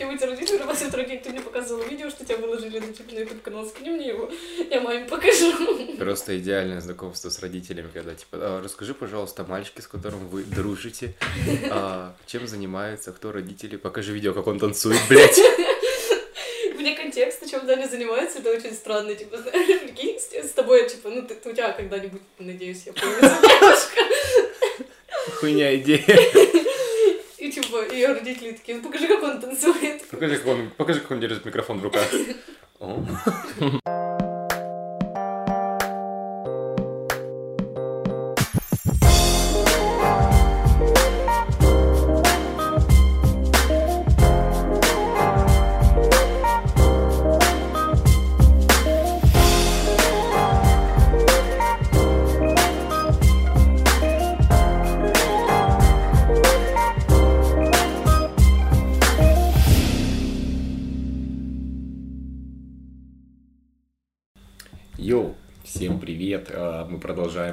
Эти родители просят родить, ты мне показывала видео, что тебя выложили на типа на YouTube канал, скини мне его, я маме покажу. Просто идеальное знакомство с родителями, когда типа, «А, расскажи, пожалуйста, мальчике, с которым вы дружите, а, чем занимается, кто родители, покажи видео, как он танцует, блядь. Мне контекст, чем Даня занимается, это очень странно, типа, знаешь, прикинь, с, тобой, типа, ну, ты, у тебя когда-нибудь, надеюсь, я появится девушка, Хуйня идея. Типа, ее родители такие, ну, покажи, как он танцует. Покажи, как он, покажи, как он держит микрофон в руках.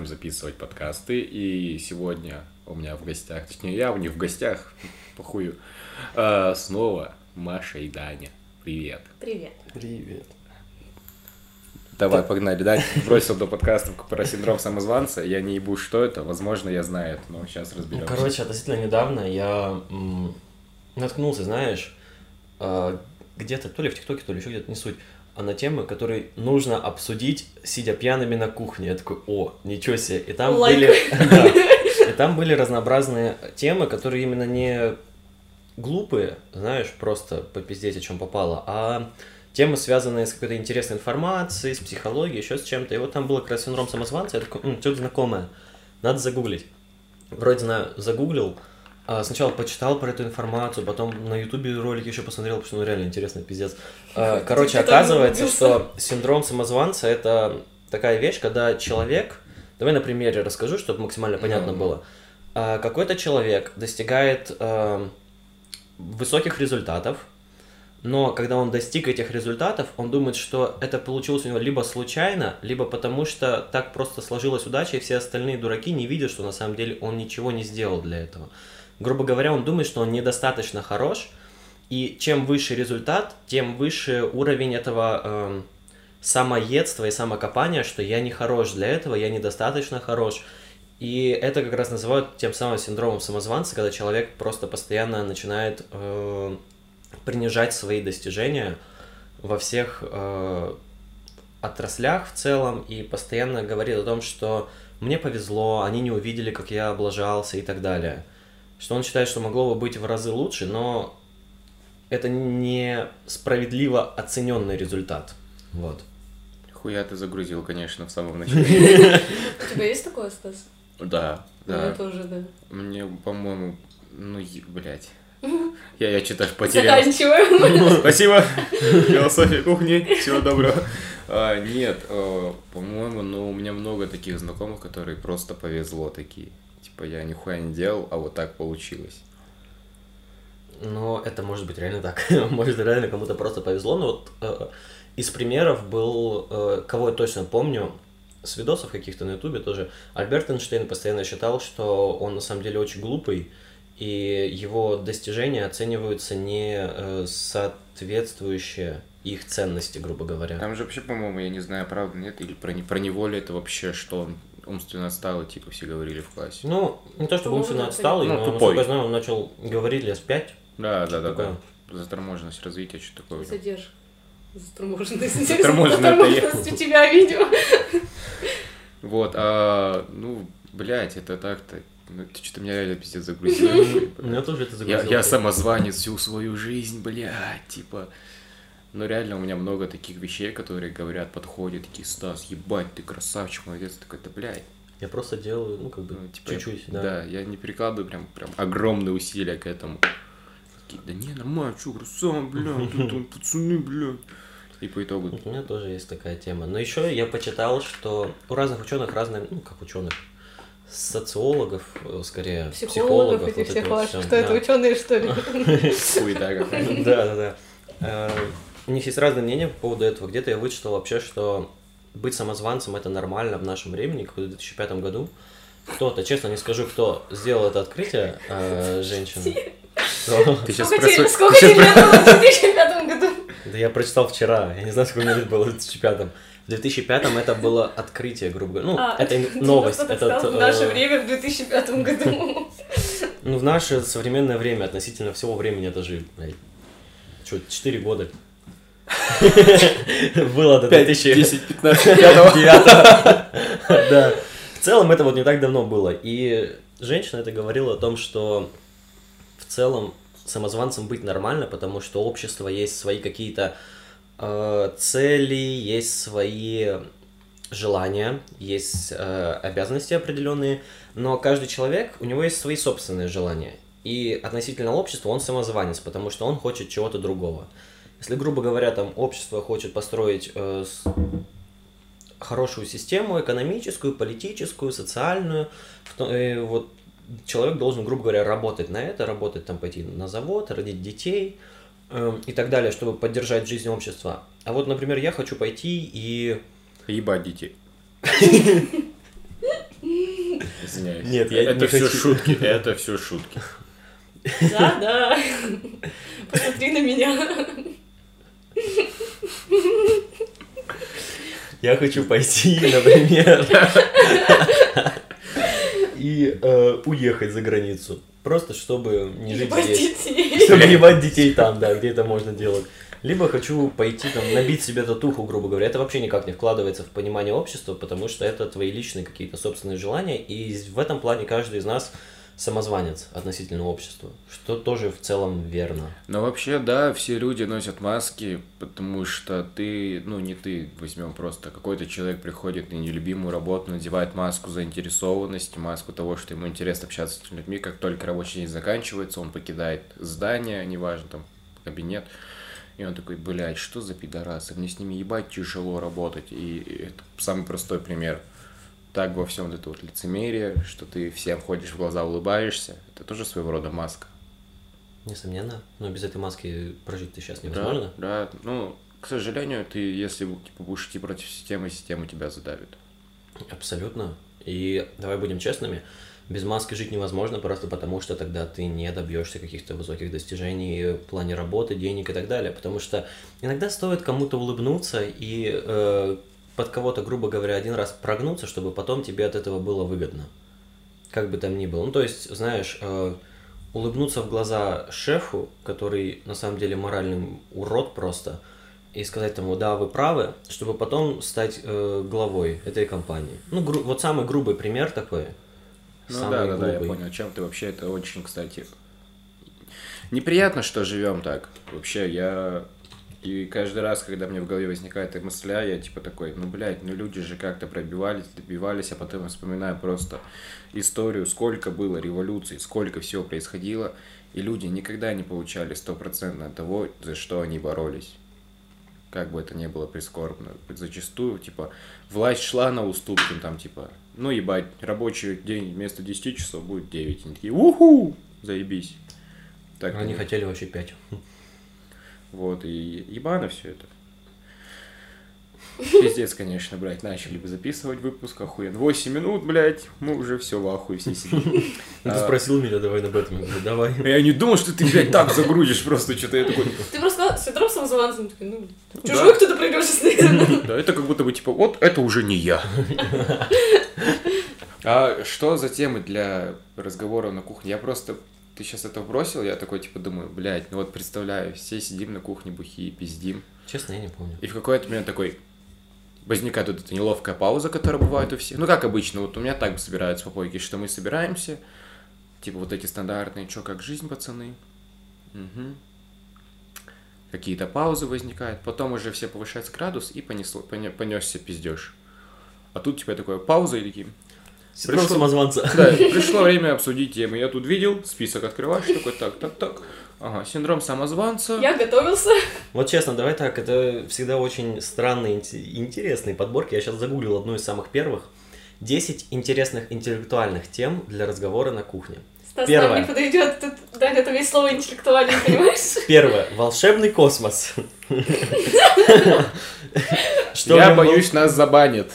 продолжаем записывать подкасты, и сегодня у меня в гостях, точнее, я у них в гостях, похую, а, снова Маша и Даня. Привет! Привет. Привет. Давай, погнали. Дань бросил до подкастов про синдром самозванца. Я не ебу, что это. Возможно, я знаю это, но сейчас Ну, разберемся. короче, относительно недавно я наткнулся, знаешь, а, где-то, то ли в ТикТоке, то ли еще где-то, не суть, а на темы, которые нужно обсудить, сидя пьяными на кухне. Я такой, о, ничего себе. И там Лайк. были... да. И там были разнообразные темы, которые именно не глупые, знаешь, просто попиздеть, о чем попало, а темы, связанные с какой-то интересной информацией, с психологией, еще с чем-то. И вот там было как раз синдром самозванца, я такой, что-то знакомое, надо загуглить. Вроде знаю, загуглил, сначала почитал про эту информацию, потом на ютубе ролики еще посмотрел, потому что ну реально интересно, пиздец. А, Короче, оказывается, что синдром самозванца это такая вещь, когда человек, давай на примере расскажу, чтобы максимально понятно было. А, Какой-то человек достигает а, высоких результатов, но когда он достиг этих результатов, он думает, что это получилось у него либо случайно, либо потому что так просто сложилась удача, и все остальные дураки не видят, что на самом деле он ничего не сделал для этого. Грубо говоря, он думает, что он недостаточно хорош, и чем выше результат, тем выше уровень этого эм, самоедства и самокопания, что я не хорош для этого, я недостаточно хорош. И это как раз называют тем самым синдромом самозванца, когда человек просто постоянно начинает э, принижать свои достижения во всех э, отраслях в целом и постоянно говорит о том, что мне повезло, они не увидели, как я облажался и так далее. Что он считает, что могло бы быть в разы лучше, но это не справедливо оцененный результат. Вот. Хуя ты загрузил, конечно, в самом начале. У тебя есть такое, Стас? Да, У меня да. тоже, да. Мне, по-моему, ну, блядь. Я, я что-то потерял. Заканчиваем. Спасибо. Философия кухни. Всего доброго. А, нет, э, по-моему, ну, у меня много таких знакомых, которые просто повезло такие. Типа, я нихуя не делал, а вот так получилось. Но это может быть реально так. может реально кому-то просто повезло. Но вот э, из примеров был, э, кого я точно помню, с видосов каких-то на ютубе тоже, Альберт Эйнштейн постоянно считал, что он на самом деле очень глупый, и его достижения оцениваются не э, соответствующие их ценности, грубо говоря. Там же вообще, по-моему, я не знаю, правда, нет, или про, не- про него ли это вообще, что он умственно отсталый, типа, все говорили в классе. Ну, не то чтобы Ну, умственно да, отсталый, Ну, но, тупой. насколько я знаю, он начал говорить лет в пять. Да, да, да, да. такое? Заторможенность развития, что такое. Задержка. Заторможенность. Заторможенность, я. У тебя видео. Вот, а, ну, блядь, это так-то. Ну, ты что-то меня реально пиздец загрузил. Меня тоже это Я, загрузило. я самозванец всю свою жизнь, блядь, типа. Ну реально у меня много таких вещей, которые говорят, подходят, такие, Стас, ебать, ты красавчик, молодец, такой, да, блядь. Я просто делаю, ну, как бы, Ну, типа, чуть-чуть, да. да. я не прикладываю прям, прям огромные усилия к этому. Такие, да не, нормально, чё, красава, блядь, тут он, пацаны, блядь. И по итогу, У меня тоже есть такая тема. Но еще я почитал, что у разных ученых разные, ну как ученых, социологов, э, скорее, Психологов психологов, этих вот всех это вот Что это, да. ученые, что ли? какая. Да, да, да. Э, У них есть разные мнения по поводу этого. Где-то я вычитал вообще, что быть самозванцем это нормально в нашем времени, как в 2005 году. Кто-то, честно не скажу, кто сделал это открытие, э, женщина. Ты сейчас Сколько тебе, сколько лет было в 2005 году? Да я прочитал вчера, я не знаю, сколько мне лет было в 2005. В 2005 это было открытие, грубо говоря. Ну, А, это новость. это в наше время в 2005 году. Ну, в наше современное время относительно всего времени это же, что, 4 года. Было до 5, 2000... 10, 15, 5. Девятого. Да. В целом это вот не так давно было. И женщина это говорила о том, что в целом самозванцем быть нормально, потому что у общества есть свои какие-то э, цели, есть свои желания, есть э, обязанности определенные, но каждый человек, у него есть свои собственные желания. И относительно общества он самозванец, потому что он хочет чего-то другого. Если, грубо говоря, там общество хочет построить э, с- хорошую систему экономическую, политическую, социальную, то- э, вот человек должен, грубо говоря, работать на это, работать там, пойти на завод, родить детей э, и так далее, чтобы поддержать жизнь общества. А вот, например, я хочу пойти и... Ебать детей. Извиняюсь. Нет, я Это не все хочу. шутки, это все шутки. Да, да. Посмотри на меня. Я хочу пойти, например, и э, уехать за границу. Просто чтобы не жить здесь. детей. Чтобы ебать детей там, да, где это можно делать. Либо хочу пойти там, набить себе татуху, грубо говоря. Это вообще никак не вкладывается в понимание общества, потому что это твои личные какие-то собственные желания. И в этом плане каждый из нас самозванец относительно общества, что тоже в целом верно. Но вообще, да, все люди носят маски, потому что ты, ну не ты, возьмем просто, какой-то человек приходит на нелюбимую работу, надевает маску заинтересованности, маску того, что ему интересно общаться с людьми, как только рабочий день заканчивается, он покидает здание, неважно, там, кабинет, и он такой, блядь, что за пидорасы, мне с ними ебать тяжело работать, и это самый простой пример. Так во всем это вот лицемерие, что ты всем ходишь в глаза, улыбаешься, это тоже своего рода маска. Несомненно. Но без этой маски прожить-то сейчас невозможно. Да, да. Ну, к сожалению, ты, если типа, будешь идти против системы, система тебя задавит. Абсолютно. И давай будем честными, без маски жить невозможно, просто потому что тогда ты не добьешься каких-то высоких достижений в плане работы, денег и так далее. Потому что иногда стоит кому-то улыбнуться и э, под кого-то, грубо говоря, один раз прогнуться, чтобы потом тебе от этого было выгодно. Как бы там ни было. Ну, то есть, знаешь, э, улыбнуться в глаза шефу, который на самом деле моральный урод просто, и сказать ему, да, вы правы, чтобы потом стать э, главой этой компании. Ну, гру- вот самый грубый пример такой. Ну самый да, да, да, я понял, чем ты вообще, это очень, кстати, неприятно, что живем так. Вообще, я и каждый раз, когда мне в голове возникает эта мысля, я типа такой, ну, блядь, ну люди же как-то пробивались, добивались, а потом вспоминаю просто историю, сколько было революций, сколько всего происходило, и люди никогда не получали стопроцентно того, за что они боролись. Как бы это ни было прискорбно. Зачастую, типа, власть шла на уступки, там, типа, ну, ебать, рабочий день вместо 10 часов будет 9. Они такие, уху, заебись. Так, Они ну, хотели вообще пять. Вот, и ебано все это. Пиздец, конечно, блядь, начали бы записывать выпуск, охуенно. 8 минут, блядь, мы уже все в ахуе все сидим. Ну, Ты А. спросил меня, давай. Я говорю, давай. Я не думал, что ты, блядь, так загрузишь просто что-то. Я такой, Ты просто синдром самозванца. Он такой, ну, да. чужой кто-то придет сейчас. Да, это как будто бы типа, вот это уже не я. А что за темы для разговора на кухне? Я просто, ты сейчас это бросил, я такой типа думаю, блядь, ну вот представляю, все сидим на кухне бухие, пиздим. Честно, я не помню. И в какой-то момент такой, возникает вот эта неловкая пауза, которая бывает у всех. Ну, как обычно, вот у меня так собираются попойки, что мы собираемся, типа вот эти стандартные, чё, как жизнь, пацаны? Мгм. Какие-то паузы возникают, потом уже все повышается градус и понесло, поне- понесся пиздеж. А тут типа такое пауза и такие, Синдром самозванца. да, пришло время обсудить темы. Я тут видел, список открываешь, такой, так, так, так. Ага, синдром самозванца. Я готовился. Вот честно, давай так, это всегда очень странные, инте- интересные подборки. Я сейчас загуглил одну из самых первых. 10 интересных интеллектуальных тем для разговора на кухне. Стас Первое. нам не подойдет. Тут, Даня, это весь слово интеллектуальный, понимаешь? Первое. Волшебный космос. Я боюсь, нас забанят.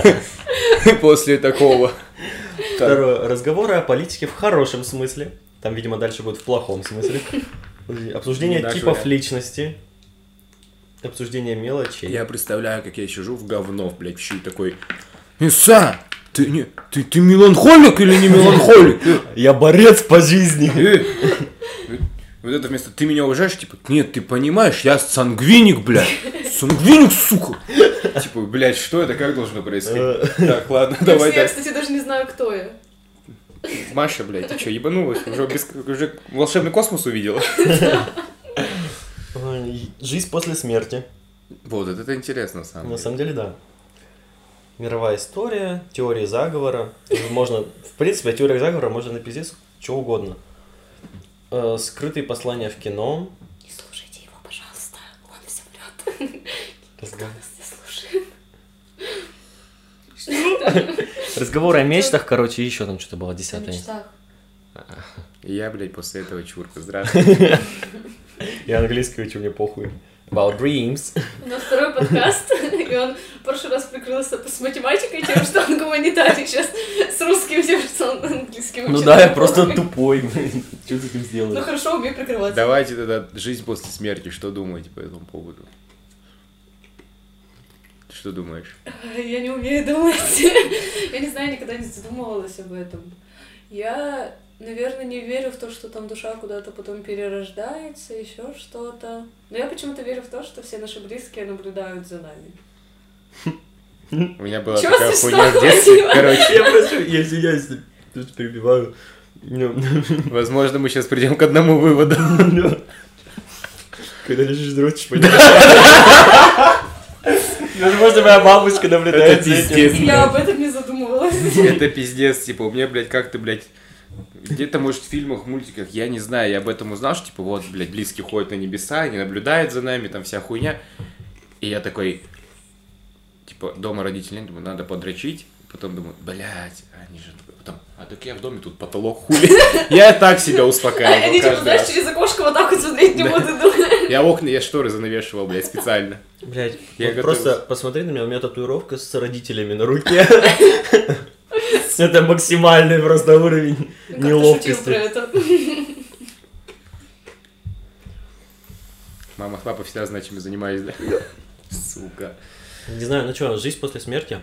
После такого. Так. Второе. Разговоры о политике в хорошем смысле. Там, видимо, дальше будет в плохом смысле. Обсуждение типов личности. Обсуждение мелочей. Я представляю, как я сижу в говно, блядь, в такой. Иса, ты не, ты, ты меланхолик или не меланхолик? Э, Я борец по жизни. э. Вот это вместо ты меня уважаешь, типа, нет, ты понимаешь, я сангвиник, блядь. Сангвиник, сука. Типа, блядь, что это, как должно происходить? Так, ладно, давай Я, кстати, даже не знаю, кто я. Маша, блядь, ты что, ебанулась? Уже, без- уже волшебный космос увидела? Ой, Жизнь после смерти. Вот, это интересно, на самом На деле. самом деле, да. Мировая история, теории заговора. Можно, в принципе, о теориях заговора можно написать что угодно. Э, Скрытые послания в кино. Не слушайте его, пожалуйста. Он все врет. Разговор-. Разговоры о мечтах, короче, еще там что-то было О десятое. мечтах. Я, блядь, после этого чурка. Здравствуй. Я английский учу, мне похуй. About dreams. У нас второй подкаст, и он прошлый раз прикрылся с математикой тем, что он гуманитарий, сейчас с русским тем, что он английским Ну да, я просто тупой. Что ты этим Ну сделаешь? хорошо, умей прикрываться. Давайте тогда жизнь после смерти. Что думаете по этому поводу? Что думаешь? Я не умею думать. Я не знаю, никогда не задумывалась об этом. Я, наверное, не верю в то, что там душа куда-то потом перерождается, еще что-то. Но я почему-то верю в то, что все наши близкие наблюдают за нами. У меня была Чё такая хуйня в детстве. Короче, Я просто, я извиняюсь, тут перебиваю. Ну, возможно, мы сейчас придем к одному выводу. Когда лежишь дрочишь, понимаешь? Возможно, моя бабушка наблюдает Это пиздец. Я об этом не задумывалась. Это пиздец, типа, у меня, блядь, как-то, блядь, где-то, может, в фильмах, мультиках, я не знаю, я об этом узнал, что, типа, вот, блядь, близкие ходят на небеса, они наблюдают за нами, там вся хуйня. И я такой, типа, дома родителей нет, думаю, надо подрочить. Потом думаю, блядь, они же... Потом, а так я в доме, тут потолок хули. Я так себя успокаивал Они типа, знаешь, через окошко вот так вот смотреть не будут, думаю. Я окна, я шторы занавешивал, блядь, специально. Готовился. просто посмотри на меня, у меня татуировка с родителями на руке. Это максимальный просто уровень Ну, неловкости. Мама с папой всегда я занимаюсь, да? Сука. Не знаю, ну что, жизнь после смерти?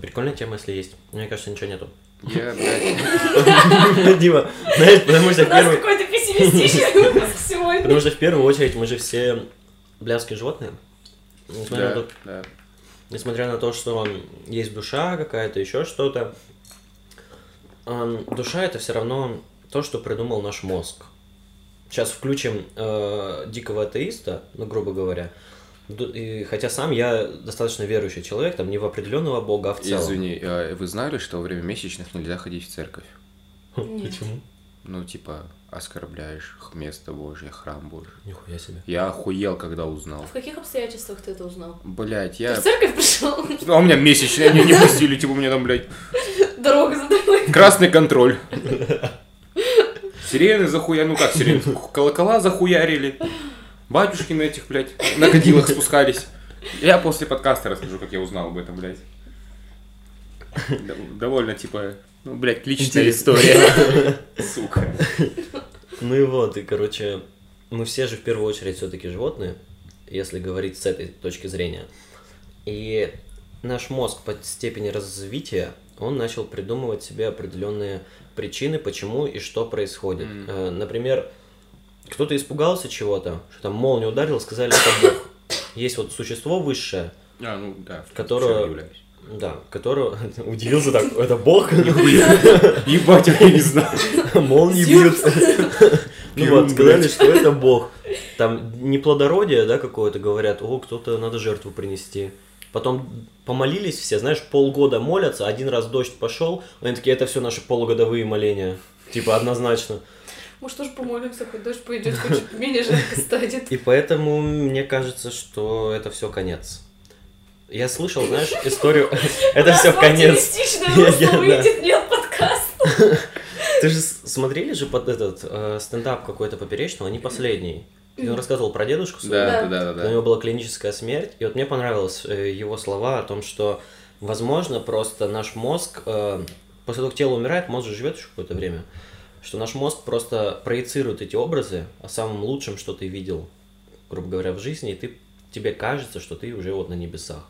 Прикольная тема, если есть. Мне кажется, ничего нету. Я, блядь, Дима, знаешь, потому что У в нас первую... какой-то пессимистичный выпуск сегодня. Потому что в первую очередь мы же все блядские животные. Несмотря, на да, то, да. несмотря на то, что есть душа какая-то, еще что-то, душа это все равно то, что придумал наш мозг. Сейчас включим э, дикого атеиста, ну, грубо говоря. И хотя сам я достаточно верующий человек, там не в определенного бога, а в целом. Извини, а вы знали, что во время месячных нельзя ходить в церковь? Нет. Почему? Ну, типа, оскорбляешь место Божье, храм Божий. Нихуя себе. Я охуел, когда узнал. В каких обстоятельствах ты это узнал? Блять, Ты я... в церковь пришел? Ну, а у меня месячные, они не пустили, типа, у меня там, блядь, Дорога за тобой. красный контроль. Сирены захуя, ну как сирены, колокола захуярили. Батюшки на этих, блядь, на кадилах спускались. Я после подкаста расскажу, как я узнал об этом, блядь. Довольно, типа, ну, блядь, личная Интересно. история. Сука. Ну и вот, и, короче, мы все же в первую очередь все-таки животные, если говорить с этой точки зрения. И наш мозг по степени развития, он начал придумывать себе определенные причины, почему и что происходит. Э, Например, кто-то испугался чего-то, что там молнию ударил, сказали, это Бог. Есть вот существо высшее, А, ну да, являюсь. да, которого... Удивился так, это Бог? Ебать, я не знаю. Молнии бьют. Ну вот, сказали, что это бог. Там неплодородие, да, какое-то говорят, о, кто-то надо жертву принести. Потом помолились все, знаешь, полгода молятся, один раз дождь пошел, они такие, это все наши полугодовые моления. Типа, однозначно. Может, тоже помолимся, хоть дождь пойдет, хоть менее жарко станет. И поэтому мне кажется, что это все конец. Я слышал, знаешь, историю... Это все конец. Я- выйдет, нет. Ты же смотрели же под этот э, стендап какой-то поперечного, не последний. И он рассказывал про дедушку своего. Да, Да. да, да, У него была клиническая смерть, и вот мне понравилось э, его слова о том, что, возможно, просто наш мозг, э, после того, как тело умирает, мозг же живет еще какое-то время, что наш мозг просто проецирует эти образы о самом лучшем, что ты видел, грубо говоря, в жизни, и ты, тебе кажется, что ты уже вот на небесах.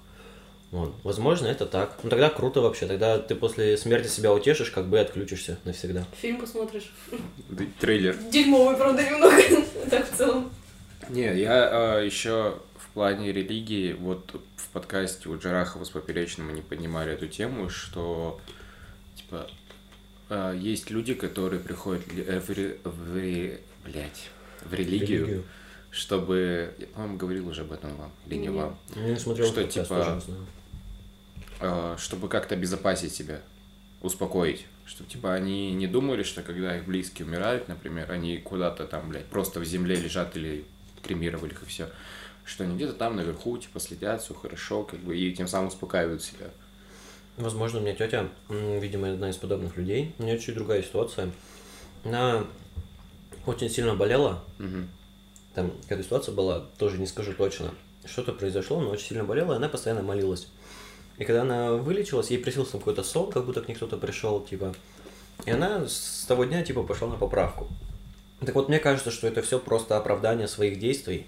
Вот. Возможно, это так. Ну тогда круто вообще. Тогда ты после смерти себя утешишь, как бы и отключишься навсегда. Фильм посмотришь. Да, Трейлер. Дерьмовый, правда, немного. Так в целом. Не, я еще в плане религии, вот в подкасте у Джарахова с Поперечным мы не поднимали эту тему, что, типа, а, есть люди, которые приходят э, в, в блядь, в религию, чтобы... Я, по-моему, говорил уже об этом вам, или не Нет. вам. Я не смотрел Что, типа, тоже не знаю. а, чтобы как-то обезопасить себя, успокоить. Чтобы, типа, они не думали, что когда их близкие умирают, например, они куда-то там, блядь, просто в земле лежат или кремировали их и все. Что они где-то там наверху, типа, следят, все хорошо, как бы, и тем самым успокаивают себя. Возможно, у меня тетя, видимо, одна из подобных людей. У нее чуть другая ситуация. Она очень сильно болела. Мгм. Там какая-то ситуация была, тоже не скажу точно. Что-то произошло, но очень сильно болела, и она постоянно молилась. И когда она вылечилась, ей приснился какой-то сон, как будто к ней кто-то пришел, типа. И она с того дня, типа, пошла на поправку. Так вот, мне кажется, что это все просто оправдание своих действий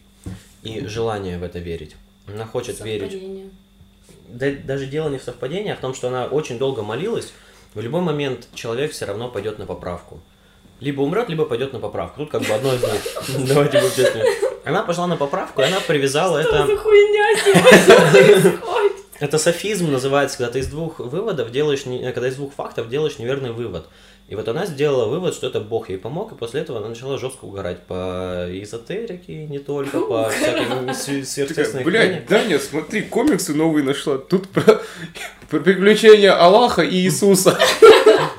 и желание в это верить. Она хочет верить. Да- даже дело не в совпадении, а в том, что она очень долго молилась. В любой момент человек все равно пойдет на поправку. Либо умрет, либо пойдет на поправку. Тут как бы одно из них. Давайте будем честными. Она пошла на поправку, и она привязала Что это... за хуйня сегодня? Это софизм называется, когда ты из двух выводов делаешь, когда из двух фактов делаешь неверный вывод. И вот она сделала вывод, что это Бог ей помог, и после этого она начала жестко угорать по эзотерике, не только по всяким св- сверхъестественным блядь, Даня, смотри, комиксы новые нашла. Тут про, про приключения Аллаха и Иисуса.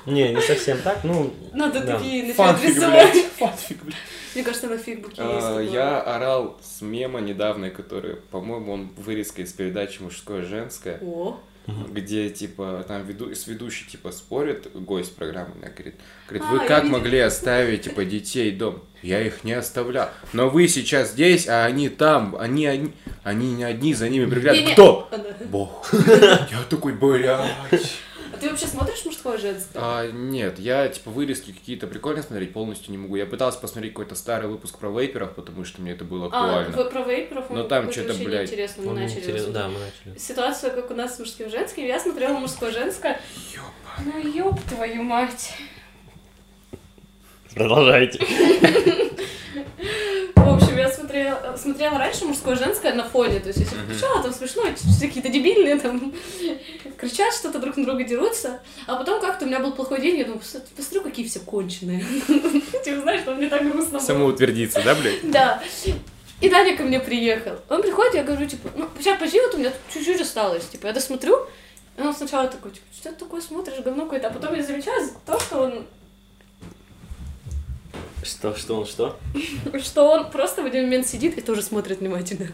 Не, не совсем так, ну... Надо Да. такие на Фанфик, рисовать. блядь. Фанфик, блядь. Мне кажется, на фигбуке есть. А, такое. Я орал с мема недавно, который, по-моему, он вырезка из передачи «Мужское-женское», О, где, типа, там веду... с ведущий, типа, спорит, гость программы, она говорит, говорит, А, вы я как могли оставить, типа, детей дом? Я их не оставлял. Но вы сейчас здесь, а они там, они, они, они не одни, за ними приглядывают. Кто? Бог. Я такой, блядь. А ты вообще смотришь мужское женское? А, нет, я типа вырезки какие-то прикольные смотреть полностью не могу. Я пытался посмотреть какой-то старый выпуск про вейперов, потому что мне это было А, актуально. вы про вейперов? Но там что-то, блядь, неинтересно, мы начали. интерес-. Да, мы начали. Ситуация, как у нас с мужским и женским. Я смотрела мужское женское. Ёба. Ну ёб твою мать. Продолжайте. В общем, я смотрела, смотрела раньше мужское женское на фоне. То есть, если включала, там смешно, все какие-то дебильные, там кричат что-то друг на друга дерутся. А потом как-то у меня был плохой день, я думаю, «Пос- посмотрю, какие все конченые. Типа, знаешь, что мне так грустно было. Самоутвердиться, да, блядь? Да. И Даня ко мне приехал. Он приходит, я говорю, типа, ну, сейчас пожди, вот у меня тут чуть-чуть осталось. Типа, я досмотрю. И он сначала такой, типа, что ты такое смотришь, говно какое-то. А потом я замечаю то, что он, Что, что он, что? что он просто в один момент сидит и тоже смотрит внимательно.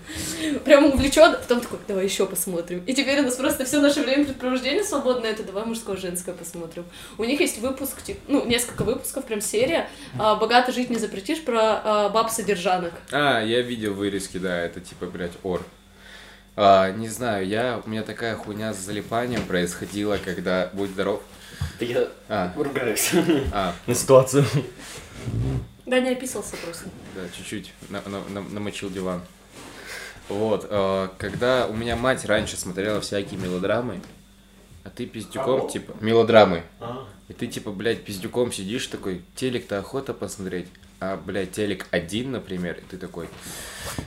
Прям увлечен, а потом такой, давай еще посмотрим. И теперь у нас просто все наше время предпровождения свободное, это давай мужское, женское посмотрим. У них есть выпуск, типа, ну, несколько выпусков, прям серия а, «Богато жить не запретишь» про а, баб-содержанок. А, я видел вырезки, да, это типа, блядь, ор. А, не знаю, я, у меня такая хуйня с залипанием происходила, когда, будь здоров. Да я А, ругаюсь а, на ситуацию. Даня описался просто. да, чуть-чуть на- на- на- намочил диван. Вот, э, когда у меня мать раньше смотрела всякие мелодрамы, а ты пиздюком, типа, мелодрамы, и ты, типа, блядь, пиздюком сидишь такой, телек-то охота посмотреть, а, блядь, телек один, например, и ты такой,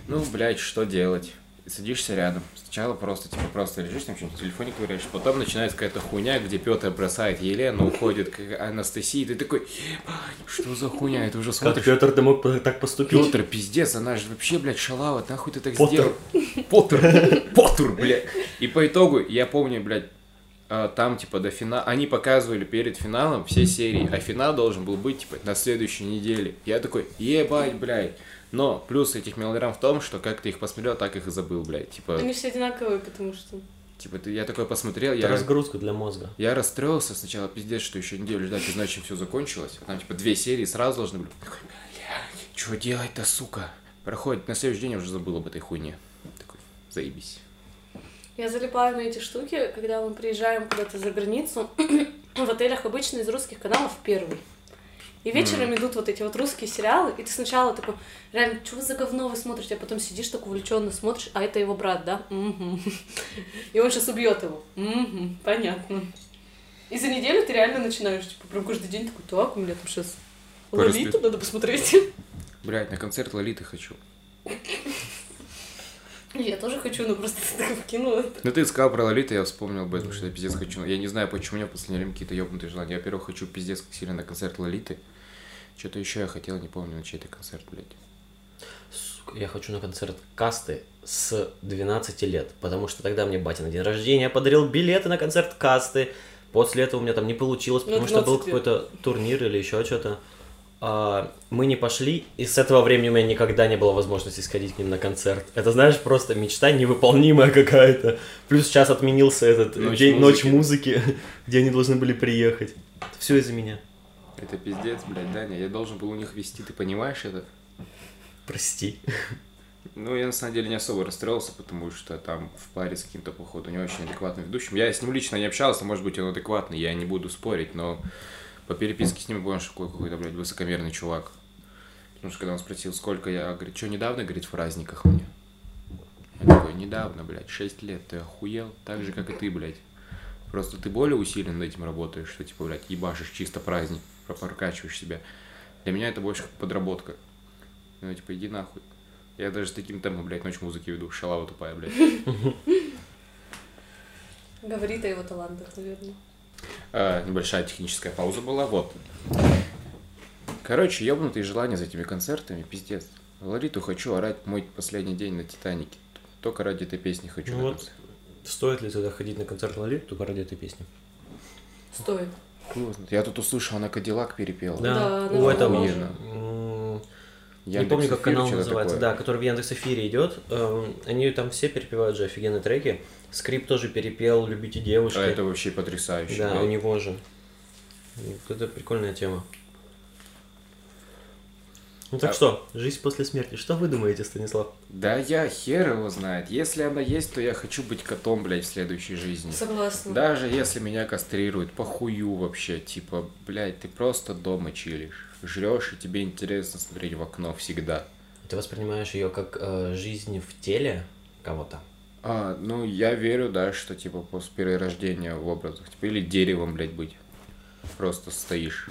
ну, блядь, что делать? Садишься рядом. Сначала просто, типа, просто лежишь, там что-нибудь в телефоне ковыряешь. Потом начинается какая-то хуйня, где Петр бросает Елену, уходит к Анастасии, ты такой, что за хуйня, это уже Как смотришь. Петр, ты мог так поступить? Петр, пиздец, она же вообще, блядь, шалава, нахуй ты так Поттер. сделал? Поттер, Поттер, блядь. И по итогу, я помню, блядь, а, там, типа, до финала, они показывали перед финалом все серии, а финал должен был быть, типа, на следующей неделе. Я такой, ебать, блядь. Но плюс этих мелодрам в том, что как ты их посмотрел, так их и забыл, блядь. Типа, Они все одинаковые, потому что... типа ты, я такой посмотрел, Это я, разгрузка для мозга. я расстроился сначала, пиздец, что еще неделю ждать, иначе все закончилось. Там, типа, две серии сразу должны были. Такой, блядь, что делать-то, сука? Проходит, на следующий день я уже забыл об этой хуйне. Такой, заебись. Я залипаю на эти штуки, когда мы приезжаем куда-то за границу. В отелях обычно из русских каналов первый. И вечером идут вот эти вот русские сериалы, и ты сначала такой, реально, что вы за говно вы смотрите, а потом сидишь так увлеченно смотришь, а это его брат, да? И он сейчас убьет его. Понятно. И за неделю ты реально начинаешь, типа, прям каждый день такой, так, у меня там сейчас Лолиту надо посмотреть. Блять, на концерт Лолиты хочу. Я тоже хочу, но просто ты так вкинула. Ну ты сказал про Лолиту, я вспомнил об этом, что я пиздец хочу. Я не знаю, почему у меня в последнее время какие-то ёбнутые желания. Я, во-первых, хочу пиздец как сильно на концерт Лолиты. Что-то еще я хотел, не помню, на чей это концерт, блядь. Сука, Я хочу на концерт Касты с 12 лет, потому что тогда мне батя на день рождения подарил билеты на концерт Касты. После этого у меня там не получилось, Ну, потому что был 12 лет. какой-то турнир или еще что-то. А, мы не пошли, и с этого времени у меня никогда не было возможности сходить к ним на концерт. Это, знаешь, просто мечта невыполнимая какая-то. Плюс сейчас отменился этот Ночь день, ночь музыки. музыки, где они должны были приехать. Все из-за меня. Это пиздец, блядь, Даня. Я должен был у них вести, ты понимаешь это? Прости. Ну, я на самом деле не особо расстроился, потому что там в паре с каким-то, походу, не очень адекватным ведущим. Я с ним лично не общался, может быть, он адекватный, я не буду спорить, но по переписке с ним понял, что какой- какой-то, блядь, высокомерный чувак. Потому что когда он спросил, сколько я, говорит, что недавно, говорит, в праздниках мне. Я такой, недавно, блядь, 6 лет, ты охуел? Так же, как и ты, блядь. Просто ты более усиленно над этим работаешь, что, типа, блядь, ебашишь чисто праздник, прокачиваешь себя. Для меня это больше как подработка. Ну, типа, иди нахуй. Я даже с таким темпом, блядь, ночь музыки веду. Шалава тупая, блядь. Говорит о его талантах, наверное. А, небольшая техническая пауза была, вот. Короче, ебнутые желания за этими концертами, пиздец. Лолиту хочу орать мой последний день на Титанике. Только ради этой песни хочу Ну вот. Стоит ли тогда ходить на концерт Лолиты только ради этой песни? Стоит. Знает. Я тут услышал, она Кадиллак перепела. Да, у ну, этого. охуенно. м, Не Яндекс помню, как Эфир, канал называется, такое. да, который в Яндекс Эфире идет. Эм, Они там все перепевают же офигенные треки. Скрип тоже перепел, любите девушки. А это вообще потрясающе. Да, блядь. у него же. Вот Это прикольная тема. Ну так А- что, жизнь после смерти. Что вы думаете, Станислав? Да я хер его знает. Если она есть, то я хочу быть котом, блядь, в следующей жизни. Согласна. Даже если меня кастрируют, похую вообще, типа, блядь, ты просто дома чилишь, жрешь, и тебе интересно смотреть в окно всегда. Ты воспринимаешь ее как э, жизнь в теле кого-то? А, ну, я верю, да, что, типа, после перерождения в образах, типа, или деревом, блядь, быть. Просто стоишь.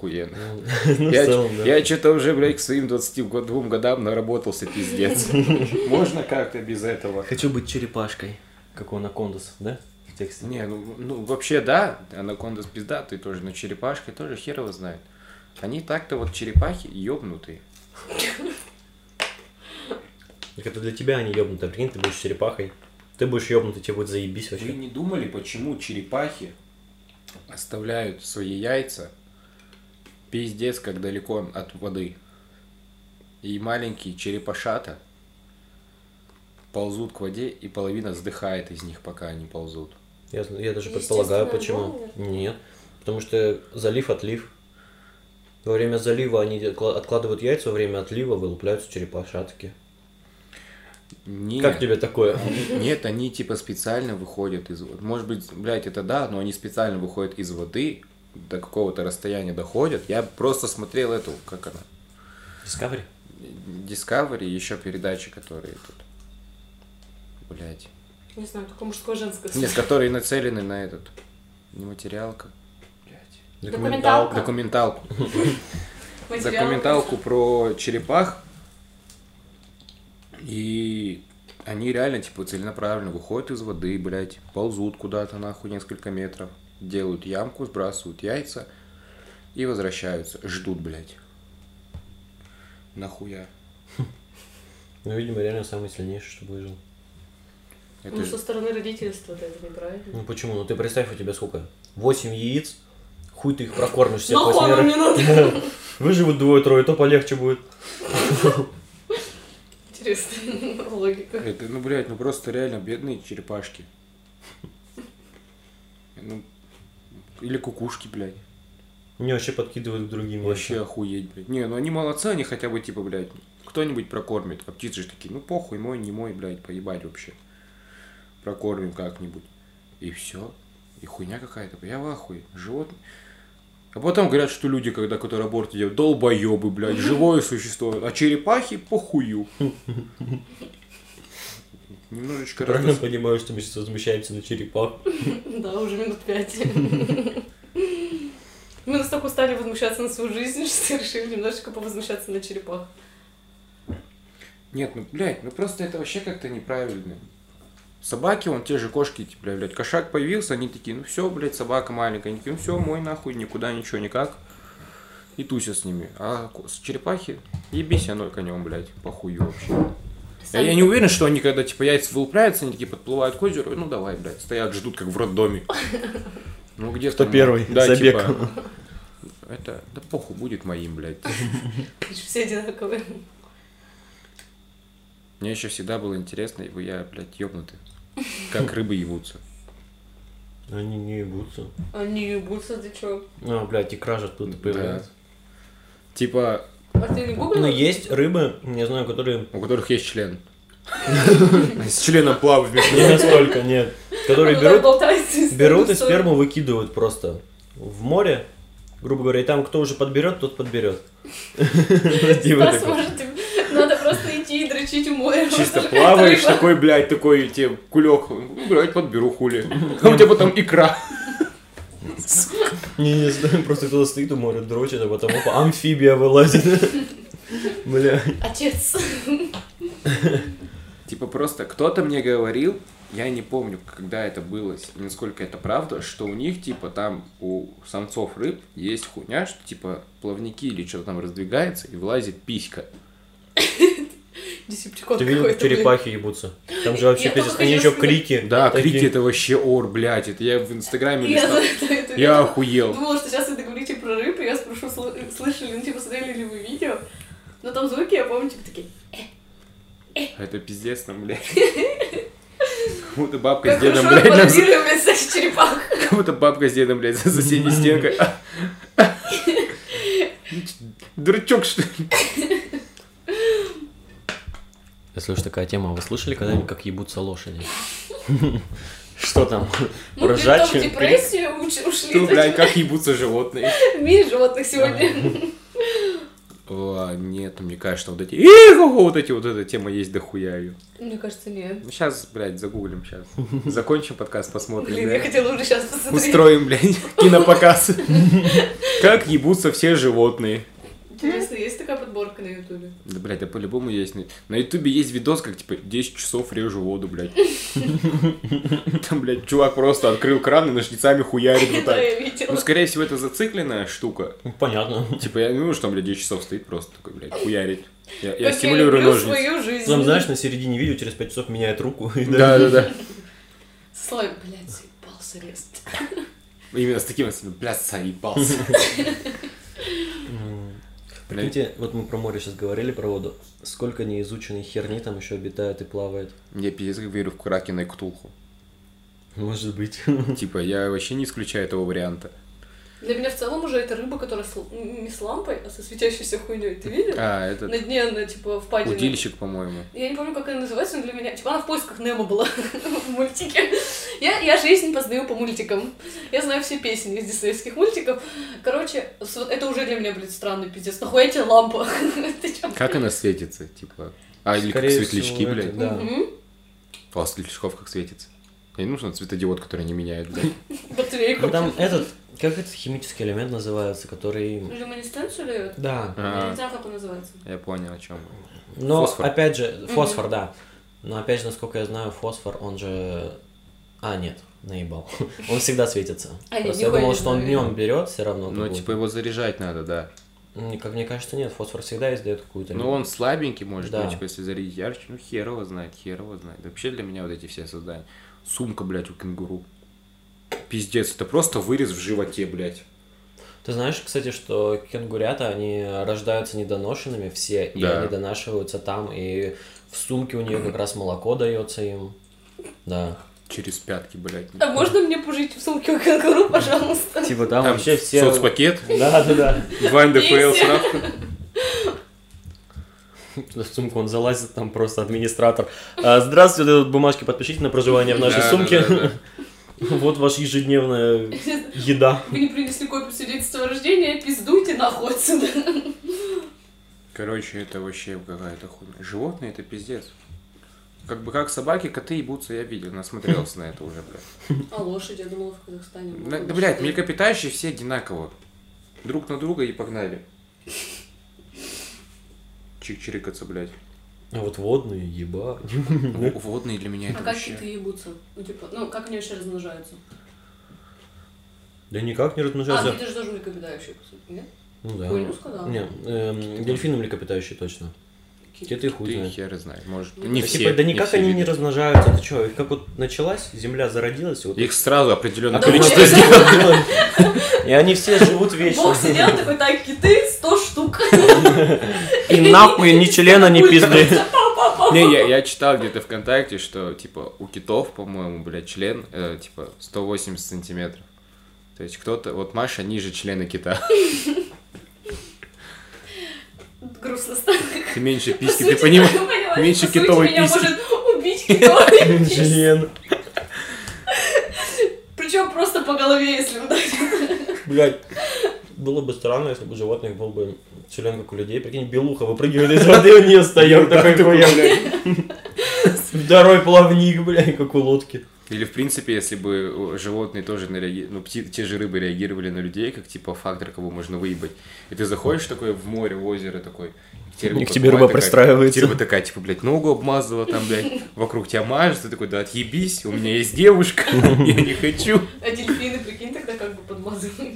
Охуенно. Ну, в я целом, да. я что-то уже, блядь, к своим 22 годам наработался, пиздец. Можно как-то без этого? Хочу быть черепашкой, как у Анакондас, да? В тексте. Не, ну, ну вообще да, анаконда пиздатый тоже, но черепашки тоже хер его знает. Они так-то вот черепахи ёбнутые. Так это для тебя они ёбнутые, прикинь, ты будешь черепахой. Ты будешь ёбнутый, тебе будет заебись Вы вообще. не думали, почему черепахи оставляют свои яйца пиздец как далеко от воды? И маленькие черепашата ползут к воде, и половина сдыхает из них, пока они ползут. Я, я даже предполагаю, почему. Нет. Потому что залив-отлив. Во время залива они откладывают яйца, во время отлива вылупляются черепашатки. Нет. Как тебе такое? Нет, они типа специально выходят из воды. Может быть, блядь, это да, но они специально выходят из воды, до какого-то расстояния доходят. Я просто смотрел эту, как она, Discovery? Discovery, еще передачи, которые тут, блядь, Не знаю, только мужское женское. нет, которые нацелены на этот, не материалка, блядь, Документалка. документалку, Материал. документалку про черепах, и они реально, типа, целенаправленно выходят из воды, блядь, ползут куда-то, нахуй, несколько метров, делают ямку, сбрасывают яйца и возвращаются, ждут, блядь. Нахуя? Ну, видимо, реально самый сильнейший, что выжил. Это Ну, со стороны родительства это неправильно. Ну почему? Ну ты представь, у тебя сколько? Восемь яиц, хуй ты их прокормишь всех восьмерых. Выживут двое-трое, то полегче будет. Интересная логика. Это, ну, блядь, ну просто реально бедные черепашки. Ну, или кукушки, блядь. Мне вообще подкидывают к другим Вообще яйцам. охуеть, блядь. Не, ну они молодцы, они хотя бы, типа, блядь, кто-нибудь прокормит. А птицы же такие, ну похуй, мой, не мой, блядь, поебать вообще. Прокормим как-нибудь. И все. И хуйня какая-то. Я в ахуе. Животные. А потом говорят, что люди, когда которые аборт делают, долбоебы, блядь, живое существо, а черепахи похую. Немножечко Правильно раз- понимаю, что мы сейчас возмущаемся на черепах. Да, уже минут пять. Мы настолько устали возмущаться на свою жизнь, что решили немножечко повозмущаться на черепах. Нет, ну, блядь, ну просто это вообще как-то неправильно. Собаки, вон те же кошки, типа, блядь, кошак появился, они такие, ну все, блядь, собака маленькая, они такие, ну все, мой нахуй, никуда, ничего, никак. И тусят с ними. А с черепахи, ебись оно конем, блядь, похую вообще. Я, я не уверен, что они, когда, типа, яйца вылупляются, они такие подплывают к озеру, и, ну давай, блядь, стоят, ждут, как в роддоме. Ну где Кто там, первый? Да, Забег. типа, это, да похуй, будет моим, блядь. Все одинаковые. Мне еще всегда было интересно, вы я, блядь, ёбнутый. Как рыбы ебутся. Они не ебутся. Они ебутся, ты чё? А, блядь, икра же оттуда появляется. Типа, А ты не гуглил? Ну, есть рыбы, не знаю, которые... у которых есть член. С членом плавают вместе. Не настолько, нет. Которые берут, берут и сперму выкидывают просто в море, грубо говоря, и там кто уже подберет, тот подберет. Типа может, тебе надо просто идти и дрочить у моря. Чисто плаваешь такой, блядь, такой тебе кулек. Ну, блядь, подберу хули. А у тебя потом икра. Не, не знаю, просто кто-то стоит у моря, дрочит, а потом опа, амфибия вылазит. Бля. Отец. Типа просто кто-то мне говорил, я не помню, когда это было, насколько это правда, что у них, типа, там у самцов рыб есть хуйня, что, типа, плавники или что-то там раздвигается и вылазит писька. Десептикон Ты видел, как какой-то, блин. черепахи ебутся? Там же вообще пиздец, они еще крики. Да, такие. крики это вообще ор, блядь, это я в инстаграме Я листал. за это- это Я охуел. Думала, что сейчас вы договорите про рыб, и я спрошу, сл- слышали, ну, типа, смотрели ли вы видео. Но там звуки, я помню, типа, такие, Это пиздец там, блядь. Как будто бабка с как дедом, хорошо блядь, блядь, всяких черепах. как будто бабка с дедом, блядь, за соседней стенкой. Дурачок, что ли? Если уж такая тема, вы слышали когда-нибудь, как ебутся лошади? Что там? Мы при Ржачь? том в депрессию ушли. Что, блядь, как ебутся животные? В мире животных сегодня. О, нет, мне кажется, вот эти... Вот эти вот эта тема есть дохуя ее. Мне кажется, нет. Ну, сейчас, блядь, загуглим сейчас. Закончим подкаст, посмотрим, Блин, я хотела уже сейчас посмотреть. Устроим, блядь, кинопоказ. Как ебутся все животные. Интересно, есть такая подборка на ютубе? Да, блядь, да по-любому есть. На- На ютубе есть видос, как, типа, 10 часов режу воду, блядь. Там, блядь, чувак просто открыл кран и ножницами хуярит вот так. Ну, скорее всего, это зацикленная штука. Ну, Понятно. Типа, я не думаю, что там, блядь, 10 часов стоит просто такой, блядь, хуярить. Я, я стимулирую ножницы. свою жизнь. Там, знаешь, на середине видео через 5 часов меняет руку. и Да, да, да. Слой, блядь, заебался резать. Именно с таким, блядь, заебался. Прикиньте, вот мы про море сейчас говорили, про воду. Сколько неизученной херни там еще обитает и плавает. Я пиздец как верю в Кракена и Ктулху. Может быть. Типа, я вообще не исключаю этого варианта. Для меня в целом уже это рыба, которая с не с лампой, а со светящейся хуйней. Ты видел? А, На этот дне она, типа, впадина. удильщик, по-моему. Я не помню, как она называется, но для меня... Типа, она в поисках Немо была в мультике. Я, я жизнь познаю по мультикам. Я знаю все песни из диснеевских мультиков. Короче, это уже для меня, блядь, странный пиздец. Нахуя тебе лампа? Как она светится, типа? А, или как светлячки, блядь. это Да. У светлячков как светится? И не нужен светодиод, который не меняет, блядь. Батарейку. Ну, там этот, как этот химический элемент называется, который... Люминесценцию дает? Да. Я А, не знаю, как он называется. Я понял, о чем. Но, Фосфор. опять же, фосфор, да. Но, опять же, насколько я знаю, фосфор, он же... А, нет, наебал. Он всегда светится. А, Просто я думал, что он днем берет все равно. Ну, типа его заряжать надо, да. Как мне кажется, нет, фосфор всегда издает какую-то... Ну, он слабенький, может Да. быть, типа, если зарядить ярче, ну, хер его знает, хер его знает. Вообще для меня вот эти все создания. Сумка, блядь, у кенгуру. Пиздец, это просто вырез в животе, блядь. Ты знаешь, кстати, что кенгурята, они рождаются недоношенными все, и Да. они донашиваются там, и в сумке у нее как раз молоко дается им. Да. Через пятки, блядь. А можно мне пожить в сумке у кенгуру, пожалуйста? Типа там, Там вообще все... соцпакет, Да, да, да. два НДФЛ Пенсия. В сумку он залазит, там просто администратор. А, здравствуйте, вот бумажки подпишите на проживание в нашей сумке. Вот ваша ежедневная еда. Вы не принесли копию свидетельство о рождении, пиздуйте нахуй отсюда. Короче, это вообще какая-то хуйня. Животные это пиздец. Как бы как собаки, коты ебутся, я видел, насмотрелся на это уже, блядь. А лошади, я думала, в Казахстане. Да, да, блядь, млекопитающие все одинаково. Друг на друга и погнали. Чик-чирикаться, блядь. А вот водные, еба. Водные для меня А это как вообще... киты ебутся? Ну, типа, ну, как они вообще размножаются? Да никак не А, размножаются. киты же тоже млекопитающие, по сути, нет? Ну да. Хуйню сказала? Не, эм, дельфины млекопитающие точно. Киты хуй Ты знает. хер знает, может. Ну, Не Да все. типа, да никак все они не виды. размножаются. Ты что, как вот началась, земля зародилась, вот Их сразу определенное Да количество вот сделано. И они все живут вечно. Бог сидел такой, так, киты 100 штук. И нахуй ни члена, ни пизды. Не, я, я читал где-то ВКонтакте, что, типа, у китов, по-моему, блядь, член, э, типа, 180 сантиметров. То есть кто-то, вот Маша ниже члена кита. Грустно стало. Ты меньше письки, ты понимаешь? меньше китовой меня письки. может убить китовый. Член. Причем просто по голове, если ударить. Блять. Было бы странно, если бы у животных был бы член, как у людей. Прикинь, белуха выпрыгивает из воды, у нее стоял такой хуя. Второй плавник, блядь, как у лодки. Или, в принципе, если бы животные тоже на реаги- ну, пти- те же рыбы реагировали на людей, как, типа, фактор, кого можно выебать. И ты заходишь такой в море, в озеро такой, и И к тебе рыба такая- пристраивается. рыба такая, типа, блядь, ногу обмазала там, блядь, вокруг тебя мажет, ты такой, да отъебись, у меня есть девушка, я не хочу. А дельфины, прикинь, тогда как бы подмазывали.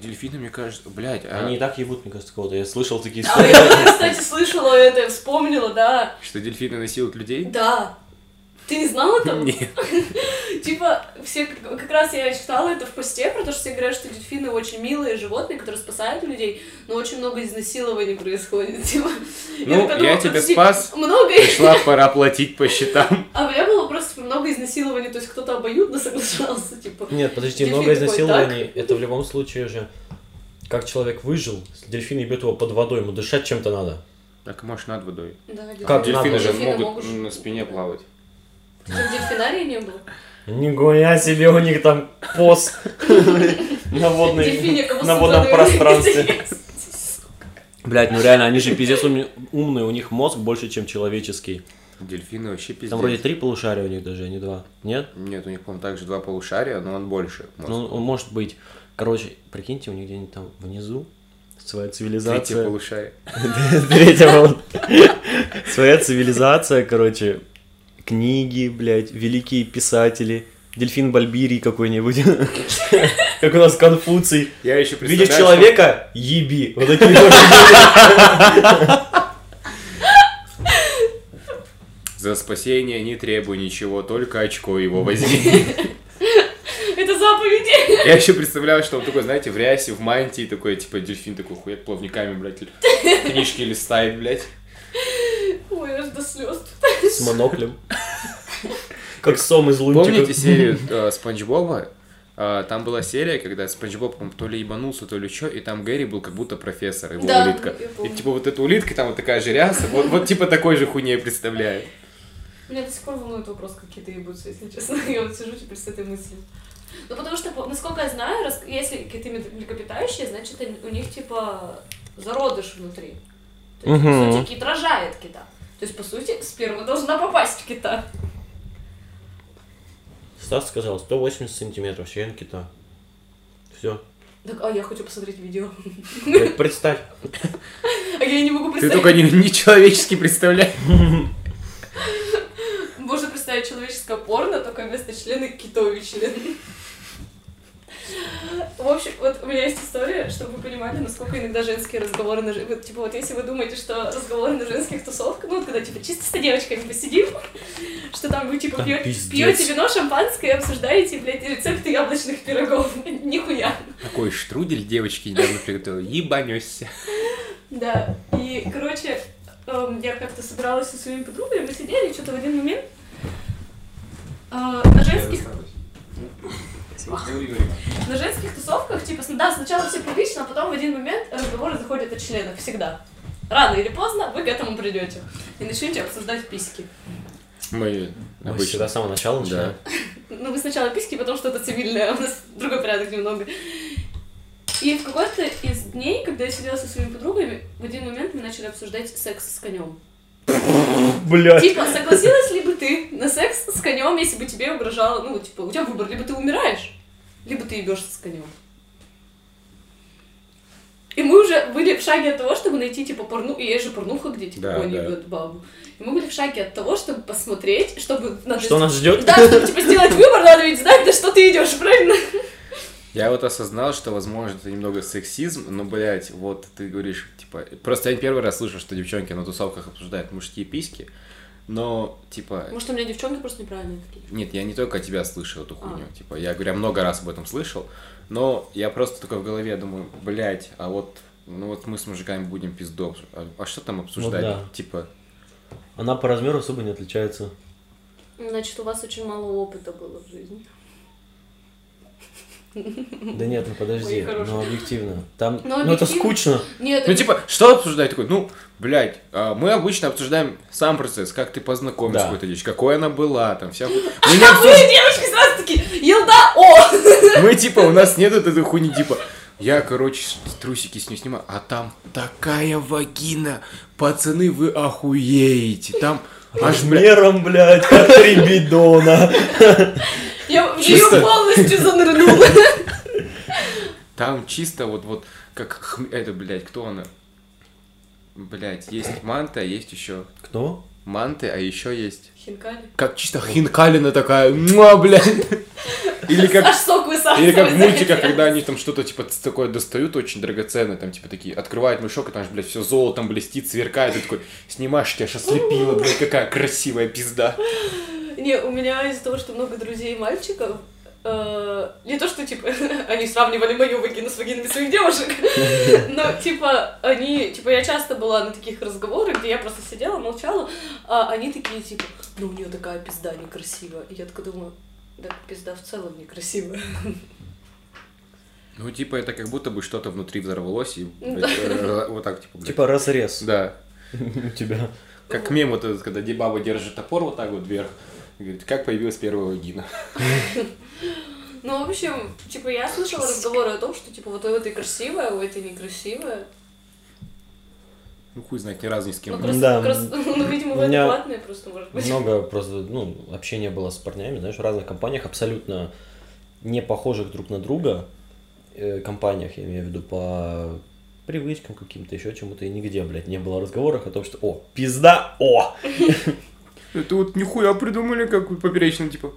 Дельфины, мне кажется, блядь, а Они и так ебут, мне кажется, кого-то. Я слышал такие А истории. я, кстати, слышала это, вспомнила, да. что дельфины насилуют людей? Да. Ты не знала там? Нет. Типа, все, как раз я читала это в посте, потому что все говорят, что дельфины очень милые животные, которые спасают людей, но очень много изнасилований происходит. Типа, Ну, я тебя спас. Много Пришла пора платить по счетам. А у меня было просто много изнасилований, то есть кто-то обоюдно соглашался, типа. Нет, подожди, много такой, изнасилований. Это в любом случае же... Как человек выжил, дельфин ебет его под водой, ему дышать чем-то надо. Так, может, над водой. Да, Как Дельфины надо? же Дельфины могут могут- на спине плавать. Дельфинарии не был? Нихуя себе у них там пост на водной, на водном пространстве. Блять, ну реально, они же пиздец умные, у них мозг больше, чем человеческий. Дельфины вообще пиздец. Там вроде три полушария у них даже, а не два. Нет? Нет, у них, по-моему, также два полушария, но он больше. Ну, он может быть. Короче, прикиньте, у них где-нибудь там внизу своя Третье цивилизация. полушарие. Третья волна. Своя цивилизация, короче. Книги, блядь, великие писатели. Дельфин Бальбирий какой-нибудь. Как у нас Конфуций. Я еще Видишь человека? Еби. Вот такие За спасение не требуй ничего, только очко его возьми. Это заповеди. Я еще представляю, что он такой, знаете, в рясе, в мантии, такой, типа, дельфин такой хует плавниками, блядь, книжки листает, блядь. Ой, аж до слез. С моноклем. Как сом из Помните лунтика. серию э, Спанч Боба? Э, Там была серия, когда Спанч Боб, то ли ебанулся, то ли что, и там Гэри был как будто профессор, его Да, улитка. И типа вот эта улитка, там вот такая же ряса, вот, вот типа такой же хуйней представляю. Меня до сих пор волнует вопрос, как киты ебутся, если честно. Я вот сижу теперь с этой мыслью. Ну, потому что, по- насколько я знаю, если мед- млекопитающие, значит, у них, типа, зародыш внутри. То есть, по Мгм. сути, кит рожает кита. То есть, по сути, сперма должна попасть в кита. Стас сказал, 180 сантиметров, член кита. Все. Так, а я хочу посмотреть видео. Представь. А я не могу Ты представить. только не, не человечески представляй. Можно представить человеческое порно, только вместо члена китовый член. В общем, вот у меня есть история, чтобы вы понимали, насколько иногда женские разговоры на вот, Типа вот если вы думаете, что разговоры на женских тусовках, ну вот когда типа чисто с девочками посидим, что там вы типа пиздец. пьете вино шампанское и обсуждаете, блядь, рецепты яблочных пирогов. Нихуя. Такой штрудель девочки недавно приготовила. Ебанешься. Да, и, короче, эм, я как-то собиралась со своими подругами, мы сидели, что-то в один момент э, на женских на женских тусовках, типа, да, сначала все прилично, а потом в один момент разговоры заходят о членах, всегда. Рано или поздно вы к этому придете и начнете обсуждать письки. Мы Мы обычно. всегда с самого начала Да. Ну, вы сначала письки, потому что это цивильное, а у нас другой порядок немного. И в какой-то из дней, когда я сидела со своими подругами, в один момент мы начали обсуждать секс с конем. Блядь. Типа, согласилась ли бы ты на секс с конем, если бы тебе угрожало, ну, типа, у тебя выбор, либо ты умираешь, либо ты ебешься с конем. И мы уже были в шаге от того, чтобы найти, типа, порну... И есть же порнуха, где, типа, Да, конь да. ебет бабу. И мы были в шаге от того, чтобы посмотреть, чтобы... Надо... Что нас ждет? Да, чтобы, типа, сделать выбор, надо ведь знать, на что ты идешь, правильно? Я вот осознал, что, возможно, это немного сексизм, но, блядь, вот ты говоришь, типа... Просто я первый раз слышу, что девчонки на тусовках обсуждают мужские письки, но, типа... Может, у меня девчонки просто неправильные такие. Нет, я не только от тебя слышал эту хуйню. А. Типа, я говорю, я много раз об этом слышал, но я просто такой в голове думаю, блядь, а вот, ну вот мы с мужиками будем пиздов. А, а что там обсуждать? да. Типа, Она по размеру особо не отличается. Значит, у вас очень мало опыта было в жизни. Да нет, ну подожди, ну объективно. Там, Ну, ну это объективно. скучно. Нет, ну это- типа, что обсуждать? Такой, ну, блядь, а, мы обычно обсуждаем сам процесс, как ты познакомился Да. с какой-то девочкой, какой она была, там, вся... ху- Мы, не А вы, обсуж- девочки, сразу такие, елда, о! мы, типа, у нас нет этой хуйни, типа, я, короче, трусики с ней снимаю, а там такая вагина, пацаны, вы охуеете, там Размером, блядь, как три бидона. Я в нее полностью занырнула. Там чисто вот, вот, как, хм- это, блядь, кто она? Блядь, есть манта, а есть еще Кто? Манты, а еще есть... Хинкали. Как чисто хинкалина такая, муа, блядь. Или как, сок или как в мультиках, когда они там что-то типа такое достают очень драгоценное, там типа такие, открывают мешок, и там же, блядь, все золотом блестит, сверкает, и такой, снимаешь, тебя сейчас слепило, блядь, какая красивая пизда. Не, у меня из-за того, что много друзей мальчиков, э, не то, что, типа, они сравнивали мою вагину с вагинами своих девушек, но, типа, они, типа, я часто была на таких разговорах, где я просто сидела, молчала, а они такие, типа, ну, у нее такая пизда некрасивая. И я такая думаю, да, пизда в целом некрасивая. Ну, типа, это как будто бы что-то внутри взорвалось, и, Да. блядь, э, вот так, типа. Типа разрез Да. у тебя. Как мем вот этот, когда баба держит топор вот так вот вверх, и говорит, как появилась первая вагина. Ну, в общем, типа, я слышала разговоры о том, что, типа, вот у этой красивая, у этой некрасивая. Ну, хуй знает, ни разу ни с кем. Ну, крас- Да. крас- ну, видимо, вы адекватные просто, может быть. Много просто, ну, общения было с парнями, знаешь, в разных компаниях, абсолютно не похожих друг на друга э, компаниях, я имею в виду, по привычкам каким-то, еще чему-то, и нигде, блядь, не было разговоров о том, что, о, пизда, о! Это вот нихуя придумали, как поперечно, типа,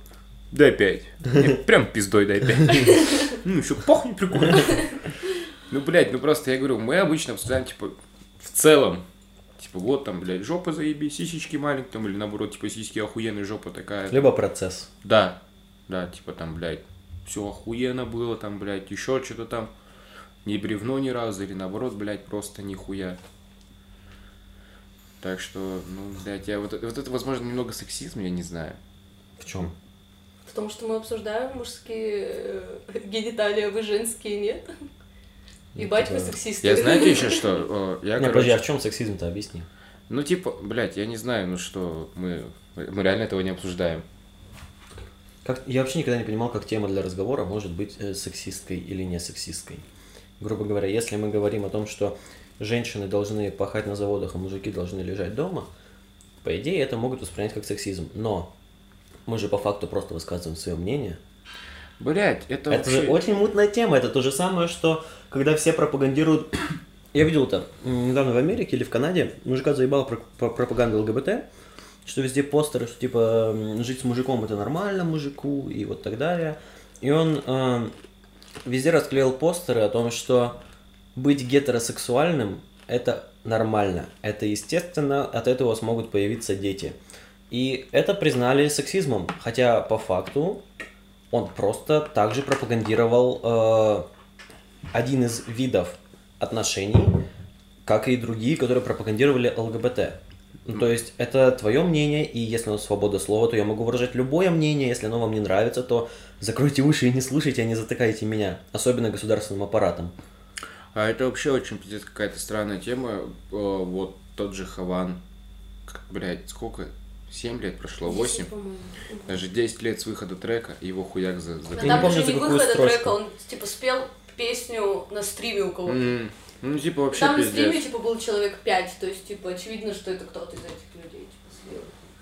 дай пять. Нет, Прям пиздой дай пять. Ну, еще пахнет прикольно. Ну, блядь, ну просто я говорю, мы обычно обсуждаем, типа, в целом, типа, вот там, блядь, жопа заебись, сисечки маленькие, там, или наоборот, типа, сиськи охуенные, жопа такая. Либо процесс. Да, да, типа там, блядь, все охуенно было, там, блядь, еще что-то там. Не бревно ни разу, или наоборот, блядь, просто нихуя. Так что, ну, блядь, я вот, вот это, возможно, немного сексизм, я не знаю. В чем? Потому что мы обсуждаем мужские э, гениталии, а вы женские нет. Ебать, вы типа- сексисты. Я знаете еще что? Я, Не, подожди, а короче, в чем сексизм-то, объясни. ну, типа, блядь, я не знаю, ну что, мы, мы реально этого не обсуждаем. Как, я вообще никогда не понимал, как тема для разговора может быть э, сексистской или не сексистской. Грубо говоря, если мы говорим о том, что женщины должны пахать на заводах, а мужики должны лежать дома, по идее это могут воспринять как сексизм. Но мы же по факту просто высказываем свое мнение. Блядь, это, Это вообще... же очень мутная тема. Это то же самое, что когда все пропагандируют... Я видел это недавно в Америке или в Канаде. Мужика заебала про- про- пропаганда ЛГБТ, что везде постеры, что типа жить с мужиком это нормально мужику и вот так далее. И он э, везде расклеил постеры о том, что быть гетеросексуальным это нормально, это естественно, от этого смогут появиться дети. И это признали сексизмом, хотя по факту он просто также пропагандировал э, один из видов отношений, как и другие, которые пропагандировали ЛГБТ. Ну, то есть это твое мнение, и если оно свобода слова, то я могу выражать любое мнение, если оно вам не нравится, то закройте уши и не слушайте, а не затыкайте меня, особенно государственным аппаратом. А это вообще очень, пиздец, какая-то странная тема. Э, Вот тот же Хаван. Как, Блядь, сколько? 7 лет прошло? 8? по-моему. Даже 10 лет с выхода трека, его хуяк за... за- там даже не выхода трека, он типа спел песню на стриме у кого-то. Ну, типа, вообще Там на пиздец. стриме, типа, был человек пять, то есть, типа, очевидно, что это кто-то из этих людей, типа, слил.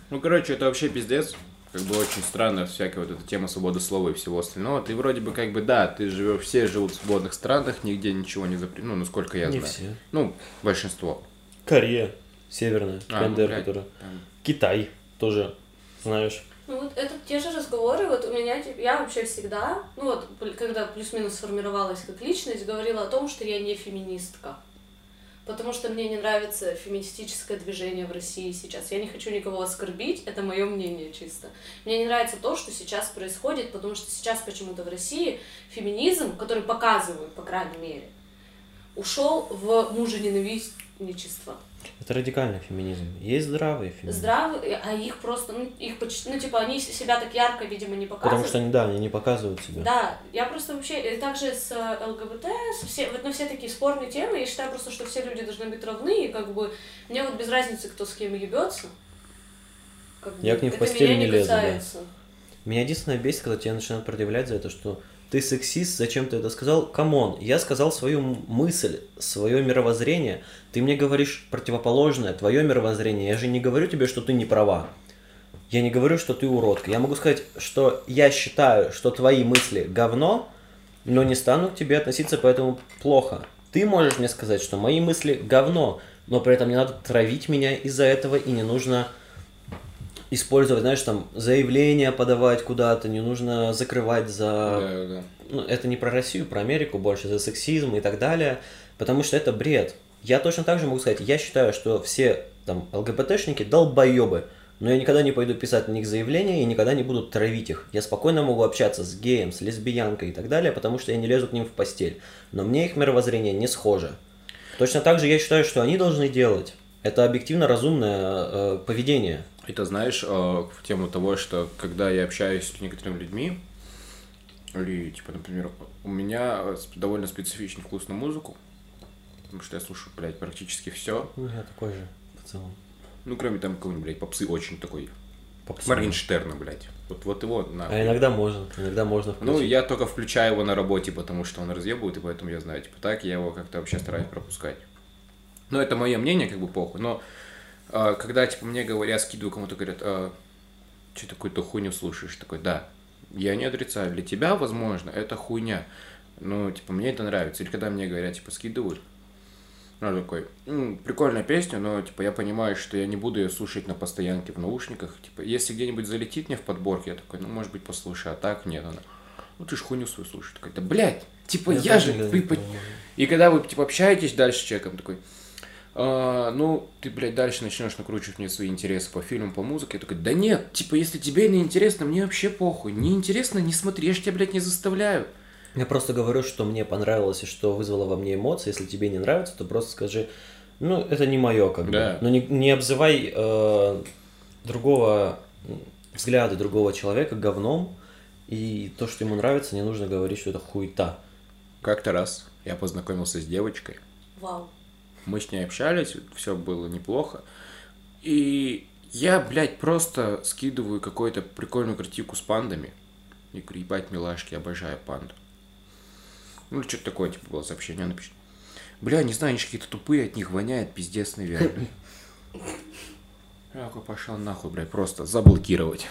Ну, короче, это вообще пиздец. Как бы очень странно всякая вот эта тема свободы слова и всего остального. Ты вроде бы как бы, да, ты живешь, все живут в свободных странах, нигде ничего не запрещено, ну, насколько я Не знаю. все. Ну, большинство. Корея, северная, А, ну, КНДР, блядь, которая. там. Китай тоже, знаешь. Ну вот это те же разговоры, вот у меня, я вообще всегда, ну вот, когда плюс-минус сформировалась как личность, говорила о том, что я не феминистка. Потому что мне не нравится феминистическое движение в России сейчас. Я не хочу никого оскорбить, это мое мнение чисто. Мне не нравится то, что сейчас происходит, потому что сейчас почему-то в России феминизм, который показывают, по крайней мере, ушел в мужененавистничество. Это радикальный феминизм. Есть здравый феминизм. Здравые, а их просто, ну, их почти, ну, типа, они себя так ярко, видимо, не показывают. Потому что они, да, они не показывают себя. Да, я просто вообще, также с э, ЛГБТ, со все, вот на все такие спорные темы, я считаю просто, что все люди должны быть равны, и как бы мне вот без разницы, кто с кем ебется. Как бы, Я к ним в постель не лезу, да. касается. Меня единственное бесит, когда тебя начинают предъявлять за это, что ты сексист, зачем ты это сказал? Come on, я сказал свою мысль, свое мировоззрение, ты мне говоришь противоположное, твое мировоззрение, я же не говорю тебе, что ты не права. Я не говорю, что ты уродка. Я могу сказать, что я считаю, что твои мысли говно, но не стану к тебе относиться поэтому плохо. Ты можешь мне сказать, что мои мысли говно, но при этом не надо травить меня из-за этого и не нужно использовать, знаешь, там, заявления подавать куда-то, не нужно закрывать за... Да, да. Ну, это не про Россию, про Америку больше, за сексизм и так далее, потому что это бред. Я точно так же могу сказать, я считаю, что все там ЛГБТшники долбоебы, но я никогда не пойду писать на них заявления и никогда не буду травить их. Я спокойно могу общаться с геем, с лесбиянкой и так далее, потому что я не лезу к ним в постель. Но мне их мировоззрение не схоже. Точно так же я считаю, что они должны делать. Это объективно разумное э, поведение. Это знаешь, э, в тему того, что когда я общаюсь с некоторыми людьми, или, типа, например, у меня э, довольно специфичный вкус на музыку, потому что я слушаю, блядь, практически все. Ну, я такой же в целом. Ну, кроме там какого-нибудь, блядь, попсы очень такой. Попсовый. Моргенштерна, блядь. Вот, вот его нахуй. А иногда можно, иногда можно Ну, включить. я только включаю его на работе, потому что он разъебывает, и поэтому я знаю. Типа так, я его как-то вообще стараюсь пропускать. Но это мое мнение, как бы похуй. Но когда, типа, мне говорят, скидываю кому-то, говорят, а, что такую-то хуйню слушаешь? Такой, да. Я не отрицаю. Для тебя, возможно, это хуйня. Ну, типа, мне это нравится. Или когда мне говорят, типа, скидывают, ну, такой, «М, прикольная песня, но, типа, я понимаю, что я не буду ее слушать на постоянке в наушниках. Типа, если где-нибудь залетит мне в подборке, я такой, ну, может быть, послушаю, а так нет. Она, ну, ты ж хуйню свою слушаешь. Такой, да, блядь, типа, я, тоже же, понимаю. И когда вы, типа, общаетесь дальше с человеком, такой, «А, ну, ты, блядь, дальше начнешь накручивать мне свои интересы по фильмам, по музыке. Я такой, да нет, типа, если тебе не интересно, мне вообще похуй. Не интересно, не смотри, я ж тебя, блядь, не заставляю. Я просто говорю, что мне понравилось и что вызвало во мне эмоции. Если тебе не нравится, то просто скажи, ну, это не мое, как Да. бы. Но не, не обзывай э, другого взгляда другого человека говном. И то, что ему нравится, не нужно говорить, что это хуета. Как-то раз я познакомился с девочкой. Вау. Мы с ней общались, все было неплохо. И я, блядь, просто скидываю какую-то прикольную картинку с пандами. И говорю, ебать, милашки, обожаю панду. Ну, что-то такое, типа, было сообщение. Она пишет, бля, не знаю, они же какие-то тупые, от них воняет, пиздец, наверное. Я такой, пошел нахуй, блядь, просто заблокировать.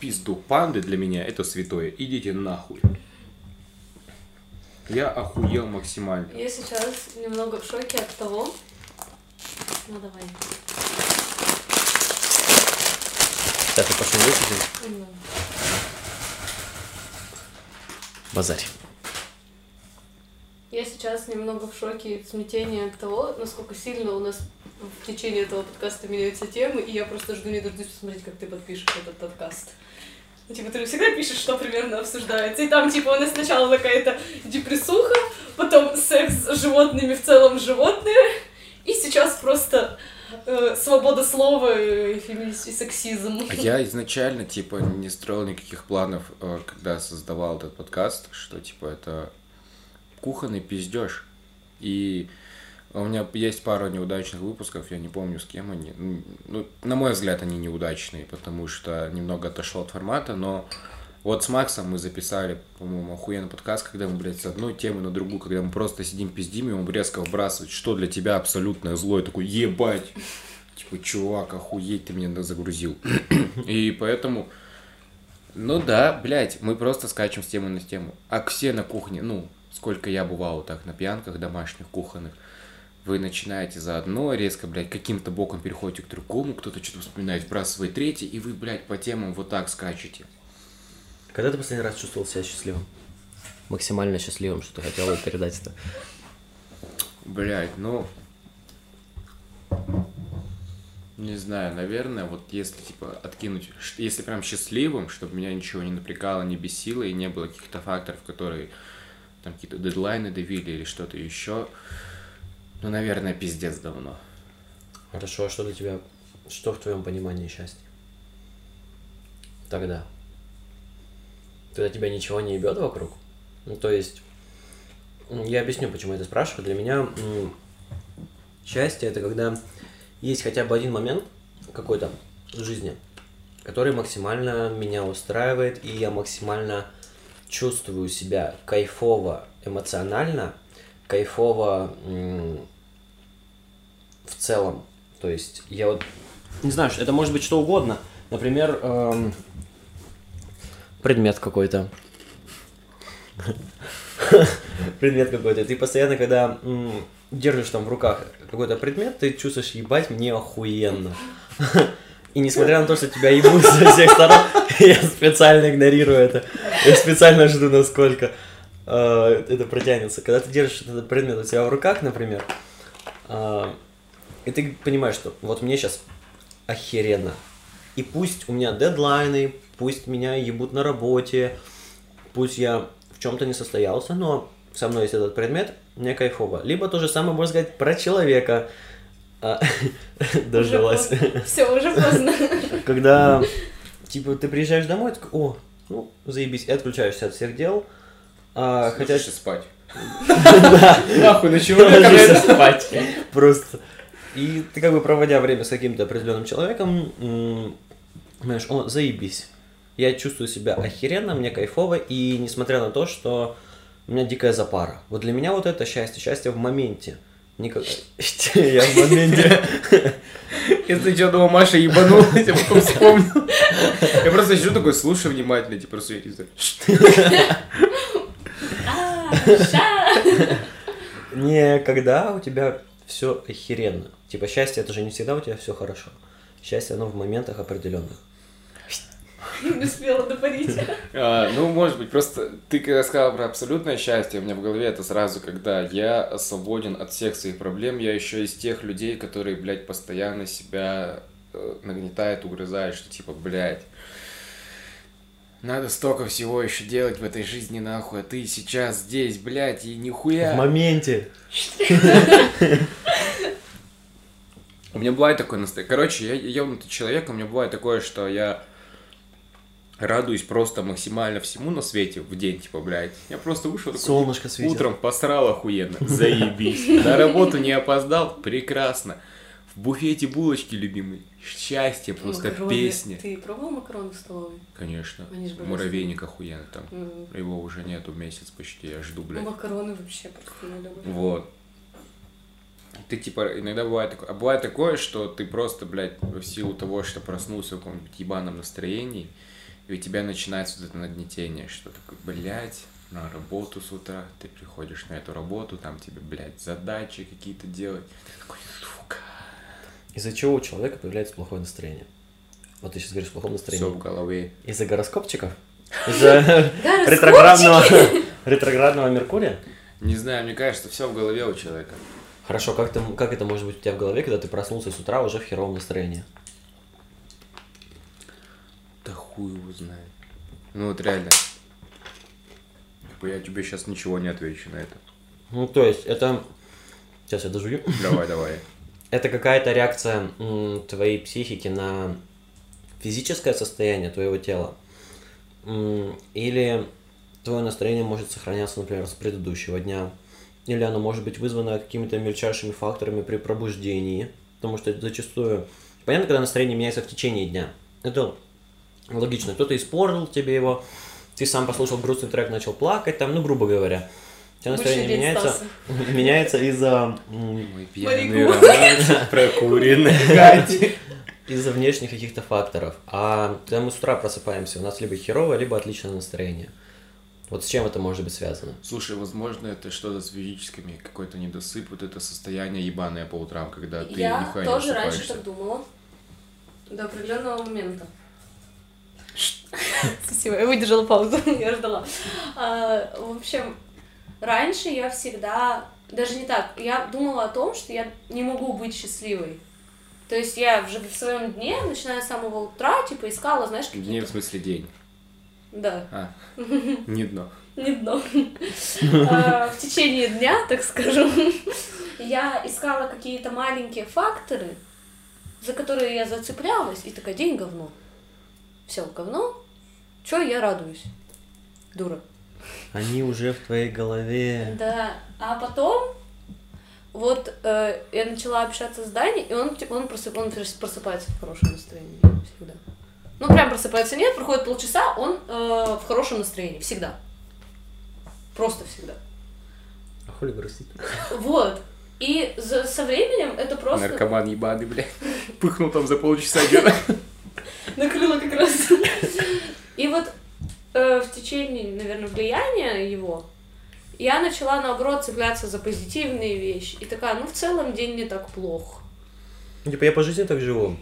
Пизду, панды для меня это святое, идите нахуй. Я охуел максимально. Я сейчас немного в шоке от того. Ну давай. Так, и пошли выпустим. Ну. Базарь. Я сейчас немного в шоке и в смятении от того, насколько сильно у нас в течение этого подкаста меняются темы, и я просто жду не дождусь посмотреть, как ты подпишешь этот подкаст. Ну, типа, ты всегда пишешь, что примерно обсуждается, и там, типа, у нас сначала какая-то депрессуха, потом секс с животными в целом животные, и сейчас просто э, свобода слова и феминизм и сексизм. А Я изначально, типа, не строил никаких планов, э, когда создавал этот подкаст, что, типа, это кухонный пиздеж. И у меня есть пару неудачных выпусков, я не помню, с кем они. Ну, на мой взгляд, они неудачные, потому что немного отошел от формата, но Вот с Максом мы записали, по-моему, охуенный подкаст, когда мы, блядь, с одной темы на другую, когда мы просто сидим пиздим, и он резко вбрасывает, что для тебя абсолютное зло, и такой, ебать, типа, чувак, охуеть, ты меня загрузил. И поэтому, ну да, блядь, мы просто скачем с темы на тему. А все на кухне, ну, сколько я бывал так на пьянках домашних, кухонных, вы начинаете за одно, резко, блядь, каким-то боком переходите к другому, кто-то что-то вспоминает, вбрасывает третий, и вы, блядь, по темам вот так скачете. Когда ты последний раз чувствовал себя счастливым? Максимально счастливым, что ты хотел передать это? Блядь, ну... Не знаю, наверное, вот если, типа, откинуть... Если прям счастливым, чтобы меня ничего не напрягало, не бесило, и не было каких-то факторов, которые там какие-то дедлайны давили или что-то еще, ну, наверное, пиздец давно. Хорошо, а что для тебя, что в твоем понимании счастья? Тогда. Когда тебя ничего не ебет вокруг? Ну, то есть, я объясню, почему я это спрашиваю. Для меня счастье это когда есть хотя бы один момент какой-то в жизни, который максимально меня устраивает, и я максимально чувствую себя кайфово эмоционально, кайфово в целом. То есть я вот не знаю, это может быть что угодно. Например, эм, предмет какой-то. предмет какой-то. Ты постоянно, когда держишь там в руках какой-то предмет, ты чувствуешь, ебать, мне охуенно. И несмотря на то, что тебя ебут со всех сторон, я специально игнорирую это. Я специально жду, насколько э, это протянется. Когда ты держишь этот предмет у себя в руках, например, а, и ты понимаешь, что вот мне сейчас охеренно. И пусть у меня дедлайны, пусть меня ебут на работе, пусть я в чем-то не состоялся, но со мной есть этот предмет, мне кайфово. Либо то же самое можно сказать про человека. А, Дожилась. Все, уже поздно. Когда, типа, ты приезжаешь домой, такой, о, ну, заебись, и отключаешься от всех дел. А, хотя спать. Нахуй, на чего спать. Просто. И ты как бы проводя время с каким-то определенным человеком, понимаешь, о, заебись. Я чувствую себя охеренно, мне кайфово, и несмотря на то, что у меня дикая запара. Вот для меня вот это счастье, счастье в моменте. Никак... Я в моменте. Если что, думал, Маша ебанула, я потом вспомнил. Я просто сижу такой, слушаю внимательно, типа, просто я не знаю. Не когда у тебя все охеренно. Типа счастье это же не всегда у тебя все хорошо. Счастье оно в моментах определенных. Не успела допарить. А, ну, может быть, просто ты когда сказал про абсолютное счастье, у меня в голове это сразу, когда я свободен от всех своих проблем, я еще из тех людей, которые, блядь, постоянно себя э, нагнетают, угрызают, что типа, блядь, надо столько всего еще делать в этой жизни, нахуй, а ты сейчас здесь, блядь, и нихуя. В моменте. У меня бывает такое настроение. Короче, я ебнутый человек, у меня бывает такое, что я радуюсь просто максимально всему на свете в день, типа, блядь. Я просто вышел такой, Солнышко светит. утром посрал охуенно, заебись. На работу не опоздал, прекрасно. В буфете булочки любимые, счастье, просто Макароны. песня. Ты пробовал макароны в столовой? Конечно, Они ж божественные. муравейник охуенно там. М. Его уже нету месяц почти, я жду, Ну, блядь. макароны вообще просто не люблю. Вот. Ты типа, иногда бывает такое, а бывает такое, что ты просто, блядь, в силу того, что проснулся в каком-нибудь ебаном настроении, и у тебя начинается вот это нагнетение, что такое, блядь, на работу с утра, ты приходишь на эту работу, там тебе, блядь, задачи какие-то делать. Ты такой, сука. Из-за чего у человека появляется плохое настроение? Вот ты сейчас говоришь плохом Все в настроении. голове. Из-за гороскопчиков? Из-за ретроградного, ретроградного Меркурия? Не знаю, мне кажется, все в голове у человека. Хорошо, как, ты, как это может быть у тебя в голове, когда ты проснулся с утра уже в херовом настроении? Да хуй его знает. Ну вот реально. Типа, Я тебе сейчас ничего не отвечу на это. Ну, то есть, это... Сейчас я дожую. Давай, давай. Это какая-то реакция твоей психики на физическое состояние твоего тела? Или твое настроение может сохраняться, например, с предыдущего дня? Или оно может быть вызвано какими-то мельчайшими факторами при пробуждении? Потому что зачастую... Понятно, когда настроение меняется в течение дня. Это логично. Кто-то испортил тебе его, ты сам послушал грустный трек, начал плакать, там, ну, грубо говоря. У тебя настроение Мужчина меняется, меняется из-за м, Мой пьяный Моряку. роман прокуренный. из-за внешних каких-то факторов. А когда мы с утра просыпаемся, у нас либо херовое, либо отличное настроение. Вот с чем это может быть связано? Слушай, возможно, это что-то с физическими, какой-то недосып, вот это состояние ебаное по утрам, когда ты Я нихуя не тоже раньше так думала. До определенного момента. Спасибо, я выдержала паузу, я ждала. А, в общем, раньше я всегда, даже не так, я думала о том, что я не могу быть счастливой. То есть я уже в своем дне, начиная с самого утра, типа искала, знаешь, какие-то... в смысле день. Да, А, не дно. не дно. А, В течение дня, так скажем, я искала какие-то маленькие факторы, за которые я зацеплялась, и такая, день говно. Все, говно. Чё я радуюсь? Дура. Они уже в твоей голове. Да. А потом вот э, я начала общаться с Даней, и он, он, просып- он прос- просыпается в хорошем настроении всегда. Ну, прям просыпается нет, проходит полчаса, он э, в хорошем настроении. Всегда. Просто всегда. А хули грустить? Вот. И за- со временем это просто Наркоман ебаный, блядь. Пыхнул там за полчаса где-то. накрыло как раз. И вот э, в течение, наверное, влияния его я начала, наоборот, цепляться за позитивные вещи. И такая, ну, в целом день не так плох. Ну, Типа я по жизни так живу.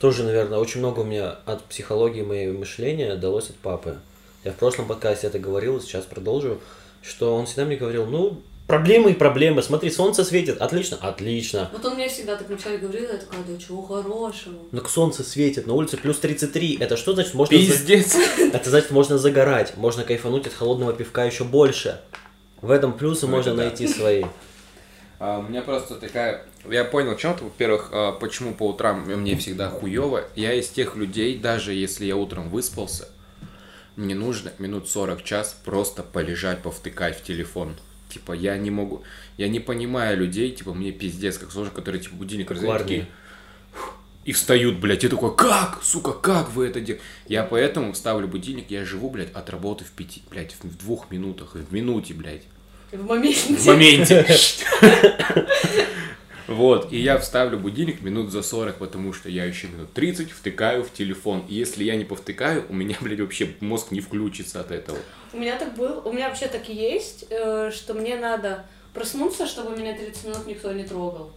Тоже, наверное, очень много у меня от психологии моего мышления далось от папы. Я в прошлом подкасте это говорил, сейчас продолжу, что он всегда мне говорил, ну, проблемы и проблемы, смотри, солнце светит, отлично, отлично. Вот он мне всегда так вначале говорил, я такая, да чего хорошего. Ну, к солнце светит, на улице плюс 33, это что значит? Можно за- Пиздец. Это значит, можно загорать, можно кайфануть от холодного пивка еще больше. В этом плюсы Ну, можно это да. найти свои. А, у меня просто такая... Я понял, чем то Во-первых, а, почему по утрам мне всегда хуево. Я из тех людей, даже если я утром выспался, мне нужно минут 40 час просто полежать, повтыкать в телефон. Типа, я не могу... Я не понимаю людей, типа, мне пиздец, как сложно, которые, типа, будильник такие, и встают, блядь, я такой, как, сука, как вы это делаете? Я поэтому ставлю будильник, я живу, блядь, от работы в пяти, блядь, в двух минутах, в минуте, блядь. В моменте. В моменте. Вот, и я вставлю будильник минут за 40, потому что я еще минут 30 втыкаю в телефон. И если я не повтыкаю, у меня, блядь, вообще мозг не включится от этого. У меня так был, у меня вообще так и есть, э, что мне надо проснуться, чтобы меня 30 минут никто не трогал.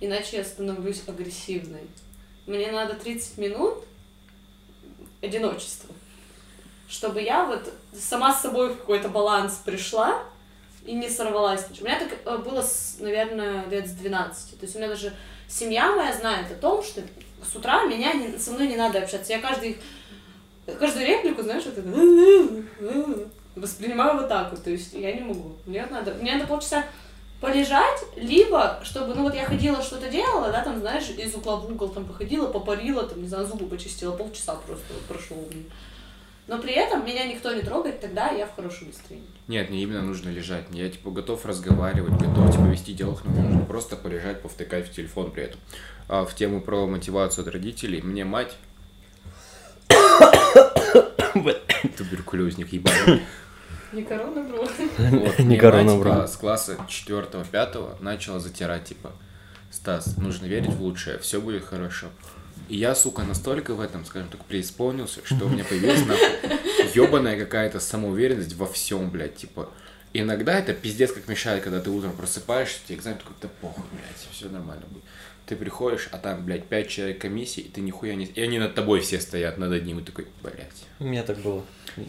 Иначе я становлюсь агрессивной. Мне надо 30 минут одиночества. Чтобы я вот сама с собой в какой-то баланс пришла и не сорвалась. У меня так э, было, наверное, лет с 12. То есть у меня даже семья моя знает о том, что с утра меня не- со мной не надо общаться. Я каждый каждую реплику, знаешь, вот это воспринимаю вот так вот, то есть я не могу. Мне надо, мне надо полчаса полежать, либо, чтобы, ну вот я ходила, что-то делала, да, там, знаешь, из угла в угол там походила, попарила, там, не знаю, зубы почистила, полчаса просто вот прошло у меня. Но при этом меня никто не трогает, тогда я в хорошем настроении. Нет, мне именно нужно лежать. Я, типа, готов разговаривать, готов, типа, вести диалог, но мне нужно просто полежать, повтыкать в телефон при этом. А в тему про мотивацию от родителей, мне мать... Туберкулезник, ебаный. Не корона, бро. Вот, Не корона, бро. типа, с класса 4-5 начала затирать, типа, Стас, нужно верить в лучшее, все будет хорошо. И я, сука, настолько в этом, скажем так, преисполнился, что у меня появилась, нахуй, ебаная какая-то самоуверенность во всем, блядь, типа. Иногда это пиздец как мешает, когда ты утром просыпаешься, тебе экзамен такой, да похуй, блядь, все нормально будет. Ты приходишь, а там, блядь, пять человек комиссии, и ты нихуя не... И они над тобой все стоят, над одним, и такой, блядь. У меня так было.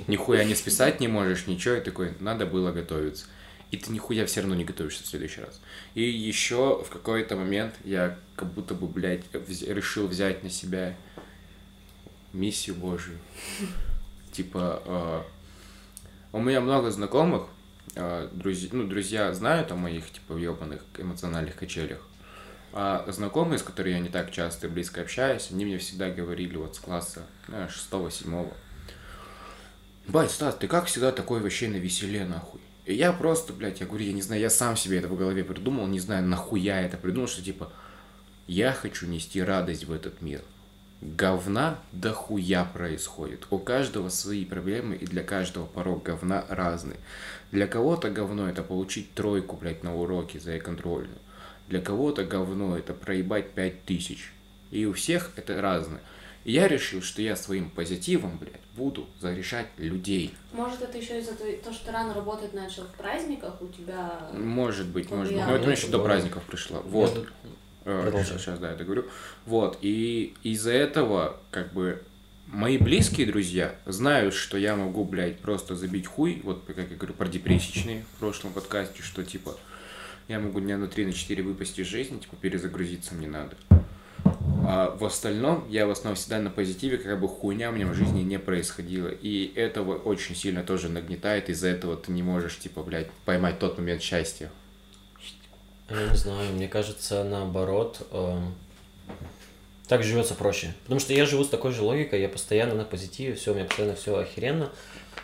Нихуя не списать не можешь, ничего, и такой, надо было готовиться. И ты нихуя все равно не готовишься в следующий раз. И еще в какой-то момент я как будто бы, блядь, вз- решил взять на себя миссию Божию. Типа, э, у меня много знакомых, э, друзья, ну, друзья знают о моих, типа, ебаных эмоциональных качелях. А знакомые, с которыми я не так часто и близко общаюсь, они мне всегда говорили вот с класса э, шестого-седьмого, Бать, Стас, ты как всегда такой вообще на веселе, нахуй. И я просто, блядь, я говорю, я не знаю, я сам себе это в голове придумал, не знаю, нахуя это придумал, что типа, я хочу нести радость в этот мир. говна дохуя происходит. У каждого свои проблемы, и для каждого порог говна разный. Для кого-то говно это получить тройку, блядь, на уроке за контрольную. Для кого-то говно это проебать пять тысяч. И у всех это разное. И я решил, что я своим позитивом, блядь, буду зарешать людей. Может, это еще из-за того, что ты рано работать начал в праздниках, у тебя... Может быть, может быть. Но это еще это до праздников пришло. Вот. Тут- Э, Продолжай. Сейчас, да, я договорю. Вот, и из-за этого, как бы, мои близкие друзья знают, что я могу, блядь, просто забить хуй, вот, как я говорю, про депрессичные в прошлом подкасте, что, типа, я могу дня на 3 на 4 выпасть из жизни, типа, перезагрузиться мне надо. А в остальном, я в основном всегда на позитиве, как бы хуйня меня в жизни не происходила. И этого очень сильно тоже нагнетает, из-за этого ты не можешь, типа, блядь, поймать тот момент счастья. Я не знаю, мне кажется, наоборот, эм, так живется проще. Потому что я живу с такой же логикой, я постоянно на позитиве, все, у меня постоянно все охеренно.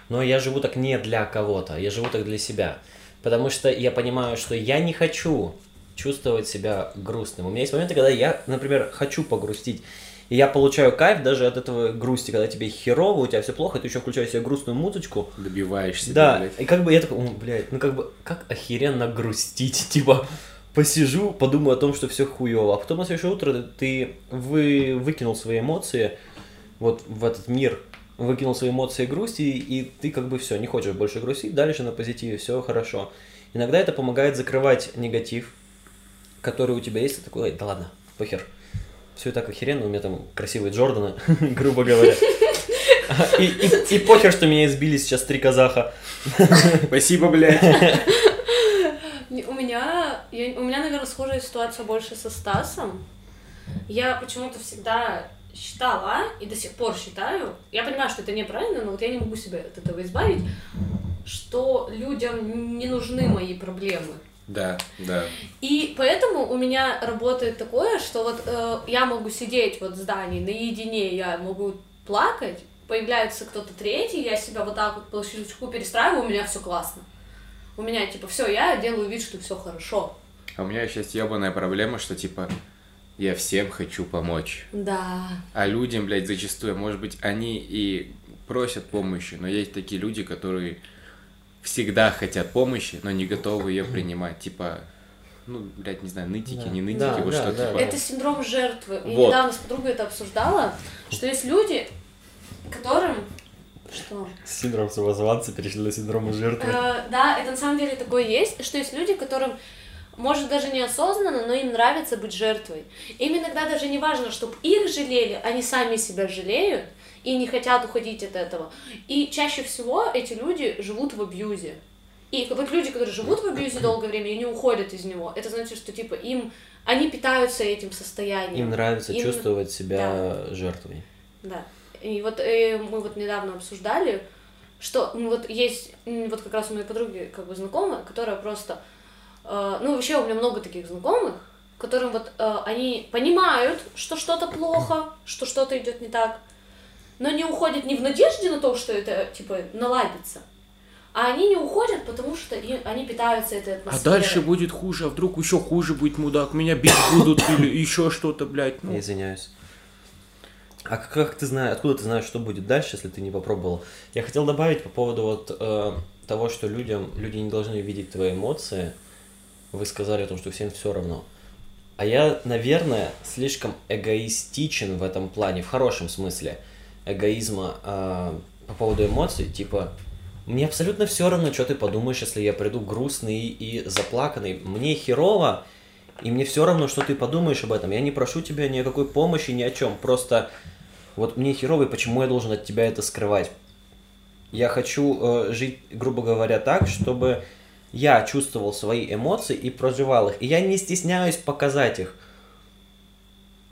Но я живу так не для кого-то, я живу так для себя. Потому что я понимаю, что я не хочу чувствовать себя грустным. У меня есть моменты, когда я, например, хочу погрустить. И я получаю кайф даже от этого грусти, когда тебе херово, у тебя все плохо, ты еще включаешь себе грустную музычку, Добиваешься, да, блядь. и как бы я такой, «М, блядь, ну как бы, как охеренно грустить, типа, посижу, подумаю о том, что все хуево, а потом на следующее утро ты вы, выкинул свои эмоции вот в этот мир, выкинул свои эмоции грусти, и ты как бы все, не хочешь больше грустить, дальше на позитиве, все хорошо. Иногда это помогает закрывать негатив, который у тебя есть, ты такой, «Ой, да ладно, похер. Все так охеренно, у меня там красивые Джорданы, грубо говоря. И, и- и похер, что меня избили сейчас три казаха. Спасибо, блядь. У меня, я- у меня, наверное, схожая ситуация больше со Стасом. Я почему-то всегда считала и до сих пор считаю, я понимаю, что это неправильно, но вот я не могу себя от этого избавить, что людям не нужны мои проблемы. Да, да. И поэтому у меня работает такое, что вот э, я могу сидеть вот в здании наедине, я могу плакать, появляется кто-то третий, я себя вот так вот по щелчку перестраиваю, у меня все классно. У меня типа все, я делаю вид, что все хорошо. А у меня сейчас ебаная проблема, что типа я всем хочу помочь. Да. А людям, блядь, зачастую, может быть, они и просят помощи, но есть такие люди, которые всегда хотят помощи, но не готовы ее принимать. Типа, ну, блядь, не знаю, нытики, Да. не нытики, Да, вот да, что да. типа. Это синдром жертвы. Я Вот. недавно с подругой это обсуждала, что есть люди, которым... Что? Синдром самозванца перешли на синдром жертвы. Э, да, это на самом деле такое есть, что есть люди, которым, может, даже неосознанно, но им нравится быть жертвой. Им иногда даже не важно, чтобы их жалели, они сами себя жалеют и не хотят уходить от этого. И чаще всего эти люди живут в абьюзе. И вот люди, которые живут в абьюзе долгое время и не уходят из него, это значит, что типа им они питаются этим состоянием. Им нравится Им- чувствовать себя жертвой. Да. И вот э, мы вот недавно обсуждали, что ну, вот есть, вот как раз у моей подруги как бы знакомая, которая просто, э, ну вообще у меня много таких знакомых, которым вот э, они понимают, что что-то плохо, что что-то идет не так, но не уходят не в надежде на то, что это типа наладится, а они не уходят, потому что и- они питаются этой А атмосферой. дальше будет хуже, а вдруг еще хуже будет мудак, меня бить будут или еще что-то, блядь. Я Ну, извиняюсь. А как, как ты знаешь, откуда ты знаешь, что будет дальше, если ты не попробовал? Я хотел добавить по поводу вот э, того, что людям, люди не должны видеть твои эмоции. Вы сказали о том, что всем все равно. А я, наверное, слишком эгоистичен в этом плане, в хорошем смысле эгоизма э, по поводу эмоций. Типа, мне абсолютно все равно, что ты подумаешь, если я приду грустный и заплаканный. Мне херово, и мне все равно, что ты подумаешь об этом. Я не прошу тебя ни о какой помощи, ни о чем. Просто вот мне херово, и почему я должен от тебя это скрывать? Я хочу э, жить, грубо говоря, так, чтобы я чувствовал свои эмоции и проживал их. И я не стесняюсь показать их.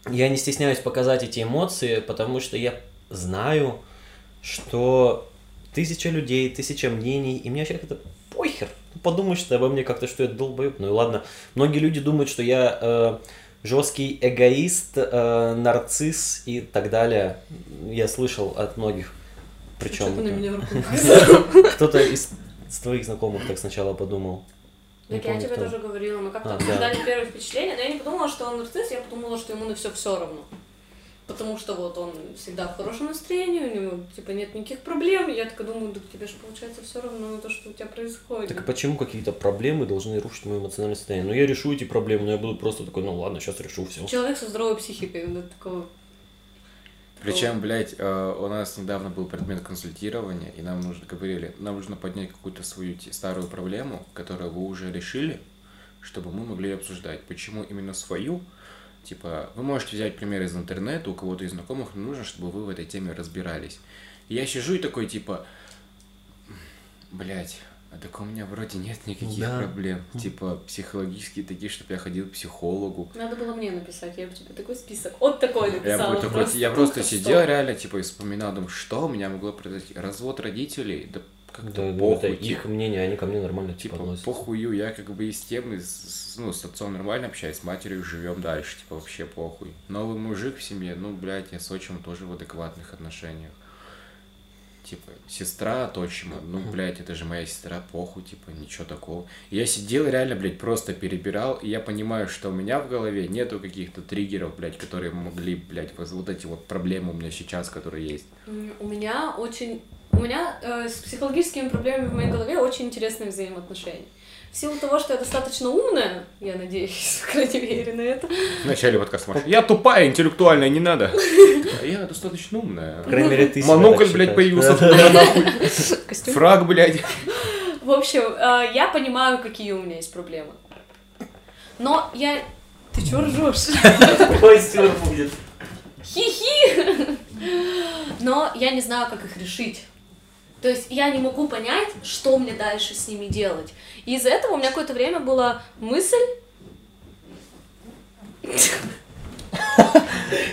Я не стесняюсь показать эти эмоции, потому что я знаю, что тысяча людей, тысяча мнений, и мне вообще как-то похер. Подумаешь ты обо мне как-то, что я долбоеб. Ну и ладно. Многие люди думают, что я э, жесткий эгоист, э, нарцисс и так далее. Я слышал от многих. Причем кто-то из, твоих знакомых так сначала подумал. Так я тебе тоже говорила, мы как-то А, да. обсуждали первое впечатление, но я не подумала, что он нарцисс, я подумала, что ему на все все равно. Потому что вот он всегда в хорошем настроении, у него типа нет никаких проблем. Я такая думаю, да тебе же получается все равно то, что у тебя происходит. Так а почему какие-то проблемы должны рушить мое эмоциональное состояние? Ну я решу эти проблемы, но я буду просто такой, ну ладно, сейчас решу все. Человек со здоровой психикой, да, такого. Причем, блядь, э, у нас недавно был предмет консультирования, и нам нужно говорили, нам нужно поднять какую-то свою те- старую проблему, которую вы уже решили, чтобы мы могли обсуждать. Почему именно свою? Типа, вы можете взять пример из интернета, у кого-то из знакомых, но нужно, чтобы вы в этой теме разбирались. И я сижу и такой, типа, блядь, а так у меня вроде нет никаких Да. проблем. Типа, психологические такие, чтобы я ходил к психологу. Надо было мне написать, я бы тебе такой список. Вот такой Я, написала. бы такой- я тут просто сидел что. реально, типа, и вспоминал, думаю, что у меня могло произойти? Развод родителей? Да как-то Да, похуй, это типа. их мнение, они ко мне нормально типа, Типа, относятся. похую, я как бы из темы, с- с- ну, с отцом нормально общаюсь, с матерью живем дальше, типа, вообще похуй. Новый мужик в семье, ну, блядь, я с отчимом тоже в адекватных отношениях. Типа, сестра от отчима, ну, блядь, это же моя сестра, похуй, типа, ничего такого. Я сидел реально, блядь, просто перебирал, и я понимаю, что у меня в голове нету каких-то триггеров, блядь, которые могли, блядь, вот эти вот проблемы у меня сейчас, которые есть. У меня очень... У меня э, с психологическими проблемами в моей голове очень интересные взаимоотношения. В силу того, что я достаточно умная, я надеюсь, по крайней мере, на это, В начале подкаста Маша, я тупая, интеллектуальная, не надо. А я достаточно умная. По крайней мере, ты Монокль, блядь, появился. Фраг, блядь. В общем, э, я понимаю, какие у меня есть проблемы. Но я... Ты чё ржешь? Ой, будет. Хи-хи! Но я не знаю, как их решить. То есть я не могу понять, что мне дальше с ними делать. И из-за этого у меня какое-то время была мысль...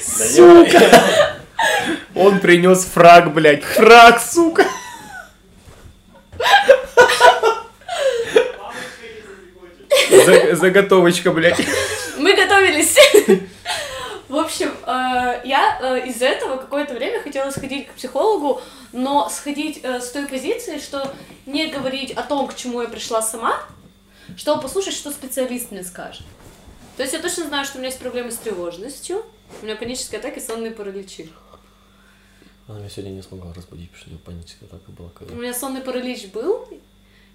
Сука. Он принес фраг, блядь. Фраг, сука. За- Заготовочка, блядь. Мы готовились. В общем, э, я э, из-за этого какое-то время хотела сходить к психологу, но сходить э, с той позиции, что не говорить о том, к чему я пришла сама, чтобы послушать, что специалист мне скажет. То есть я точно знаю, что у меня есть проблемы с тревожностью, у меня панические атаки, сонные параличи. Она меня сегодня не смогла разбудить, потому что у нее паническая атака была. У когда- меня сонный паралич был,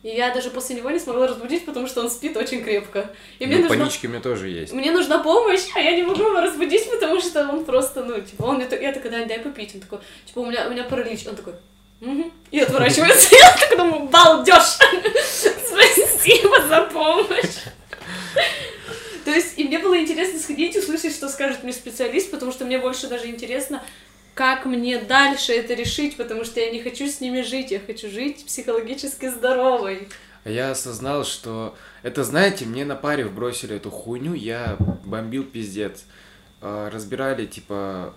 и я даже после него не смогла разбудить, потому что он спит очень крепко. И мне Ну, нужно Панички у меня тоже есть. Мне нужна помощь, а я не могу его разбудить, потому что он просто, ну, типа, он мне так- я такая, дай, дай попить. Он такой, типа, у меня, у меня паралич. Он такой, «Мгм». и отворачивается. Я так думаю, балдеж! Спасибо за помощь! То есть, и мне было интересно сходить и услышать, что скажет мне специалист, потому что мне больше даже интересно, как мне дальше это решить, потому что я не хочу с ними жить, я хочу жить психологически здоровой. А Я осознал, что это, знаете, мне на паре вбросили эту хуйню, я бомбил пиздец. А, Разбирали, типа,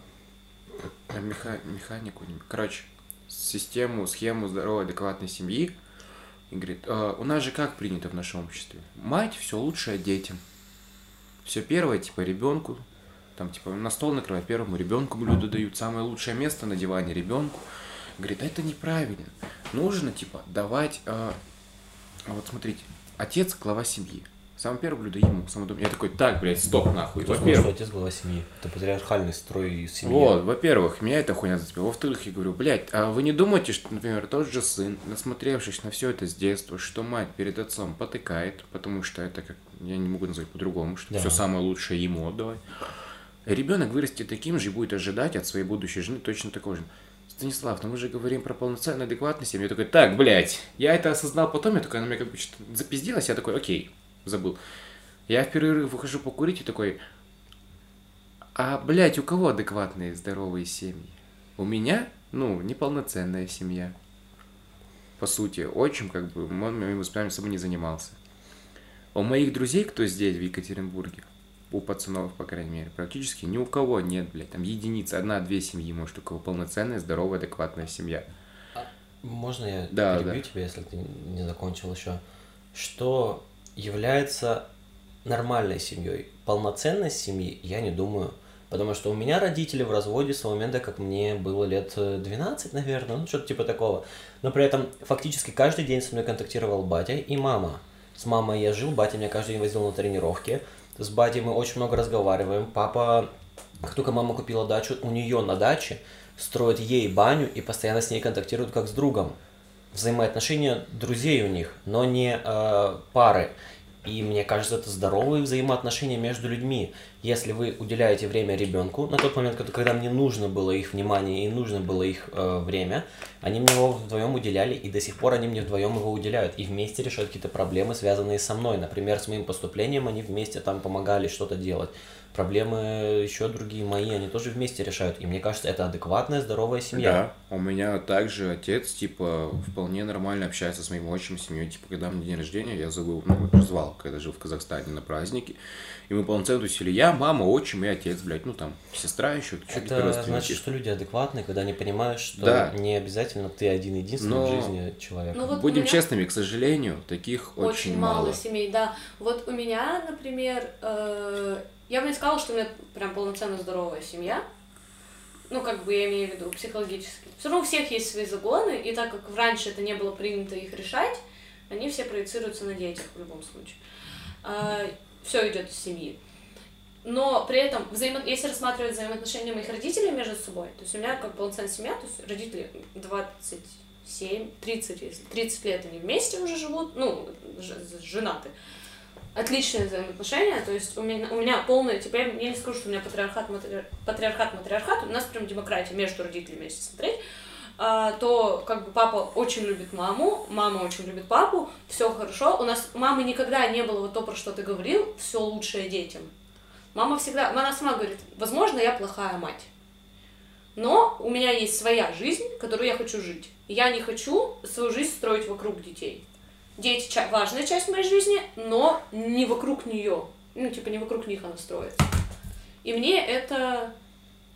э, меха- механику, короче, систему, схему здоровой, адекватной семьи. И говорит, «А, у нас же как принято в нашем обществе? Мать все лучшее детям. Все первое, типа, ребенку. Там, типа, на стол накрывать первому ребенку блюдо дают. Самое лучшее место на диване ребенку. Говорит, это неправильно. Нужно, типа, давать а, а вот смотрите, отец глава семьи. Самое первое блюдо ему, самое. Я такой, так, блядь, стоп нахуй. Кто сказал, что Во-первых, отец глава семьи? Это патриархальный строй семьи. вот, во-первых, меня эта хуйня зацепила. Во-вторых, я говорю, блядь, а вы не думаете, что, например, тот же сын, насмотревшись на все это с детства, что мать перед отцом потыкает, потому что это как, я не могу назвать по-другому, что Да. все самое лучшее ему отдавай. Ребенок вырастет таким же и будет ожидать от своей будущей жены точно такого же. Станислав, ну мы же говорим про полноценную адекватность. Я такой, так, блядь, я это осознал потом, я такой, она мне как бы что-то запиздилась, я такой, окей, забыл. Я в перерыв выхожу покурить и такой, а, блядь, у кого адекватные здоровые семьи? У меня, ну, неполноценная семья. По сути, отчим, как бы, он моим воспитанием собой не занимался. У моих друзей, кто здесь, в Екатеринбурге, у пацанов, по крайней мере, практически ни у кого нет, блядь, там единицы, одна-две семьи, может, у кого полноценная, здоровая, адекватная семья. Можно я Да, перебью тебя, если ты не закончил еще? Что является нормальной семьей? Полноценной семьи, я не думаю. Потому что у меня родители в разводе с того момента, как мне было лет э, 12, наверное, ну что-то типа такого. Но при этом фактически каждый день со мной контактировал батя и мама. С мамой я жил, батя меня каждый день возил на тренировки. С батей мы очень много разговариваем. Папа Как только мама купила дачу, у нее на даче строят ей баню и постоянно с ней контактируют как с другом. Взаимоотношения друзей у них, но не э, пары. И мне кажется, это здоровые взаимоотношения между людьми. Если вы уделяете время ребенку, на тот момент, когда мне нужно было их внимание и нужно было их э, время, они мне его вдвоем уделяли, и до сих пор они мне вдвоем его уделяют. И вместе решают какие-то проблемы, связанные со мной. Например, с моим поступлением они вместе там помогали что-то делать проблемы еще другие мои, они тоже вместе решают. И мне кажется, это адекватная, здоровая семья. Да, у меня также отец, типа, вполне нормально общается с моим отчимом, семьей. Типа, когда мне день рождения, я зову, ну, звал, когда жил в Казахстане на праздники. И мы полноценно тусили я, мама, отчим и отец, блядь, ну там, сестра еще, Это значит, что люди адекватные, когда они понимают, что да. не обязательно ты один единственный Но... в жизни человек. Ну, вот Будем меня... честными, к сожалению, таких очень, очень мало. мало семей, да. Вот у меня, например, э я бы не сказала, что у меня прям полноценно здоровая семья. Ну, как бы я имею в виду психологически. Все равно у всех есть свои загоны, и так как раньше это не было принято их решать, они все проецируются на детях в любом случае. А, все идет из семьи. Но при этом, взаимо... если рассматривать взаимоотношения моих родителей между собой, то есть у меня как полноценная семья, то есть родители 27, 30, если 30 лет они вместе уже живут, ну, женаты отличные взаимоотношения, то есть у меня, у меня полное, типа, я, я не скажу, что у меня патриархат, матри, патриархат, матриархат, у нас прям демократия между родителями, если смотреть, а, то как бы папа очень любит маму, мама очень любит папу, все хорошо, у нас мамы никогда не было вот то, про что ты говорил, все лучшее детям. Мама всегда, она сама говорит, возможно, я плохая мать, но у меня есть своя жизнь, которую я хочу жить. Я не хочу свою жизнь строить вокруг детей дети ча- важная часть моей жизни, но не вокруг нее. Ну, типа, не вокруг них она строится. И мне это...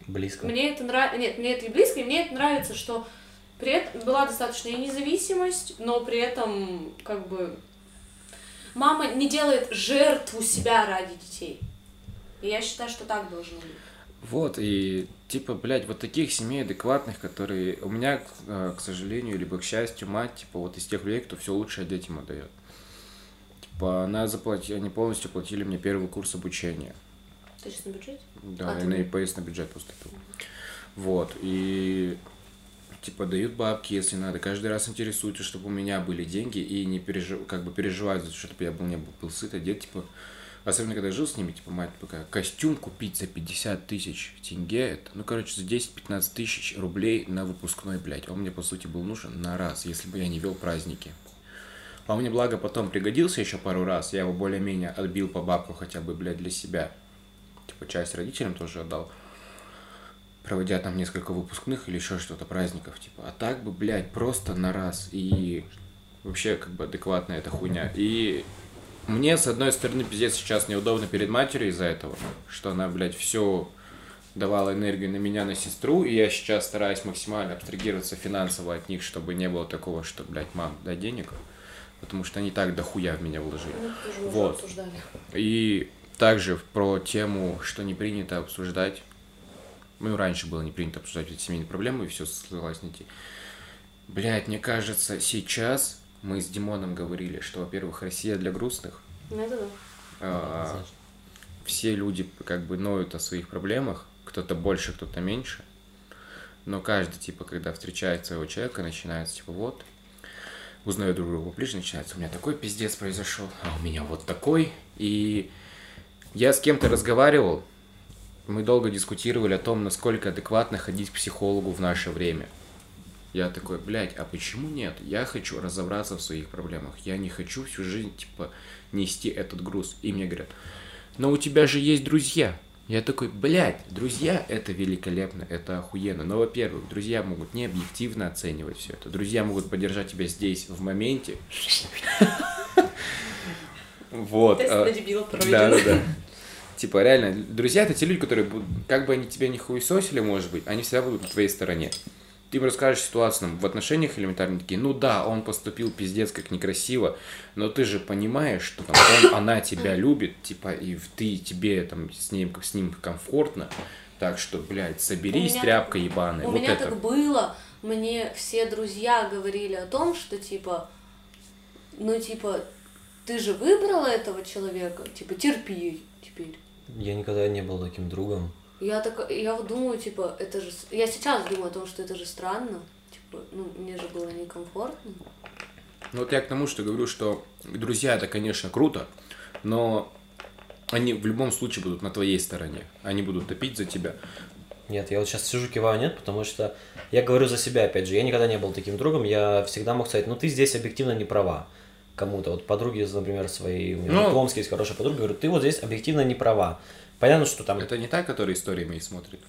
Близко. Мне это нравится... Нет, мне это и близко, и мне это нравится, что при этом была достаточная независимость, но при этом, как бы, мама не делает жертву себя ради детей. И я считаю, что так должно быть. Вот, и типа, блядь, вот таких семей адекватных, которые... У меня, э, к сожалению, либо к счастью, мать, типа, вот из тех людей, кто все лучшее детям отдает. Типа, она заплатила, они полностью платили мне первый курс обучения. Ты сейчас на бюджете? Да, а, я на ИПС на бюджет поступил. Вот, и типа дают бабки, если надо. Каждый раз интересуются, чтобы у меня были деньги и не пережив... как бы переживают, чтобы я был не был, был сыт, одет, типа, Особенно, когда жил с ними, типа, мать такая, костюм купить за 50 тысяч тенге, это, ну, короче, за 10-15 тысяч рублей на выпускной, блядь. Он мне, по сути, был нужен на раз, если бы я не вел праздники. А он мне, благо, потом пригодился еще пару раз. Я его более-менее отбил по бабку хотя бы, блядь, для себя. Типа, часть родителям тоже отдал. Проводя там несколько выпускных или еще что-то праздников, типа. А так бы, блядь, просто на раз. И вообще, как бы, адекватная эта хуйня. И мне, с одной стороны, пиздец сейчас неудобно перед матерью из-за этого, что она, блядь, все давала энергию на меня, на сестру, и я сейчас стараюсь максимально абстрагироваться финансово от них, чтобы не было такого, что, блядь, мам, дай денег, потому что они так дохуя в меня вложили. Ну, вот. И также про тему, что не принято обсуждать, ну, раньше было не принято обсуждать эти семейные проблемы, и все ссылалось на те. Блядь, мне кажется, сейчас мы с Димоном говорили, что, во-первых, Россия для грустных. Ну, это да. А, все люди как бы ноют о своих проблемах, кто-то больше, кто-то меньше. Но каждый, типа, когда встречает своего человека, начинается, типа, вот, узнаю друг друга ближе, начинается, у меня такой пиздец произошел, а у меня вот такой. И я с кем-то разговаривал, мы долго дискутировали о том, насколько адекватно ходить к психологу в наше время – я такой, блядь, а почему нет? Я хочу разобраться в своих проблемах. Я не хочу всю жизнь, типа, нести этот груз. И мне говорят, но у тебя же есть друзья. Я такой, блядь, друзья это великолепно, это охуенно. Но, во-первых, друзья могут не объективно оценивать все это. Друзья могут поддержать тебя здесь, в моменте. Вот. А, Да, да, да. Типа, реально, друзья это те люди, которые, как бы они тебя не хуесосили, может быть, они всегда будут на твоей стороне ты расскажешь ситуацию в отношениях элементарно такие, ну да, он поступил пиздец как некрасиво, но ты же понимаешь, что там он, она тебя любит, типа, и ты, тебе там с ним, с ним комфортно, так что, блядь, соберись, тряпка так, ебаная. У вот меня это. так было, мне все друзья говорили о том, что, типа, ну, типа, ты же выбрала этого человека, типа, терпи теперь. Я никогда не был таким другом. Я так, я вот думаю, типа, это же... Я сейчас думаю о том, что это же странно. Типа, ну, мне же было некомфортно. Ну вот я к тому, что говорю, что друзья это, конечно, круто, но они в любом случае будут на твоей стороне. Они будут топить за тебя. Нет, я вот сейчас сижу, киваю, нет, потому что я говорю за себя, опять же, я никогда не был таким другом, я всегда мог сказать, ну ты здесь объективно не права кому-то. Вот подруги, например, своей, у меня Ну. в Томске есть хорошая подруга, говорю, ты вот здесь объективно не права. Понятно, что там... Это не та, которая истории мои смотрит.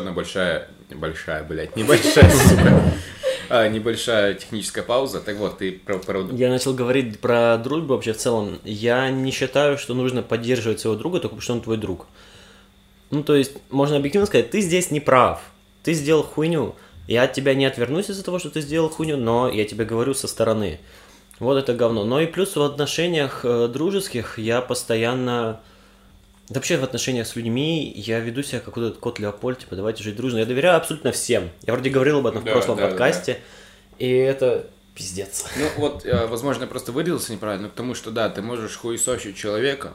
Одна большая, большая, блядь, небольшая, сука, а, небольшая техническая пауза. Так вот, ты про, про- Я начал говорить про дружбу вообще в целом. Я не считаю, что нужно поддерживать своего друга только потому, что он твой друг. Ну, то есть, можно объективно сказать, ты здесь не прав. Ты сделал хуйню. Я от тебя не отвернусь из-за того, что ты сделал хуйню, но я тебе говорю со стороны. Вот это говно. Но и плюс в отношениях э, дружеских я постоянно... Да вообще в отношениях с людьми я веду себя как вот этот кот Леопольд, типа давайте жить дружно. Я доверяю абсолютно всем. Я вроде говорил об этом Да, в прошлом да, да, подкасте. И это пиздец. Ну вот, э, возможно, я просто выразился неправильно, потому что, да, ты можешь хуесосить человека,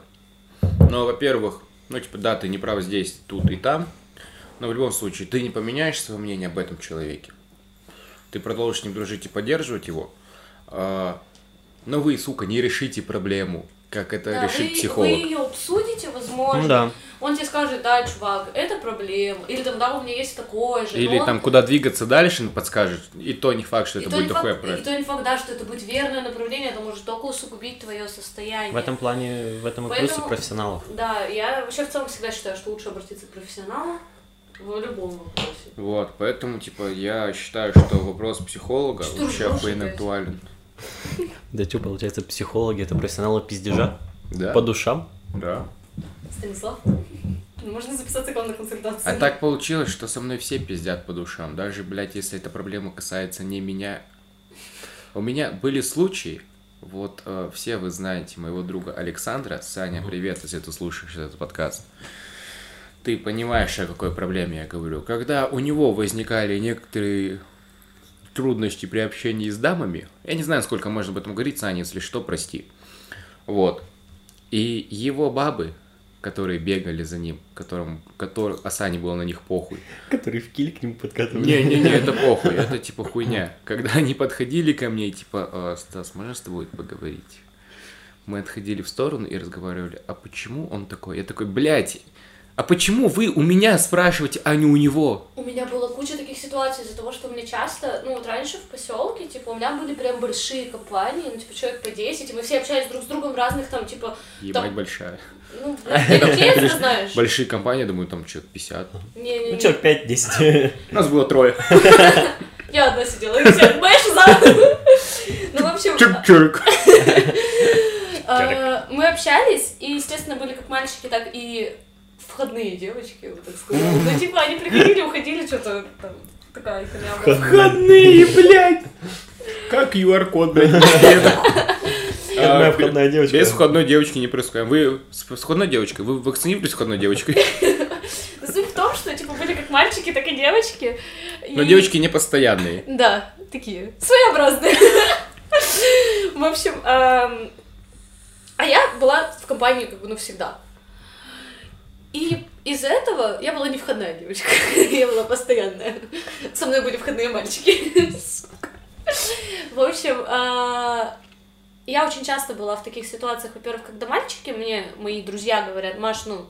но, во-первых, ну, типа, да, ты не прав здесь, тут и там, но в любом случае, ты не поменяешь свое мнение об этом человеке. Ты продолжишь с ним дружить и поддерживать его, а, но вы, сука, не решите проблему, как это Да, решит вы, психолог. вы ее обсудите, возможно. Ну да. Он тебе скажет, да, чувак, это проблема. Или там, да, у меня есть такое же. Или он- там, куда двигаться дальше, он подскажет, и то не факт, что и это то будет факт, проект. и то не факт, да, что это будет верное направление, это может только усугубить твое состояние. В этом плане, в этом и плюсы Поэтому- профессионалов. Да, я вообще в целом всегда считаю, что лучше обратиться к профессионалу в любом вопросе. Вот, поэтому, типа, я считаю, что вопрос психолога Что вообще опять? актуален. Да что, получается, психологи это профессионалы пиздежа? Да? По душам? Да. Станислав, можно записаться к вам на консультацию? А так получилось, что со мной все пиздят по душам. Даже, блядь, если эта проблема касается не меня. У меня были случаи, вот э, все вы знаете моего друга Александра. Саня, привет, если ты слушаешь этот подкаст. Ты понимаешь, о какой проблеме я говорю. Когда у него возникали некоторые трудности при общении с дамами, я не знаю, сколько можно об этом говорить, Саня, если что, прости. Вот. И его бабы, которые бегали за ним, которым, которым, а Сане было на них похуй. Который в киль к нему подкатывали. Не-не-не, это похуй, это типа хуйня. Когда они подходили ко мне, типа, «А, Стас, можно с тобой поговорить? Мы отходили в сторону и разговаривали, а почему он такой? Я такой, блядь, а почему вы у меня спрашиваете, а не у него? У меня была куча таких ситуаций из-за того, что мне часто, ну вот раньше в поселке, типа, у меня были прям большие компании, ну, типа, человек по 10, и мы все общались друг с другом в разных там, типа, Ебать Там- большая. ну, ты знаешь. Большие компании, я думаю, там что-то 50. Не-не-не. Ну чё, 5-10. У нас было трое. Я одна сидела, и все, понимаешь, за... Ну, в общем, Чурк-чурк. а, мы общались, и, естественно, были как мальчики, так и входные девочки, вот так сказать. Ну, типа, они приходили, уходили, что-то там, такая халява. Входные, блядь. Как QR-код, блядь. А, входная девочка. Без входной девочки не происходит. Вы с входной девочкой, вы вакцинировались с входной девочкой? Но Суть в том, что, типа, были как мальчики, так и девочки. Но девочки не постоянные. Да, такие, своеобразные. В общем, эм, а я была в компании, как бы, ну, всегда. И из-за этого я была не входная девочка, я была постоянная. Со мной были входные мальчики. Сука. В общем, а, я очень часто была в таких ситуациях, во-первых, когда мальчики мне, мои друзья говорят, Маш, ну,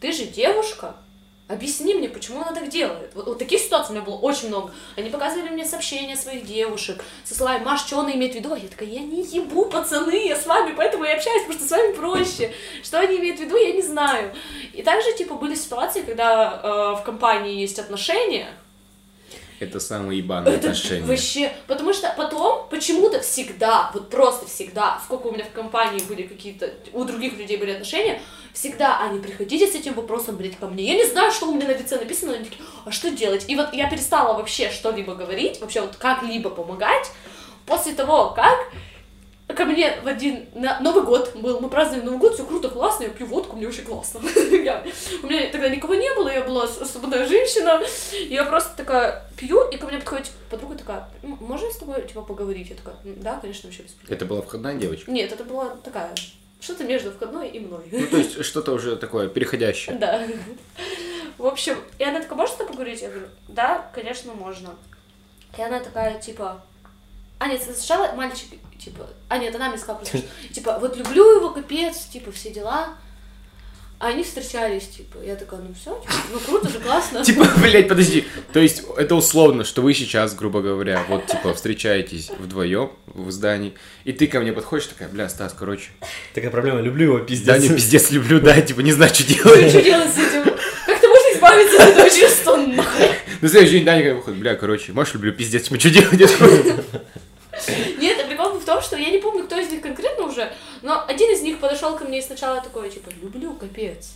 ты же девушка, объясни мне, почему она так делает. Вот, вот таких ситуаций у меня было очень много. Они показывали мне сообщения своих девушек со словами, Маш, что она имеет в виду? А я такая, я не ебу, пацаны, я с вами, поэтому я общаюсь, потому что с вами проще. Что они имеют в виду, я не знаю. И также, типа, были ситуации, когда э, в компании есть отношения, Это самые ебаные Это отношения. Вообще, потому что потом почему-то всегда, вот просто всегда, сколько у меня в компании были какие-то, у других людей были отношения, всегда они приходите с этим вопросом, блядь, ко мне. Я не знаю, что у меня на лице написано, но они такие, а что делать? И вот я перестала вообще что-либо говорить, вообще вот как-либо помогать, после того, как ко мне в один на Новый год был, мы праздновали Новый год, все круто, классно, я пью водку, мне очень классно. Я- у меня тогда никого не было, я была свободная женщина, я просто такая пью, и ко мне подходит подруга такая, «М, можно с тобой типа поговорить? Я такая, «М, да, конечно, вообще без проблем». Это была входная девочка? Нет, это была такая, что-то между входной и мной. Ну, то есть что-то уже такое переходящее. Да. В общем, и она такая, можно с тобой поговорить? Я говорю, да, конечно, можно. И она такая, типа, а нет, сначала мальчик, типа, а нет, она мне сказала, просто, что, типа, вот люблю его, капец, типа, все дела. А они встречались, типа, я такая, ну все, ну круто же, классно. Типа, блядь, подожди. То есть это условно, что вы сейчас, грубо говоря, вот типа встречаетесь вдвоем в здании, и ты ко мне подходишь такая, бля, Стас, короче, Такая проблема, люблю его, пиздец. да, не пиздец люблю, да, типа не знаю, что Ну, делать. что делать с этим? Как-то можно избавиться от этого чувства, нахуй. На следующий день Даня выходит, бля, короче, можешь люблю, пиздец, мы что делать? Нет, а прикол в том, что я не помню, кто из них конкретно уже, но один из них подошел ко мне и сначала такой, типа, люблю, капец.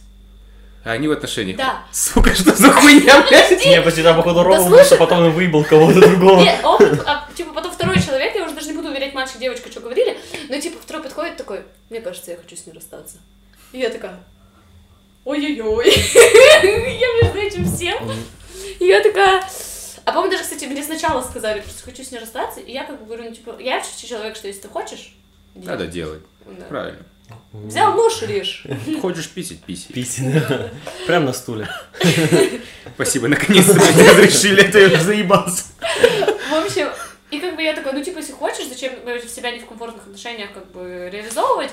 А они в отношениях. Да. Сука, что за хуйня, блядь? Не, почти там, походу, Рома, Да потому что слушай. потом он выебал кого-то другого. Нет, он, а, типа, потом второй человек, я уже даже не буду уверять, мальчик, девочка, что говорили, но, типа, второй подходит такой, мне кажется, я хочу с ней расстаться. И я такая, ой-ой-ой, я между этим всем. И я такая... А по-моему, даже, кстати, мне сначала сказали, просто хочу с ней расстаться, и я как бы говорю, ну, типа, я вообще человек, что если ты хочешь... делай. Надо делать. Да. Правильно. Взял нож, режь. Хочешь писать, писи. Писин. Прям на стуле. Спасибо, наконец-то мне разрешили, это я уже заебался. В общем, и как бы я такой, ну, типа, если хочешь, зачем себя не в комфортных отношениях как бы реализовывать?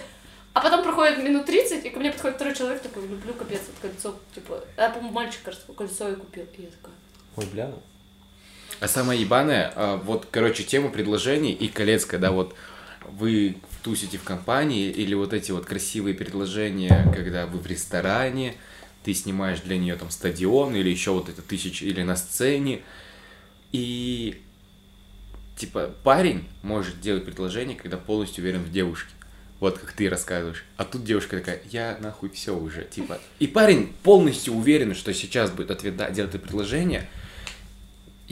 А потом проходит минут 30, и ко мне подходит второй человек такой, люблю капец, вот кольцо, типа, а, по-моему, мальчик, кажется, кольцо и купил. И я такая, Ой, бля. А самое ебаное, а, вот, короче, тема предложений и колец, когда вот вы тусите в компании, или вот эти вот красивые предложения, когда вы в ресторане, ты снимаешь для нее там стадион, или еще вот это тысяча, или на сцене, и типа парень может делать предложение, когда полностью уверен в девушке. Вот как ты рассказываешь. А тут девушка такая, я нахуй все уже, типа. И парень полностью уверен, что сейчас будет ответ да, делать это предложение.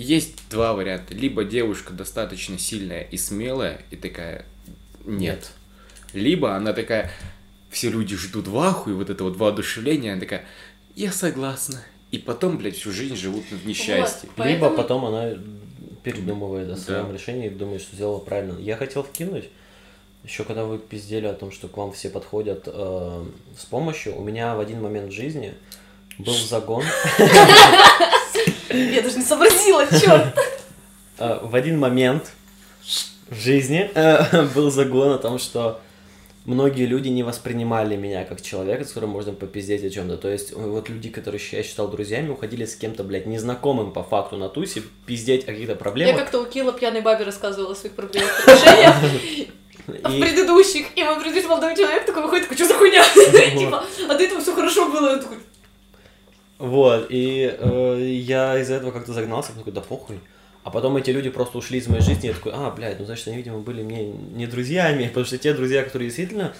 Есть два варианта. Либо девушка достаточно сильная и смелая, и такая, нет. Либо она такая, все люди ждут в ахуе, вот это вот воодушевление, она такая, я согласна. И потом, блядь, всю жизнь живут в несчастье. Вот. Либо Поэтому- потом она передумывает о своем Да. решении и думает, что сделала правильно. Я хотел вкинуть, еще когда вы пиздели о том, что к вам все подходят э, с помощью, у меня в один момент в жизни был загон. я даже не сообразила, черт. Э, в один момент в жизни э, был загон о том, что многие люди не воспринимали меня как человека, с которым можно попиздеть о чем-то. То есть, э, вот люди, которые я считал друзьями, уходили с кем-то, блядь, незнакомым по факту на тусе, пиздеть о каких-то Я проблемах. как-то у Кила пьяной бабе рассказывала о своих проблемах в отношениях. В И- предыдущих, и мой предыдущий молодой человек такой выходит, такой, что за хуйня? Типа, а до этого все хорошо было. Он такой, Вот, и э, я из-за этого как-то загнался, такой, да похуй. А потом эти люди просто ушли из моей жизни, я такой, а, блядь, ну значит, они, видимо, были мне не друзьями, потому что те друзья, которые действительно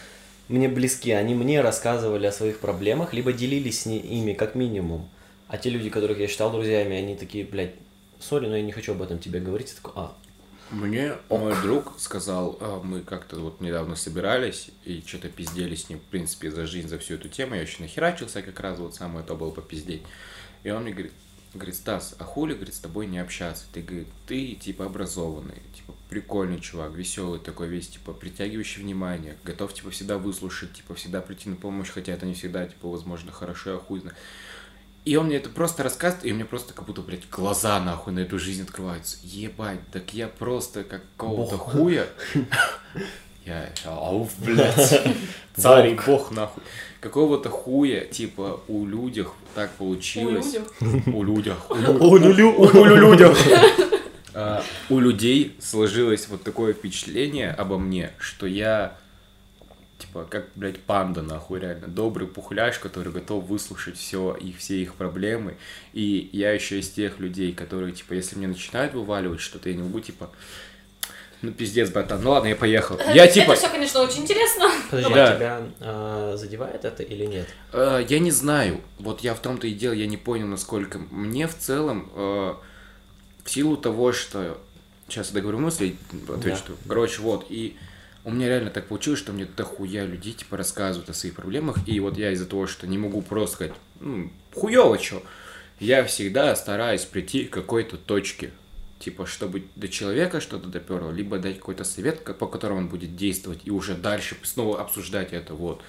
мне близки, они мне рассказывали о своих проблемах, либо делились с ни- ими, как минимум. А те люди, которых я считал друзьями, они такие, блядь, сори, но я не хочу об этом тебе говорить. Я такой, а, Мне мой друг сказал, а, мы как-то вот недавно собирались и что-то пиздели с ним, в принципе, за жизнь, за всю эту тему. Я еще нахерачился как раз, вот самое то было попиздеть. И он мне говорит, говорит, Стас, а хули, говорит, с тобой не общаться? Ты, говорит, ты, типа, образованный, типа, прикольный чувак, веселый такой весь, типа, притягивающий внимание, готов, типа, всегда выслушать, типа, всегда прийти на помощь, хотя это не всегда, типа, возможно, хорошо, я хуй знаю. И он мне это просто рассказывает, и у меня просто как будто, блядь, глаза нахуй на эту жизнь открываются. Ебать, так я просто какого-то хуя. Я, ауф, блядь, царь и бог нахуй. Какого-то хуя, типа, у людях так у получилось. У людях. у людях. У людей сложилось вот такое впечатление обо мне, что я типа, как, блядь, панда, нахуй, реально. Добрый пухляш, который готов выслушать все и все их проблемы. И я еще из тех людей, которые, типа, если мне начинают вываливать что-то, я не могу, типа, ну, пиздец, братан, ну ладно, я поехал. Я, типа, Это все, конечно, очень интересно. Подожди, Да. а тебя а, задевает это или нет? Э, Я не знаю. Вот я в том-то и дело, я не понял, насколько. Мне в целом, э, в силу того, что... Сейчас я договорю мысли, отвечу. Да. Короче, вот, и у меня реально так получилось, что мне дохуя людей, типа, рассказывают о своих проблемах, и вот я из-за того, что не могу просто сказать, ну, хуёво чё, я всегда стараюсь прийти к какой-то точке, типа, чтобы до человека что-то доперло, либо дать какой-то совет, по которому он будет действовать, и уже дальше снова обсуждать это, вот.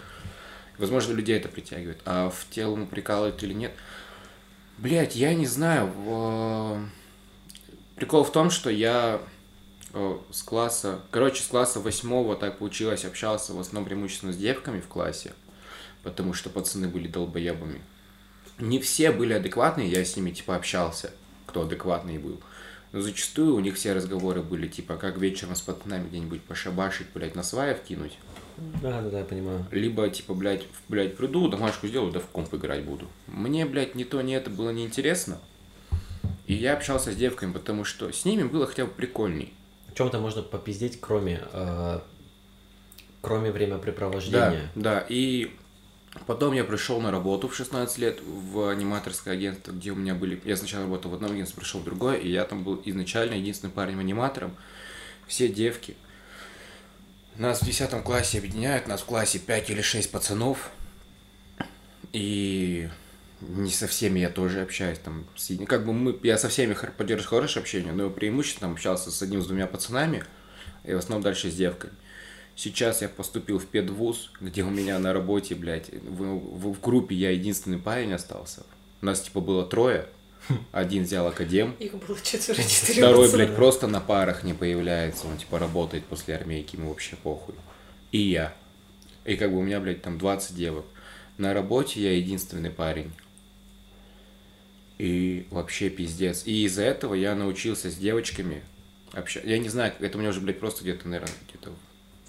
Возможно, людей это притягивает. А в тело ему прикалывает или нет? Блять, я не знаю. Прикол в том, что я с класса... Короче, с класса восьмого так получилось, общался в основном преимущественно с девками в классе, потому что пацаны были долбоебами. Не все были адекватные, я с ними типа общался, кто адекватный был. Но зачастую у них все разговоры были типа, как вечером с пацанами где-нибудь пошабашить, блядь, на сваев кинуть. Да, да, да, я понимаю. Либо, типа, блядь, блядь, приду, домашку сделаю, да в комп играть буду. Мне, блядь, ни то, ни это было неинтересно. И я общался с девками, потому что с ними было хотя бы прикольней. В чем-то можно попиздеть, кроме, э, кроме Да, времяпрепровождения. да. И потом я пришел на работу в 16 лет в аниматорское агентство, где у меня были... Я сначала работал в одном агентстве, пришел в другое, и я там был изначально единственным парнем-аниматором. Все девки. Нас в 10 классе объединяют, нас в классе 5 или 6 пацанов. И не со всеми я тоже общаюсь. Там, с как бы мы, я со всеми поддерживаю хорошее общение, но преимущественно общался с одним, с двумя пацанами, и в основном дальше с девками. Сейчас я поступил в педвуз, где у меня на работе, блядь, в, в- в группе я единственный парень остался. У нас, типа, было трое. Один взял академ, Их было четверо-четыре второй, пацана. блядь, просто на парах не появляется. Он, типа, работает после армейки, ему вообще похуй. И я. И как бы у меня, блядь, там 20 девок. На работе я единственный парень. И вообще пиздец. И из-за этого я научился с девочками общаться. Я не знаю, это у меня уже, блядь, просто где-то, наверное, где-то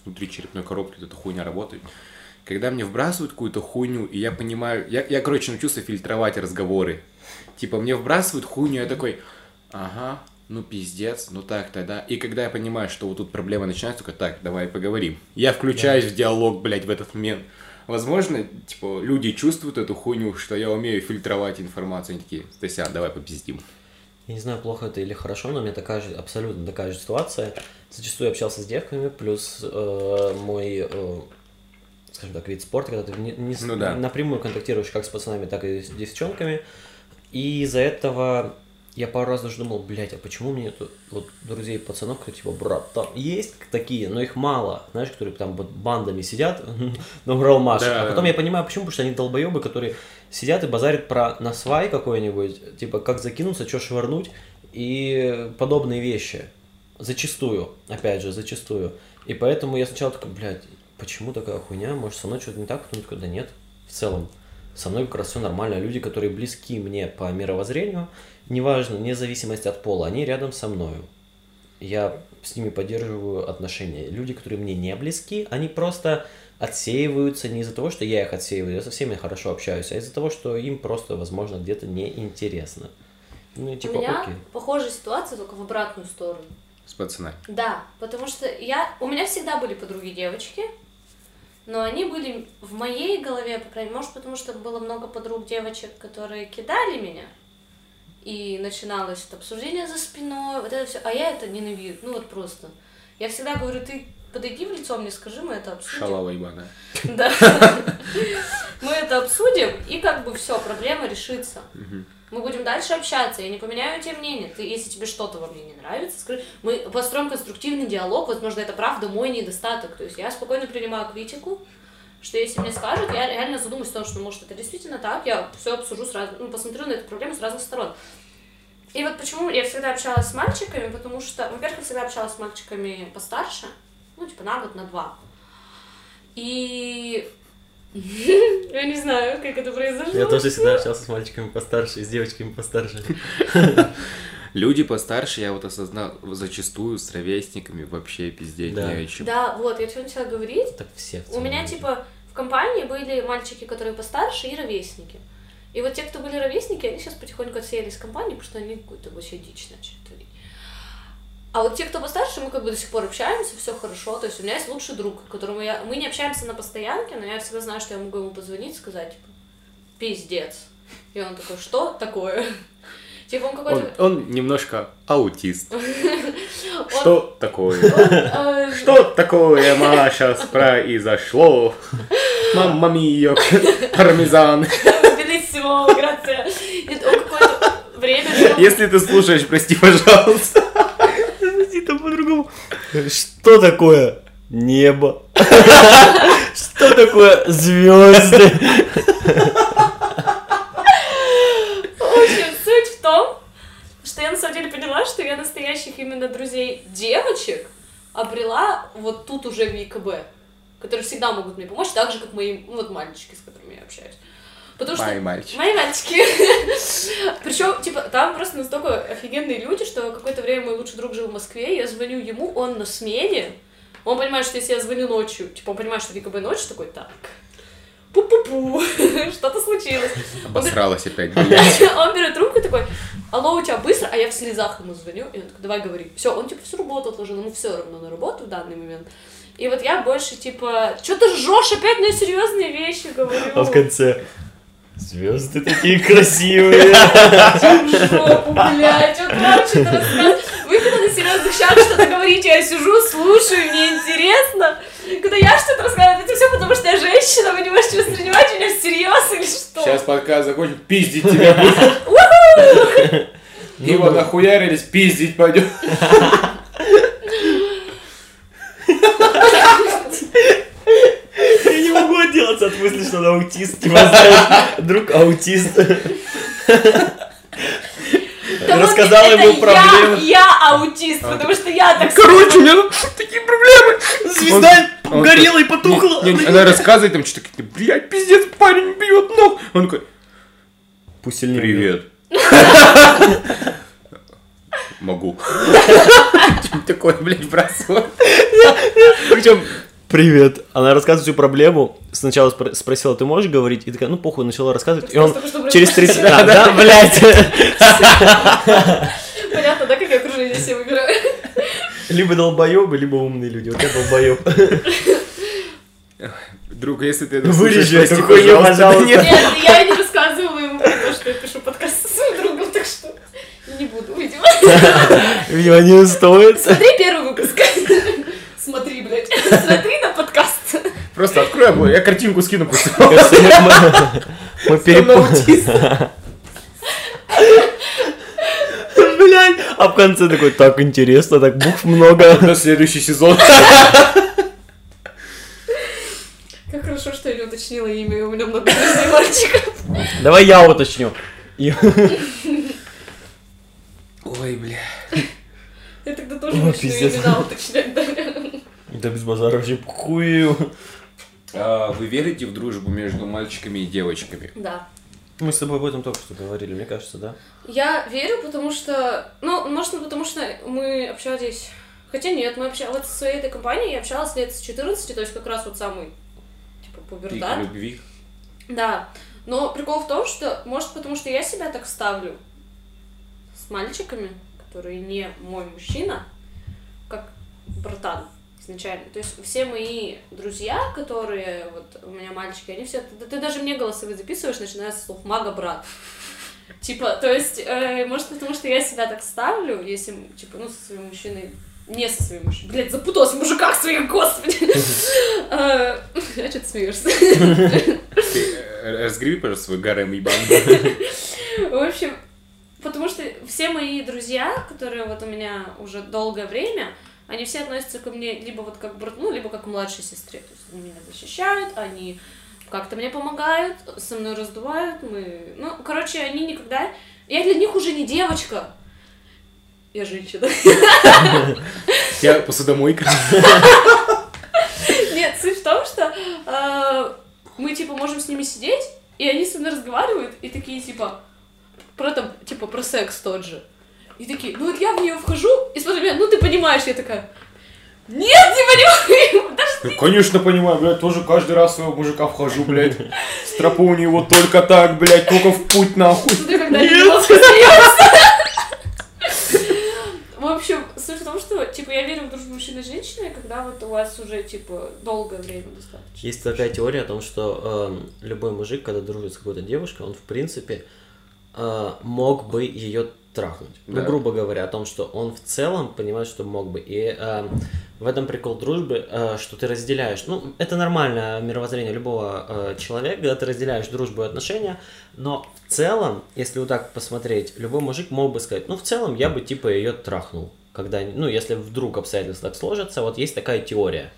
внутри черепной коробки эта хуйня работает. Когда мне вбрасывают какую-то хуйню, и я понимаю... Я, я, короче, научился фильтровать разговоры. Типа, мне вбрасывают хуйню, я такой, ага, ну пиздец, ну так тогда. И когда я понимаю, что вот тут проблема начинается, только так, давай поговорим. Я включаюсь в диалог, блядь, в этот момент. Возможно, типа, люди чувствуют эту хуйню, что я умею фильтровать информацию. Они такие, Стасян, давай попиздим. Я не знаю, плохо это или хорошо, но у меня такая же, абсолютно такая же ситуация. Зачастую общался с девками, плюс э, мой, э, скажем так, вид спорта, когда ты не, не Ну да. напрямую контактируешь как с пацанами, так и с девчонками. И из-за этого я пару раз даже думал, блядь, а почему мне тут вот друзей пацанов, кто типа, брат, там есть такие, но их мало, знаешь, которые там вот бандами сидят, на Уралмаш. Да. А потом я понимаю, почему, потому что они долбоебы, которые сидят и базарят про насвай какой-нибудь, типа, как закинуться, что швырнуть, и подобные вещи. Зачастую, опять же, зачастую. И поэтому я сначала такой, блядь, почему такая хуйня, может, со мной что-то не так, потом такой, да нет, в целом, со мной как раз все нормально. Люди, которые близки мне по мировоззрению, неважно, вне зависимости от пола, они рядом со мною. Я с ними поддерживаю отношения. Люди, которые мне не близки, они просто отсеиваются не из-за того, что я их отсеиваю, я со всеми хорошо общаюсь, а из-за того, что им просто, возможно, где-то неинтересно. Ну, и типа, У меня окей. похожая ситуация, только в обратную сторону. С пацанами. Да, потому что я... У меня всегда были подруги девочки, но они были в моей голове, по крайней мере, может, потому что было много подруг девочек, которые кидали меня, и начиналось это обсуждение за спиной, вот это все, а я это ненавижу, ну вот просто. Я всегда говорю, ты подойди в лицо мне, скажи, мы это обсудим. Шалава ебаная. Да. Мы это обсудим, и как бы все, проблема решится. Мы будем дальше общаться, я не поменяю тебе мнение. Ты, если тебе что-то во мне не нравится, скажи. Мы построим конструктивный диалог, возможно, это правда мой недостаток. То есть я спокойно принимаю критику, что если мне скажут, я реально задумаюсь о том, что может это действительно так, я все обсужу сразу, ну, посмотрю на эту проблему с разных сторон. И вот почему я всегда общалась с мальчиками, потому что, во-первых, я всегда общалась с мальчиками постарше, ну, типа на год, на два. И я не знаю, как это произошло. Я тоже всегда общался с мальчиками постарше и с девочками постарше. Люди постарше, я вот осознал, зачастую с ровесниками вообще пиздеть Да. не о чем. Да, вот, я что начала говорить. Так все. У меня, люди. типа, в компании были мальчики, которые постарше, и ровесники. И вот те, кто были ровесники, они сейчас потихоньку отсеялись из компании, потому что они какую-то вообще дичь начали творить. А вот те, кто постарше, мы как бы до сих пор общаемся, все хорошо. То есть у меня есть лучший друг, которому я... Мы не общаемся на постоянке, но я всегда знаю, что я могу ему позвонить, сказать, типа, пиздец. И он такой, что такое? Типа он Он, какой-то... он немножко аутист. он- Что такое? он, э, Что такое, Маша, произошло? Мамма мио, пармезан. Белиссимо, грация. Нет, он какое-то время Если ты слушаешь, прости, пожалуйста. Подожди, там по-другому. Что такое небо? Что такое звезды? В общем, суть в том, что я на самом деле поняла, что я настоящих именно друзей девочек обрела вот тут уже в ЕКБ, которые всегда могут мне помочь, так же, как мои, ну, вот мальчики, с которыми я общаюсь. Потому что... Мои мальчики. Мои мальчики. Причем, типа, там просто настолько офигенные люди, что какое-то время мой лучший друг жил в Москве, я звоню ему, он на смене, он понимает, что если я звоню ночью, типа, он понимает, что в ЕКБ ночь, такой, так, пу-пу-пу, что-то случилось. Обосралась опять. Он берет трубку и такой, алло, у тебя быстро? А я в слезах ему звоню, и он такой, давай говори. Все, он типа всю работу отложил, ему все равно на работу в данный момент. И вот я больше типа, что ты ржешь опять на серьезные вещи говорю. А в конце звезды такие красивые. Жопу, блядь, что-то рассказывать. Вы когда на серьезных щах что-то говорите, я сижу, слушаю, мне интересно. Когда я что-то рассказываю, это все потому, что я женщина, вы не можете воспринимать меня всерьез или что? Сейчас подкаст закончит, пиздить тебя будет. Его нахуярились, пиздить пойдем. Я не могу отделаться от мысли, что он аутист. Типа, друг аутист. Это ему проблемы. Я аутист, потому что я так Короче, у меня такие проблемы. Звезда Он- он горела и потухла. не, не, Она рассказывает там что-то, какие-то, блядь, пиздец, парень бьет ног. Он такой, Пусть сильнее. привет. Могу. Такое, блядь, бросок. Причем, привет. Она рассказывает всю проблему. Сначала спро- спросила, ты можешь говорить? И такая, ну похуй, начала рассказывать. И он через три секунды... Да, блядь. Понятно, да, как я окружение себе выбираю? Либо долбоебы, либо умные люди. Вот я долбоеб. Друг, если ты это Вырежи слушаешь, эту прости, хуйню, пожалуйста. пожалуйста. Нет. Я не рассказывала ему про то, что я пишу подкаст со своим другом, так что не буду, видимо. Видимо, не стоит. Смотри первый. Смотри, на подкаст. Просто открой обои, я картинку скину Кажется, мы- перепутали. Блядь. А в конце такой, так интересно, так букв много. На следующий сезон. Как хорошо, что я не уточнила имя, и у меня много друзей мальчиков. Давай я уточню. Ой, бля. Я тогда тоже О, начну пиздец. имена уточнять, да. Да без базара вообще похую. А вы верите в дружбу между мальчиками и девочками? Да. Мы с тобой об этом только что говорили, мне кажется, да? Я верю, потому что... Ну, может, потому что мы общались... Хотя нет, мы общались... Вот в своей этой компании я общалась лет с 14, то есть как раз вот самый, типа, Пик пубертат. любви. Да. Но прикол в том, что, может, потому что я себя так ставлю с мальчиками, которые не мой мужчина, как братан изначально. То есть все мои друзья, которые вот у меня мальчики, они все... Да ты даже мне голосовые записываешь, начиная с слов «мага-брат». Типа, то есть, э, может, потому что я себя так ставлю, если, типа, ну, со своим мужчиной, не со своим мужчиной, блядь, запуталась в мужиках своих, господи. А что ты смеешься? Ты, э, Разгреби, пожалуйста, свой гарем ебаный. В общем, потому что все мои друзья, которые вот у меня уже долгое время, они все относятся ко мне либо вот как брат, ну, либо как к младшей сестре. То есть они меня защищают, они как-то мне помогают, со мной раздувают, мы... Ну, короче, они никогда... Я для них уже не девочка. Я женщина. Я посудомойка. Нет, суть в том, что э, мы, типа, можем с ними сидеть, и они со мной разговаривают, и такие, типа, про там, типа, про секс тот же. И такие, ну вот я в нее вхожу, и смотрю, ну ты понимаешь, я такая, нет, не понимаю, даже Ну, конечно, понимаю, блядь, тоже каждый раз своего мужика вхожу, блядь. Стропу у него только так, блядь, только в путь, нахуй. смотри, когда смеются. В общем, суть в том, что, типа, я верю в дружбу мужчины и женщины, когда вот у вас уже, типа, долгое время достаточно. Есть такая теория о том, что эм, любой мужик, когда дружит с какой-то девушкой, он в принципе э, мог бы ее трахнуть. Да. Ну, грубо говоря, о том, что он в целом понимает, что мог бы. И эм, в этом прикол дружбы, э, что ты разделяешь. Ну, это нормальное мировоззрение любого э, человека, когда ты разделяешь дружбу и отношения. Но в целом, если вот так посмотреть, любой мужик мог бы сказать, ну, в целом, я бы типа ее трахнул. Когда, ну, если вдруг обстоятельства так сложатся, вот есть такая теория.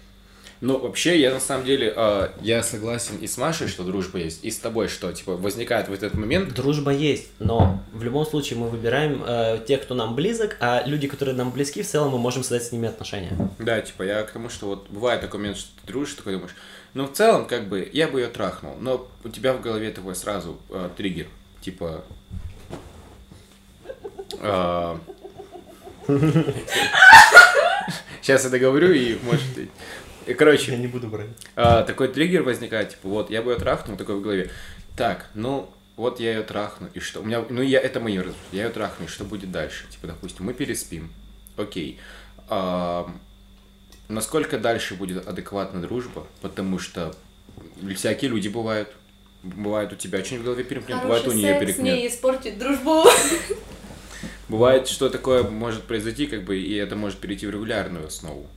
Ну, вообще, я на самом деле, э, я согласен и с Машей, что дружба есть, и с тобой, что, типа, возникает в этот момент, Дружба есть, но в любом случае мы выбираем э, тех, кто нам близок, а люди, которые нам близки, в целом мы можем создать с ними отношения. Да, типа, я к тому, что вот бывает такой момент, что ты дружишь, такой думаешь, ну, в целом, как бы, я бы ее трахнул, но у тебя в голове такой сразу э, триггер, типа... Сейчас я договорю и, может, и- короче, не буду брать. а, такой триггер возникает, типа, вот, я бы ее трахнул, такой в голове, так, ну, вот я ее трахну, и что? У меня, ну, я, это мои рассуждения, я ее трахну, и что будет дальше? Типа, допустим, мы переспим, окей. А, насколько дальше будет адекватна дружба? Потому что всякие люди бывают. Бывает у тебя очень в голове перемкнет, бывает у Хороший нее секс перемкнет. не испортит дружбу. Бывает, что такое может произойти, как бы, и это может перейти в регулярную основу.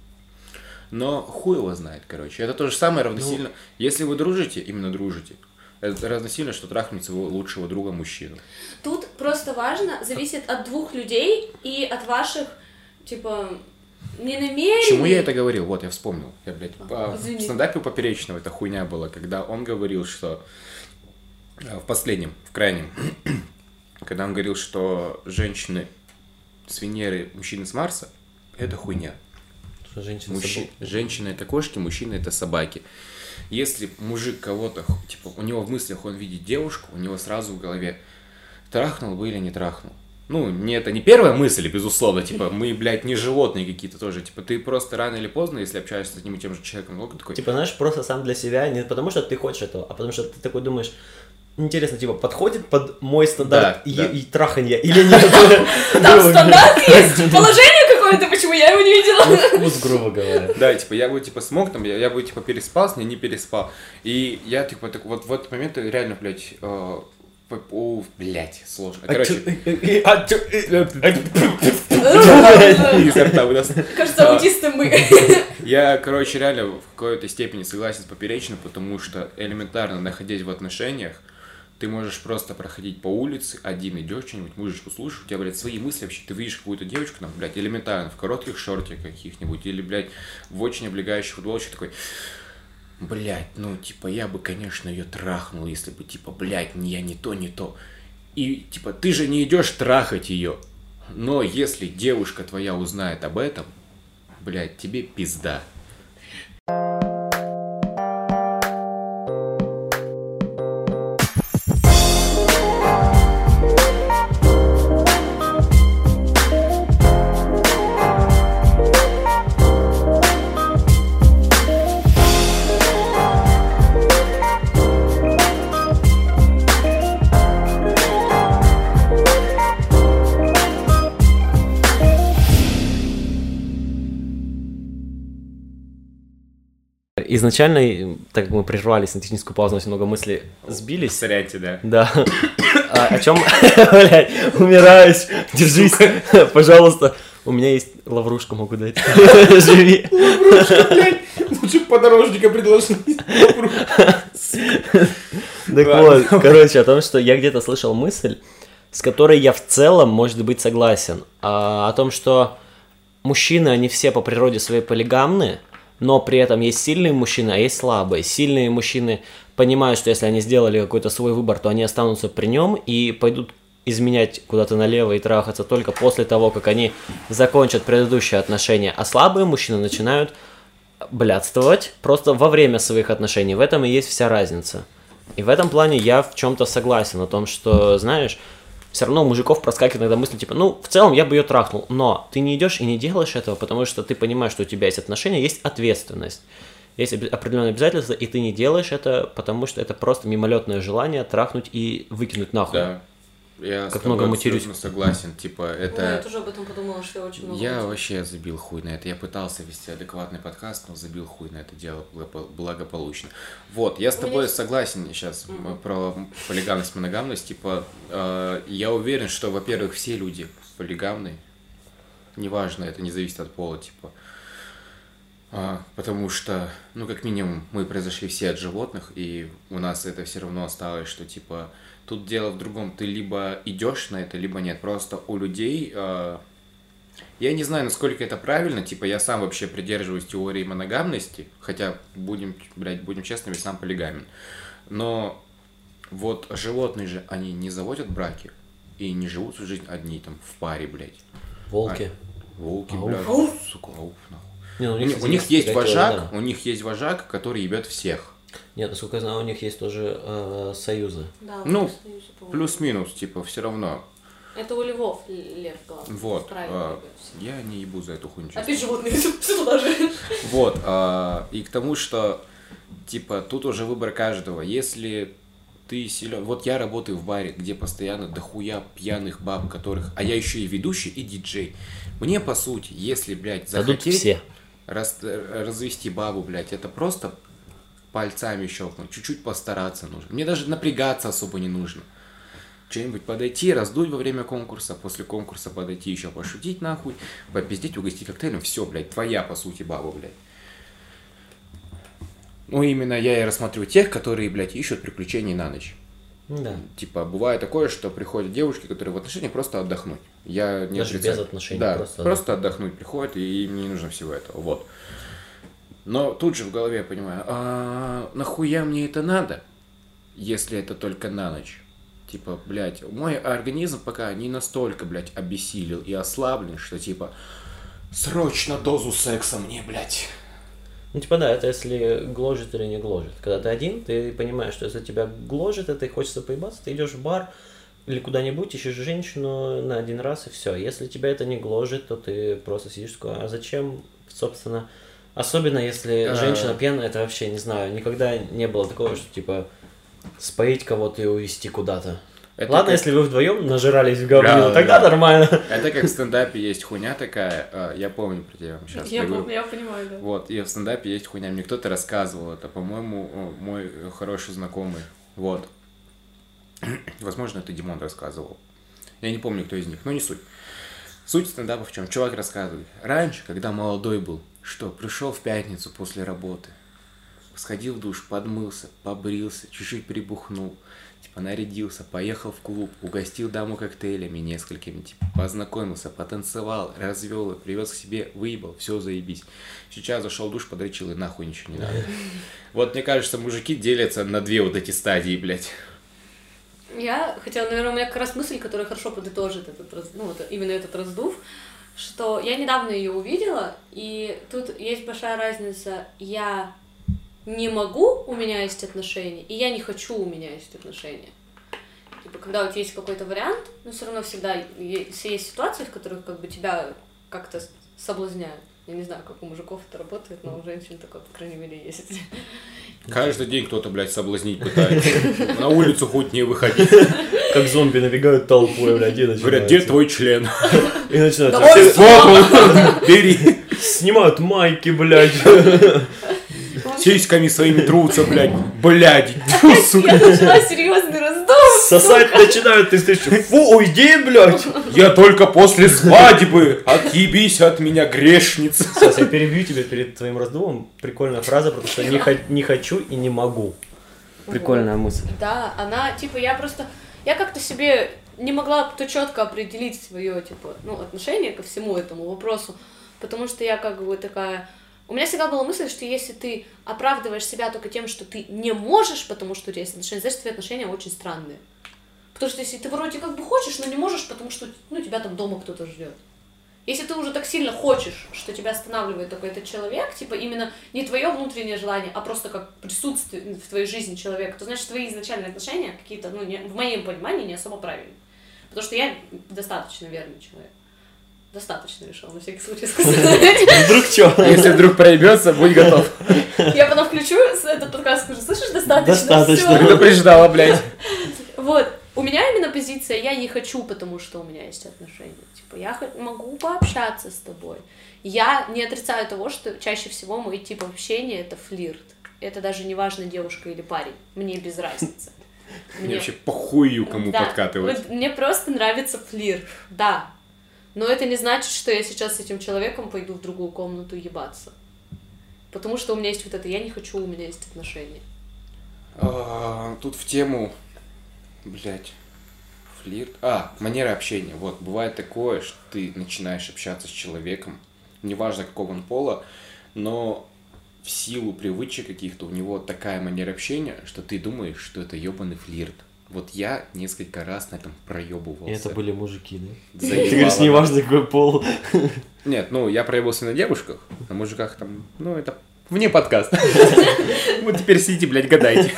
Но хуй его знает, короче. Это то же самое равносильно. Если вы дружите, именно дружите, это равносильно, что трахнуть своего лучшего друга мужчину. Тут просто важно, зависит от двух людей и от ваших, типа, не намерений. Почему я это говорил? Вот, я вспомнил. Я, блядь, А, по- в извини. стендапе у Поперечного эта хуйня была, когда он говорил, что... э, В последнем, в крайнем. Когда он говорил, что женщины с Венеры, мужчины с Марса, это хуйня. Что женщина Мужчи- Женщина это кошки, мужчина это собаки. Если мужик кого-то, типа, у него в мыслях он видит девушку, у него сразу в голове трахнул бы или не трахнул. Ну, не это не первая мысль, безусловно, типа, мы, блядь, не животные какие-то тоже, типа, ты просто рано или поздно, если общаешься с одним и тем же человеком, ну, такой, Типа, знаешь, просто сам для себя, не потому что ты хочешь этого, а потому что ты такой думаешь, интересно, типа, подходит под мой стандарт Да, и, да. и траханье или нет? Там стандарт есть, положение какое-то, почему я его не видела. Ну, вкус, грубо говоря. Да, типа, я бы, типа, смог, там, я, я бы, типа, переспал с ней, не переспал. И я, типа, так, вот в этот момент реально, блядь, э, о, блядь, сложно. А Короче, а изо рта. Кажется, А. аутисты мы. Я, короче, реально в какой-то степени согласен с Поперечным, потому что элементарно, находясь в отношениях, ты можешь просто проходить по улице, один идешь, что-нибудь мужичку слушаешь, у тебя, блядь, свои мысли вообще, ты видишь какую-то девочку, там, блядь, элементарно, в коротких шортиках каких-нибудь, или, блядь, в очень облегающих футболочках, такой, блядь, ну, типа, я бы, конечно, ее трахнул, если бы, типа, блядь, я не то, не то. И, типа, ты же не идешь трахать ее. Но если девушка твоя узнает об этом, блядь, тебе пизда. Изначально, так как мы прервались на техническую паузу, у нас много мыслей сбились. Соряньте, да. Да. А, о чем? Блять, умираешь. Держись, пожалуйста. У меня есть лаврушку, могу дать. Живи. Лучше подорожника предложить. Так вот, короче, о том, что я где-то слышал мысль, с которой я в целом, может быть, согласен. А, о том, что мужчины, они все по природе своей полигамны, но при этом есть сильные мужчины, а есть слабые. Сильные мужчины понимают, что если они сделали какой-то свой выбор, то они останутся при нем и пойдут изменять куда-то налево и трахаться только после того, как они закончат предыдущие отношения. А слабые мужчины начинают блядствовать просто во время своих отношений. В этом и есть вся разница. И в этом плане я в чем-то согласен о том, что, знаешь, все равно у мужиков проскакивает иногда мысль, типа, ну, в целом я бы ее трахнул, но ты не идешь и не делаешь этого, потому что ты понимаешь, что у тебя есть отношения, есть ответственность, есть определенные обязательства, и ты не делаешь это, потому что это просто мимолетное желание трахнуть и выкинуть нахуй. Да. Я Как с тобой много матерюсь. согласен. Типа, Ну, я это... тоже об этом подумала, что я очень много Я матерюсь. вообще забил хуй на это. Я пытался вести адекватный подкаст, но забил хуй на это дело благо- благополучно. Вот, я с тобой есть- согласен сейчас про полигамность, моногамность. Типа, э, я уверен, что, во-первых, все люди полигамны. Неважно, это не зависит от пола, типа. А, потому что, ну, как минимум, мы произошли все от животных, и у нас это все равно осталось, что, типа, тут дело в другом. Ты либо идешь на это, либо нет. Просто у людей... а, я не знаю, насколько это правильно, типа, я сам вообще придерживаюсь теории моногамности, хотя, будем, блядь, будем честными, сам полигамен. Но вот животные же, они не заводят браки и не живут всю жизнь одни, там, в паре, блядь. Волки. Волки, Ауф. блядь, Ауф. сука, ауф, нахуй. Не, ну, У них, у них есть вожак, да. у них есть вожак, который ебет всех. Нет, насколько я знаю, у них есть тоже э, союзы. Да, Ну. Плюс-минус, типа, все равно. Это у львов лев главный. Вот. А, я не ебу за эту хуйню. честно. Опять животные, туда же. Вот, а, и к тому, что, типа, тут уже выбор каждого. Если ты силен... Вот я работаю в баре, где постоянно дохуя пьяных баб, которых... А я еще и ведущий, и диджей. Мне, по сути, если, блядь, Дадут захотеть все. рас- развести бабу, блядь, это просто пальцами щелкнуть, чуть-чуть постараться нужно. Мне даже напрягаться особо не нужно. Что-нибудь подойти, раздуть во время конкурса, после конкурса подойти еще пошутить нахуй, попиздеть, угостить коктейлем, все, блядь, твоя, по сути, баба, блядь. Ну, именно я и рассматриваю тех, которые, блядь, ищут приключений на ночь. Да. Типа, бывает такое, что приходят девушки, которые в отношениях просто отдохнуть. Я не Даже отрицаю. без отношений, Да, просто просто, отдохнуть приходят, и им не нужно всего этого. Вот. Но тут же в голове я понимаю, а нахуя мне это надо, если это только на ночь? Типа, блядь, мой организм пока не настолько, блядь, обессилел и ослаблен, что типа, срочно дозу секса мне, блядь. Ну, типа, да, это если гложет или не гложет. Когда ты один, ты понимаешь, что если тебя гложет, это и хочется поебаться, ты идешь в бар или куда-нибудь, ищешь женщину на один раз и все. Если тебя это не гложет, то ты просто сидишь такой, а зачем, собственно, особенно если А. женщина пьяная, это вообще, не знаю, никогда не было такого, что, типа, споить кого-то и увезти куда-то. Это Ладно, как- если вы вдвоем нажирались в говнину, Да, тогда да. нормально. Это как в стендапе есть хуйня такая, а, я помню про тебя сейчас. Я, пом- я понимаю, да. Вот, и в стендапе есть хуйня, мне кто-то рассказывал, это, по-моему, мой хороший знакомый, вот. Возможно, это Димон рассказывал. Я не помню, кто из них, но не суть. Суть стендапа в чем? Чувак рассказывает. Раньше, когда молодой был, что, пришел в пятницу после работы, сходил в душ, подмылся, побрился, чуть-чуть прибухнул, типа нарядился, поехал в клуб, угостил даму коктейлями несколькими, типа познакомился, потанцевал, развел их, привез к себе, выебал, все заебись. Сейчас зашел в душ, подрочил и нахуй ничего не надо. Вот мне кажется, мужики делятся на две вот эти стадии, блядь. Я хотела, наверное, у меня как раз мысль, которая хорошо подытожит этот, раз- ну, вот именно этот раздув, что я недавно ее увидела, и тут есть большая разница. Я не могу, у меня есть отношения, и я не хочу, у меня есть отношения. Типа, когда у тебя есть какой-то вариант, но все равно всегда есть, есть ситуации, в которых как бы тебя как-то соблазняют. Я не знаю, как у мужиков это работает, но у женщин такое, по крайней мере, есть. Каждый день кто-то, блядь, соблазнить пытается. На улицу хоть не выходи. Как зомби набегают толпой, блядь, и Говорят, где твой член? И начинают бери. снимают майки, блядь. Сиськами своими трутся, блядь. Блядь. Я начала раздув. Сосать начинают, ты слышишь, фу, уйди, блядь. Я только после свадьбы. Отъебись от меня, грешница. Сейчас я перебью тебя перед твоим раздувом. Прикольная фраза, потому что не, не хочу и не могу. Прикольная мысль. Да, она, типа, я просто, я как-то себе не могла то четко определить свое, типа, ну, отношение ко всему этому вопросу, потому что я как бы такая, у меня всегда была мысль, что если ты оправдываешь себя только тем, что ты не можешь, потому что у тебя есть отношения, значит, твои отношения очень странные. Потому что если ты вроде как бы хочешь, но не можешь, потому что, ну, тебя там дома кто-то ждет. Если ты уже так сильно хочешь, что тебя останавливает такой этот человек, типа именно не твое внутреннее желание, а просто как присутствие в твоей жизни человека, то значит твои изначальные отношения какие-то, ну, не- в моем понимании, не особо правильные. Потому что я достаточно верный человек. Достаточно решил, на всякий случай сказать. Вдруг что? Если вдруг проебется, будь готов. Я потом включу этот подкаст, скажу, слышишь, достаточно, Достаточно. всё». Предупреждала, блядь. Вот. У меня именно позиция, я не хочу, потому что у меня есть отношения. Типа, я могу пообщаться с тобой. Я не отрицаю того, что чаще всего мой тип общения — это флирт. Это даже не важно, девушка или парень. Мне без разницы. Мне вообще похую, кому Да, подкатывать. вот мне просто нравится флирт, да. Но это не значит, что я сейчас с этим человеком пойду в другую комнату ебаться. Потому что у меня есть вот это, я не хочу, у меня есть отношения. А, Тут в тему, блядь, флирт. А, манера общения. Вот, бывает такое, что ты начинаешь общаться с человеком, неважно какого он пола, но в силу привычек каких-то у него такая манера общения, что ты думаешь, что это ебаный флирт. Вот я несколько раз на этом проебывался. И это были мужики, да? Заебало, Ты говоришь, неважно какой пол. Нет, ну, я проебался на девушках, на мужиках там, ну, это вне подкаста. Вот теперь сидите, блядь, гадайте.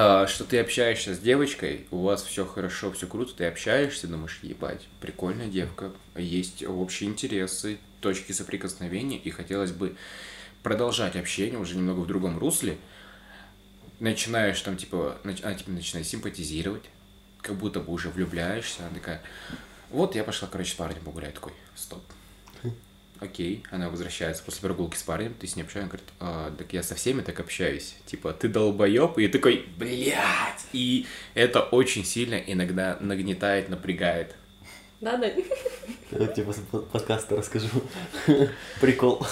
А, Что ты общаешься с девочкой, у вас все хорошо, все круто, ты общаешься, думаешь, ебать, прикольная девка, есть общие интересы, точки соприкосновения, и хотелось бы продолжать общение уже немного в другом русле. Начинаешь там, типа, нач- она тебе начинает симпатизировать, как будто бы уже влюбляешься, она такая, вот я пошла, короче, с парнем погулять. Такой, стоп. Окей, она возвращается после прогулки с парнем, ты с ней общаешься, она говорит, «А, так я со всеми так общаюсь. Типа, ты долбоеб, и такой, блядь. И это очень сильно иногда нагнетает, напрягает. Да, да. Я тебе после под- подкаста расскажу. Прикол.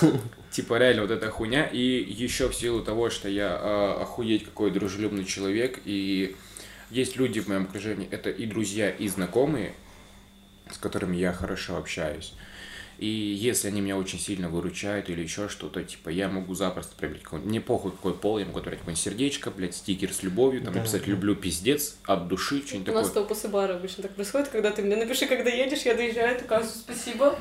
Типа, реально, вот эта хуйня. И еще в силу того, что я а, охуеть какой дружелюбный человек, и есть люди в моем окружении, это и друзья, и знакомые, с которыми я хорошо общаюсь. И если они меня очень сильно выручают или еще что-то, типа, я могу запросто приобрести какой-нибудь, мне похуй какой пол, я могу отправить какое-нибудь сердечко, блядь, стикер с любовью, там Да, написать да. «люблю пиздец» от души, У что-нибудь нас такое. то после бара обычно так происходит, когда ты мне напиши, когда едешь, я доезжаю, такая, спасибо,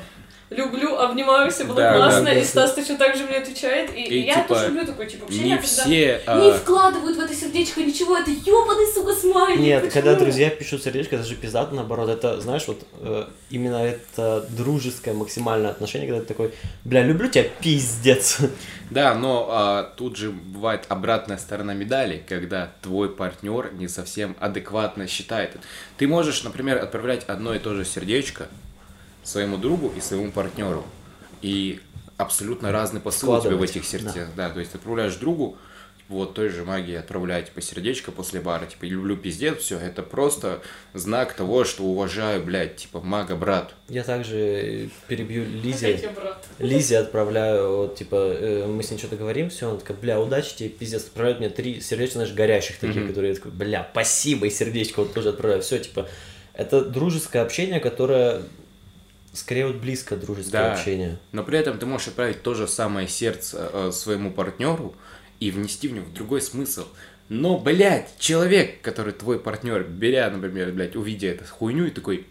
люблю, обнимаю, все было Да, классно, да, и. Стас точно так же мне отвечает, и, И, я типа, тоже люблю такой тип общения, Не когда все... не а, вкладывают в это сердечко ничего, это ёбаный, сука, смайлик. Нет, почему? когда друзья пишут сердечко, это же пиздато, наоборот, это, знаешь, вот э, именно это дружеское максимальное отношение, когда ты такой, бля, люблю тебя, пиздец. Да, но а, тут же бывает обратная сторона медали, когда твой партнер не совсем адекватно считает. Ты можешь, например, отправлять одно и то же сердечко своему другу и своему партнеру. И абсолютно разный посыл у тебя в этих сердцах. Да. то есть ты отправляешь другу, вот той же магии отправлять типа сердечко после бара, типа люблю пиздец, все, это просто знак того, что уважаю, блядь, типа мага брат. Я также перебью Опять Лизе. Лизе отправляю, вот, типа, э, мы с ней что-то говорим, все, она такая, бля, удачи тебе, пиздец, отправляет мне три сердечка, знаешь, горящих таких, Мгм. которые я такой, бля, спасибо, и сердечко вот тоже отправляю, все, типа, это дружеское общение, которое скорее вот близко дружеское Да. общение. Но при этом ты можешь отправить то же самое сердце э, своему партнеру и внести в него другой смысл. Но, блядь, человек, который твой партнер, беря, например, блядь, увидя эту хуйню и такой,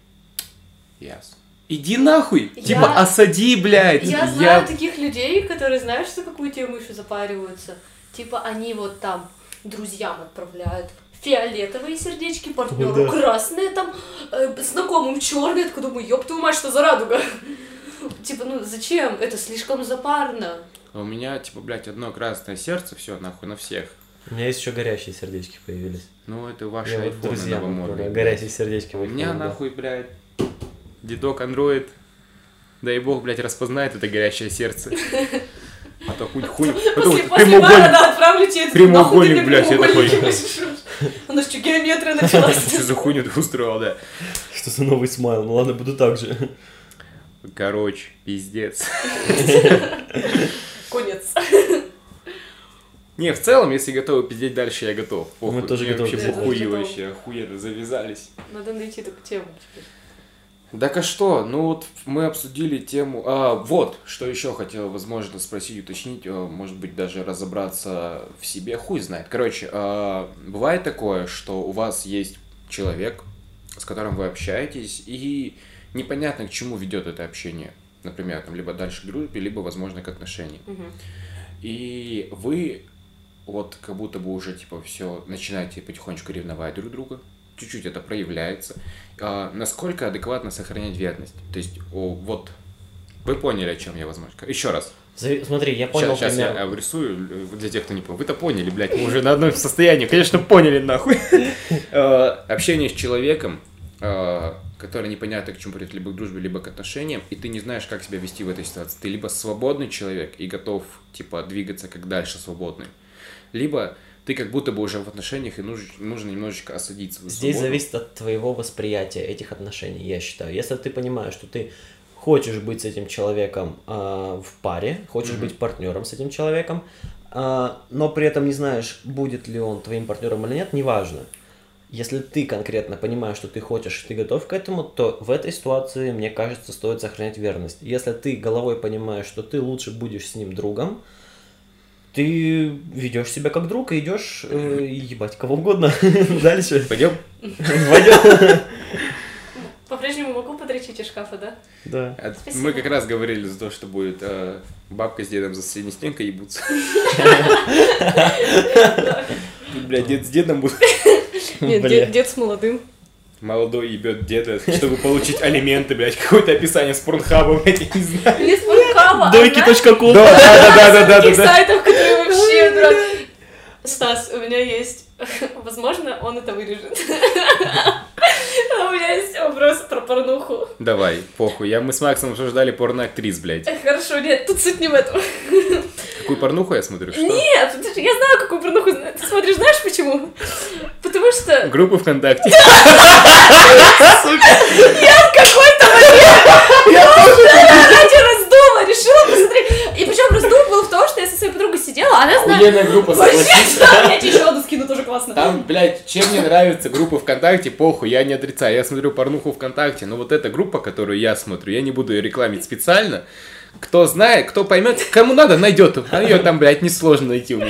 ясно. Иди нахуй! Я- Типа, осади, блядь! Я знаю таких людей, которые, знаешь, за какую тему еще запариваются? Типа, они вот там друзьям отправляют фиолетовые сердечки, партнеру Да. красные, там, э, знакомым черные, такой думаю, ёб твою мать, что за радуга? Типа, ну зачем? Это слишком запарно. А У меня, типа, блядь, одно красное сердце, все, нахуй, на всех. У меня есть еще горящие сердечки появились. Ну, это ваши вот айфоны друзьям новомодные. горящие сердечки. У меня, да. нахуй, блядь, дедок андроид, дай бог, блядь, распознает это горящее сердце. А то хуй, хуй, После, потом после бара, прямоугольник, да, отправлю тебе прямоугольник, блядь, я такой. У нас что, геометрия началась? что за хуйню ты устроил, да. Что за новый смайл? Ну ладно, буду так же. Короче, пиздец. Конец. Не, в целом, если готовы пиздеть дальше, я готов. Похуй. Мы тоже готовы вообще тоже вообще, охуенно завязались. Надо найти такую тему теперь. Так а что? Ну вот мы обсудили тему... А, вот, что еще хотел, возможно, спросить, уточнить, э, может быть, даже разобраться в себе, хуй знает. Короче, а, бывает такое, что у вас есть человек, с которым вы общаетесь, и непонятно, к чему ведет это общение. Например, там, либо дальше к дружбе, либо, возможно, к отношениям. Мгм. И вы вот как будто бы уже, типа, все начинаете потихонечку ревновать друг друга. Чуть-чуть это проявляется. А, насколько адекватно сохранять верность? То есть, о, вот, вы поняли, о чем я, возможно. Еще раз. Смотри, я понял Сейчас, пример. я рисую э, для тех, кто не понял. Вы-то поняли, блядь, мы уже на одном состоянии. Конечно, поняли, нахуй. Э, Общение с человеком, э, который непонятно к чему придет, либо к дружбе, либо к отношениям, и ты не знаешь, как себя вести в этой ситуации. Ты либо свободный человек и готов, типа, двигаться как дальше свободный, либо ты как будто бы уже в отношениях и нужно, нужно немножечко осадить свою Здесь свободу. зависит от твоего восприятия этих отношений, я считаю. Если ты понимаешь, что ты хочешь быть с этим человеком а, в паре, хочешь Мгм. быть партнером с этим человеком, а, но при этом не знаешь, будет ли он твоим партнером или нет, неважно. Если ты конкретно понимаешь, что ты хочешь, и ты готов к этому, то в этой ситуации, мне кажется, стоит сохранять верность. Если ты головой понимаешь, что ты лучше будешь с ним другом, ты ведешь себя как друг и идешь э, ебать кого угодно дальше. Пойдем? Пойдем. По-прежнему могу подрочить из шкафа, да? Да. А. Мы как раз говорили за то, что будет э, бабка с дедом за соседней стенкой ебутся. Блядь, дед с дедом будут. Нет, Бля. дед с молодым. Молодой ебет деда, чтобы получить алименты, блядь. Какое-то описание с порнхаба, блядь, я не знаю. Не с Порнхаба, а Дойки.ком. Да, да, да, да, да, таких да, да. сайтов, которые вообще дурак. Стас, у меня есть... Возможно, он это вырежет. У меня есть вопрос про порнуху. Давай, похуй. Я, мы с Максом обсуждали порноактрис, блядь. Хорошо, нет, тут суть не в этом. Какую порнуху я смотрю, что? Нет, я знаю, какую порнуху ты смотришь, знаешь почему? Потому что Группу ВКонтакте. какой-то момент я ради раздула решила посмотреть. И причем раздул был в том, что я со своей подругой сидела, она знает... Охуенная группа, согласись. я тебе еще одну скину, тоже классно. Там, блядь, чем мне нравится группа ВКонтакте, похуй, я не отрицаю. Я смотрю порнуху ВКонтакте, но вот эта группа, которую я смотрю, я не буду ее рекламить специально. Кто знает, кто поймет, кому надо, найдет. А ее там, блядь, несложно найти у.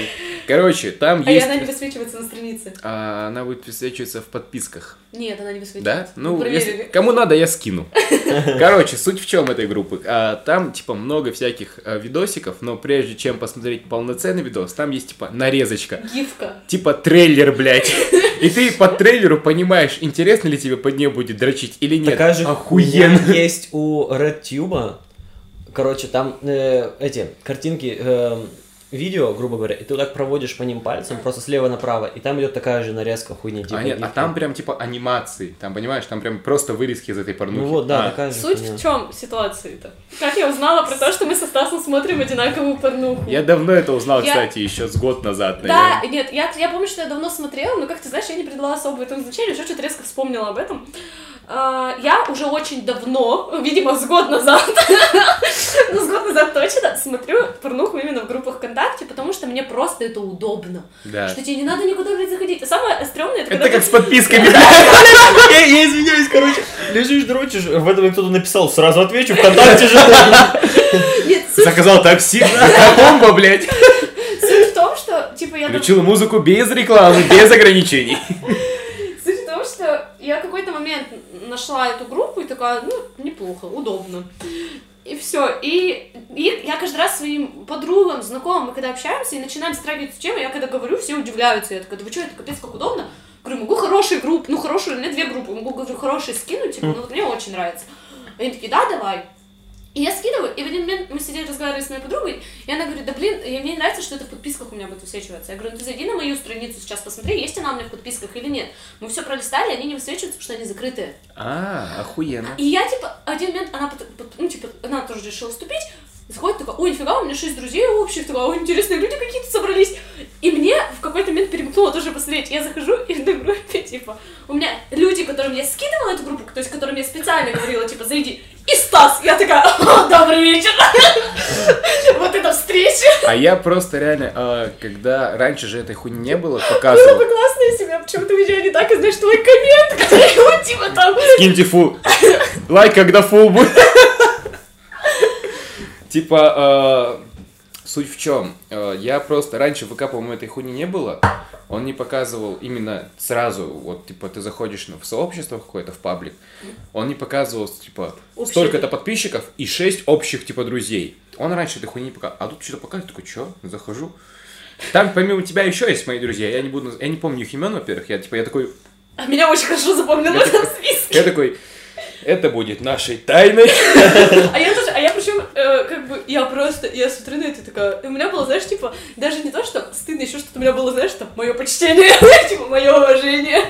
Короче, там А и есть... она не высвечивается на странице. А, она будет высвечиваться в подписках. Нет, она не высвечивается. Да? Ну, проверили. если кому надо, я скину. Короче, суть в чем этой группы? А, там, типа, много всяких а, видосиков, но прежде чем посмотреть полноценный видос, там есть, типа, нарезочка. Гифка. Типа трейлер, блядь. И ты по трейлеру понимаешь, интересно ли тебе под нее будет дрочить или нет. Такая же Охуенно. есть у RedTube. Короче, там э, эти картинки, э, видео, грубо говоря, и ты вот так проводишь по ним пальцем, просто слева направо, и там идет такая же нарезка хуйни. Типа, А, нет, а там прям типа анимации. Там, понимаешь, там прям просто вырезки из этой порнухи. Ну вот, да, А, такая же Суть хуйня. в чем ситуации-то? Как я узнала про то, что мы со Стасом смотрим одинаковую порнуху? Я давно это узнал, Я- кстати, еще с год назад, Да, наверное. нет, я, я помню, что я давно смотрела, но как ты знаешь, я не придала особо этому значения, еще что-то резко вспомнила об этом. А, я уже очень давно, видимо, с год назад, ну, с год назад точно, смотрю порнуху именно в группах ВКонтакте, потому что мне просто это удобно. Да. Что тебе не надо никуда, блядь, заходить. Самое стрёмное, это когда Это как ты- с подписками. Я, извиняюсь, короче, лежишь, дрочишь, в этом кто-то написал, сразу отвечу, ВКонтакте же. Заказал такси, бомба, блядь. суть в том, что, типа, я... Включил музыку без рекламы, без ограничений. Суть в том, что я какой-то момент нашла эту группу и такая, ну, неплохо, удобно. И все. И, и я каждый раз своим подругам, знакомым, мы когда общаемся и начинаем затрагивать эту тему, я когда говорю, все удивляются. Я такая, да вы что, это капец как удобно. Говорю, могу хорошие группы, ну хорошие, у меня две группы, могу, говорю, хорошие скинуть, типа, ну вот мне очень нравится. Они такие, да, давай. И я скидываю, и в один момент мы сидели, разговаривали с моей подругой, и она говорит, да блин, и мне не нравится, что это в подписках у меня будет высвечиваться. Я говорю, ну ты зайди на мою страницу сейчас, посмотри, есть она у меня в подписках или нет. Мы все пролистали, они не высвечиваются, потому что они закрытые. А, охуенно. И я, типа, один момент, она, ну, типа, она тоже решила вступить, заходит, такая, ой, нифига, у меня шесть друзей общих, такая, ой, интересные люди какие-то собрались. И мне в какой-то момент перемкнуло тоже посмотреть. Я захожу и в эту группе, типа, у меня люди, которым я скидывала эту группу, то есть которым я специально говорила, типа, зайди, и Стас. Я такая, «О, добрый вечер. Вот эта встреча. А я просто реально, а, когда раньше же этой хуйни не было, Было бы показывал. классно, если бы почему-то видела не так, и знаешь, твой коммент, который вот, типа, там... Киньте фу. Лайк, когда фул будет. Типа, э, суть в чем? Я просто раньше в ВК, по-моему, этой хуйни не было. Он не показывал именно сразу, вот, типа, ты заходишь в сообщество какое-то, в паблик, он не показывал, типа, столько-то подписчиков и 6 общих, типа, друзей. Он раньше этой хуйни не показывал. А тут что-то показывает, такой, что? Захожу. Там помимо тебя еще есть мои друзья. Я не буду, я не помню их имен, во-первых. Я типа, я такой, А меня очень хорошо запомнил в Я этом такой- списке. Я такой, это будет нашей тайной. А я тоже, э, как бы, я просто, я смотрю на это такая, и у меня было, знаешь, типа, даже не то, что стыдно, еще что-то у меня было, знаешь, там, мое почтение, типа, мое уважение.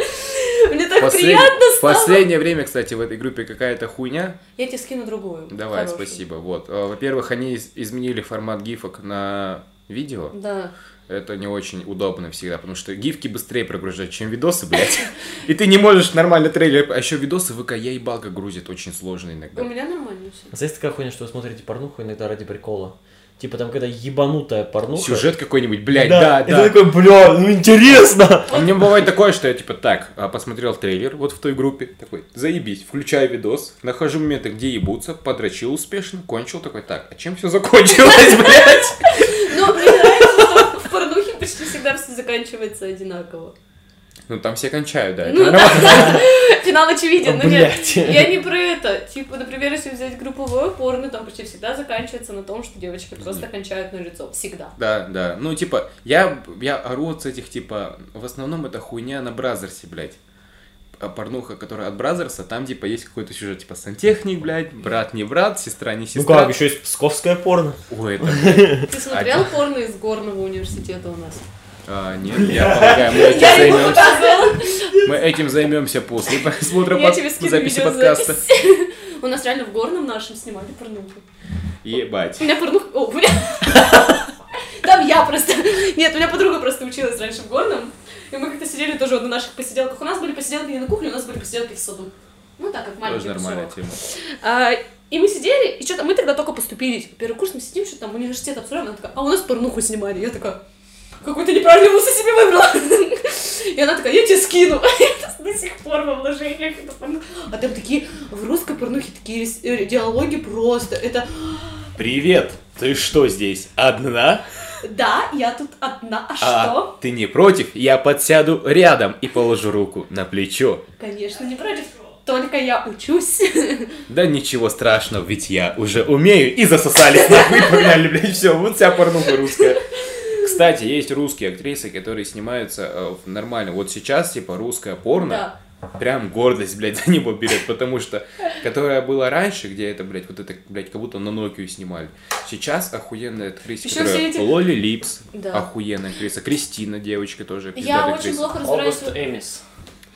Мне так Послед- приятно стало. Последнее время, кстати, в этой группе какая-то хуйня. Я тебе скину другую. Давай, хорошую. спасибо. Вот. Э, Во-первых, они из- изменили формат гифок на видео. Да. Это не очень удобно всегда, потому что гифки быстрее прогружать, чем видосы, блядь. И ты не можешь нормально трейлер... А еще видосы ВК я ебалка грузит очень сложно У иногда. меня нормально все. А Знаете, такая хуйня, что вы смотрите порнуху иногда ради прикола? Типа там какая-то ебанутая порнуха. Сюжет какой-нибудь, блядь, да, И ты да. такой, бля, ну интересно. А мне бывает такое, что я типа так, а, посмотрел трейлер вот в той группе, такой, заебись, включаю видос, нахожу моменты, где ебутся, подрочил успешно, кончил, такой, так, а чем все закончилось, блядь? Но мне нравится, что в порнухе почти всегда все заканчивается одинаково. Ну там все кончают, да. Ну да, финал очевиден, но нет. Блядь. Я не про это. Типа, например, если взять групповое порно, там почти всегда заканчивается на том, что девочки просто кончают на лицо. Всегда. Да, да. Ну, типа, я, я ору от этих, типа, в основном это хуйня на Бразерсе, блядь. А порнуха, которая от Бразерса, там, типа, есть какой-то сюжет, типа, сантехник, блядь, брат не брат, сестра не Ну сестра. как, еще есть псковское порно. Ой, это... Ты смотрел порно из горного университета у нас? а, нет, я полагаю, мы этим Я займемся. Мы этим займемся после просмотра под- записи подкаста. У нас реально в горном нашем снимали порнуху. Ебать. У меня порнуха... О, меня... Там я просто... Нет, у меня подруга просто училась раньше в горном. И мы как-то сидели тоже вот на наших посиделках. У нас были посиделки не на кухне, у нас были посиделки в саду. Ну так, как маленький Тоже нормальная тема. А, и мы сидели, и что-то мы тогда только поступили. Типа, первый курс мы сидим, что там университет обсуждаем. Она такая, а у нас порнуху снимали. Я такая, какой-то неправильный вуз я себе выбрала. И она такая, я тебе скину. Это до сих пор во вложениях. А там такие, в русской порнухе такие э, диалоги просто. Это, Привет, ты что здесь, одна? да, я тут одна, а А что? ты не против? Я подсяду рядом и положу руку на плечо. Конечно, не против. Только я учусь. Да ничего страшного, ведь я уже умею. И засосались нахуй, погнали, блядь, все, вот вся порнуха русская. Кстати, есть русские актрисы, которые снимаются э, в нормально. Вот сейчас, типа, русская порно, Да. Прям гордость, блядь, за него берет, потому что, которая была раньше, где это, блядь, вот это, блядь, как будто на Nokia снимали. Сейчас охуенная актриса, Ещё которая эти- Лоли Липс, Да. охуенная актриса, Кристина, девочка тоже, Я пиздатая очень актриса. плохо разбираюсь. Август Эмис.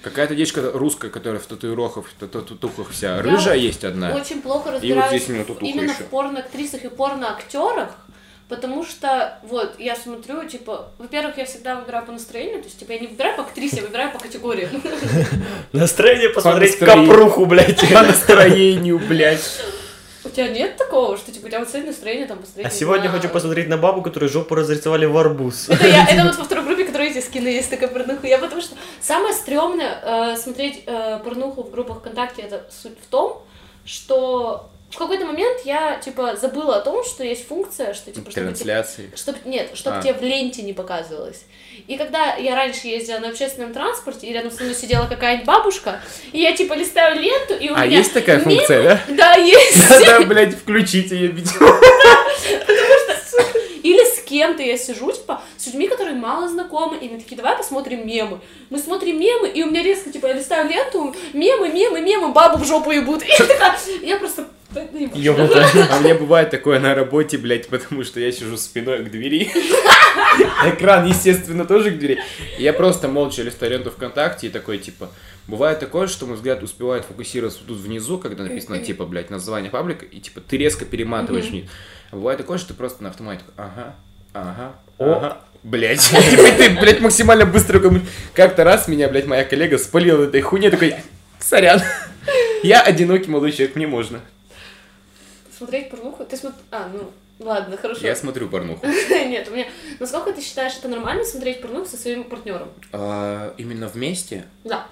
Какая-то девочка русская, которая в татуировках, в тату- татухах вся, Я рыжая есть одна. Очень плохо И вот разбираюсь здесь у меня татуха именно еще. в порноактрисах и порноактерах, потому что, вот, я смотрю, типа, во-первых, я всегда выбираю по настроению, то есть, типа, я не выбираю по актрисе, я выбираю по категориям. Настроение посмотреть капруху, блядь. По настроению, блядь. У тебя нет такого, что, типа, у тебя вот цель настроение там посмотреть? А сегодня хочу посмотреть на бабу, которую жопу разрисовали в арбуз. Это, я, это вот во второй группе, которая эти скины есть такая порнуха. Я потому что самое стрёмное э, смотреть э, порнуху в группах ВКонтакте, это суть в том, что в какой-то момент я, типа, забыла о том, что есть функция, что, типа, чтобы, Трансляции. Чтоб, нет, чтобы А. тебе в ленте не показывалось. И когда я раньше ездила на общественном транспорте, и рядом со мной сидела какая-нибудь бабушка, и я типа листаю ленту, и у А меня... есть такая мимо- функция, да? Да, есть. Надо, блядь, включить ее видео. Или с кем-то я сижу, типа, с людьми, которые мало знакомы, и мы такие, давай посмотрим мемы. Мы смотрим мемы, и у меня резко, типа, я листаю ленту, мемы, мемы, мемы, бабу в жопу ебут. И я такая, я просто... Ёбнутая. А мне бывает такое на работе, блядь, потому что я сижу спиной к двери. Экран, естественно, тоже к двери. Я просто молча листаю ленту ВКонтакте и такой, типа, бывает такое, что мой взгляд успевает фокусироваться тут внизу, когда написано, типа, блядь, название паблика, и, типа, ты резко перематываешь вниз. А бывает такое, что ты просто на автомате такой, ага, ага, О. ага. Блять, типа ты, блядь, максимально быстро Как-то раз меня, блядь, моя коллега спалила этой хуйней, такой, сорян, я одинокий молодой человек, мне можно. Смотреть порнуху? Ты смотри... А, ну, ладно, хорошо. Я смотрю порнуху. Нет, у меня... Насколько ты считаешь, это нормально смотреть порнуху со своим партнером? А, именно вместе? Да.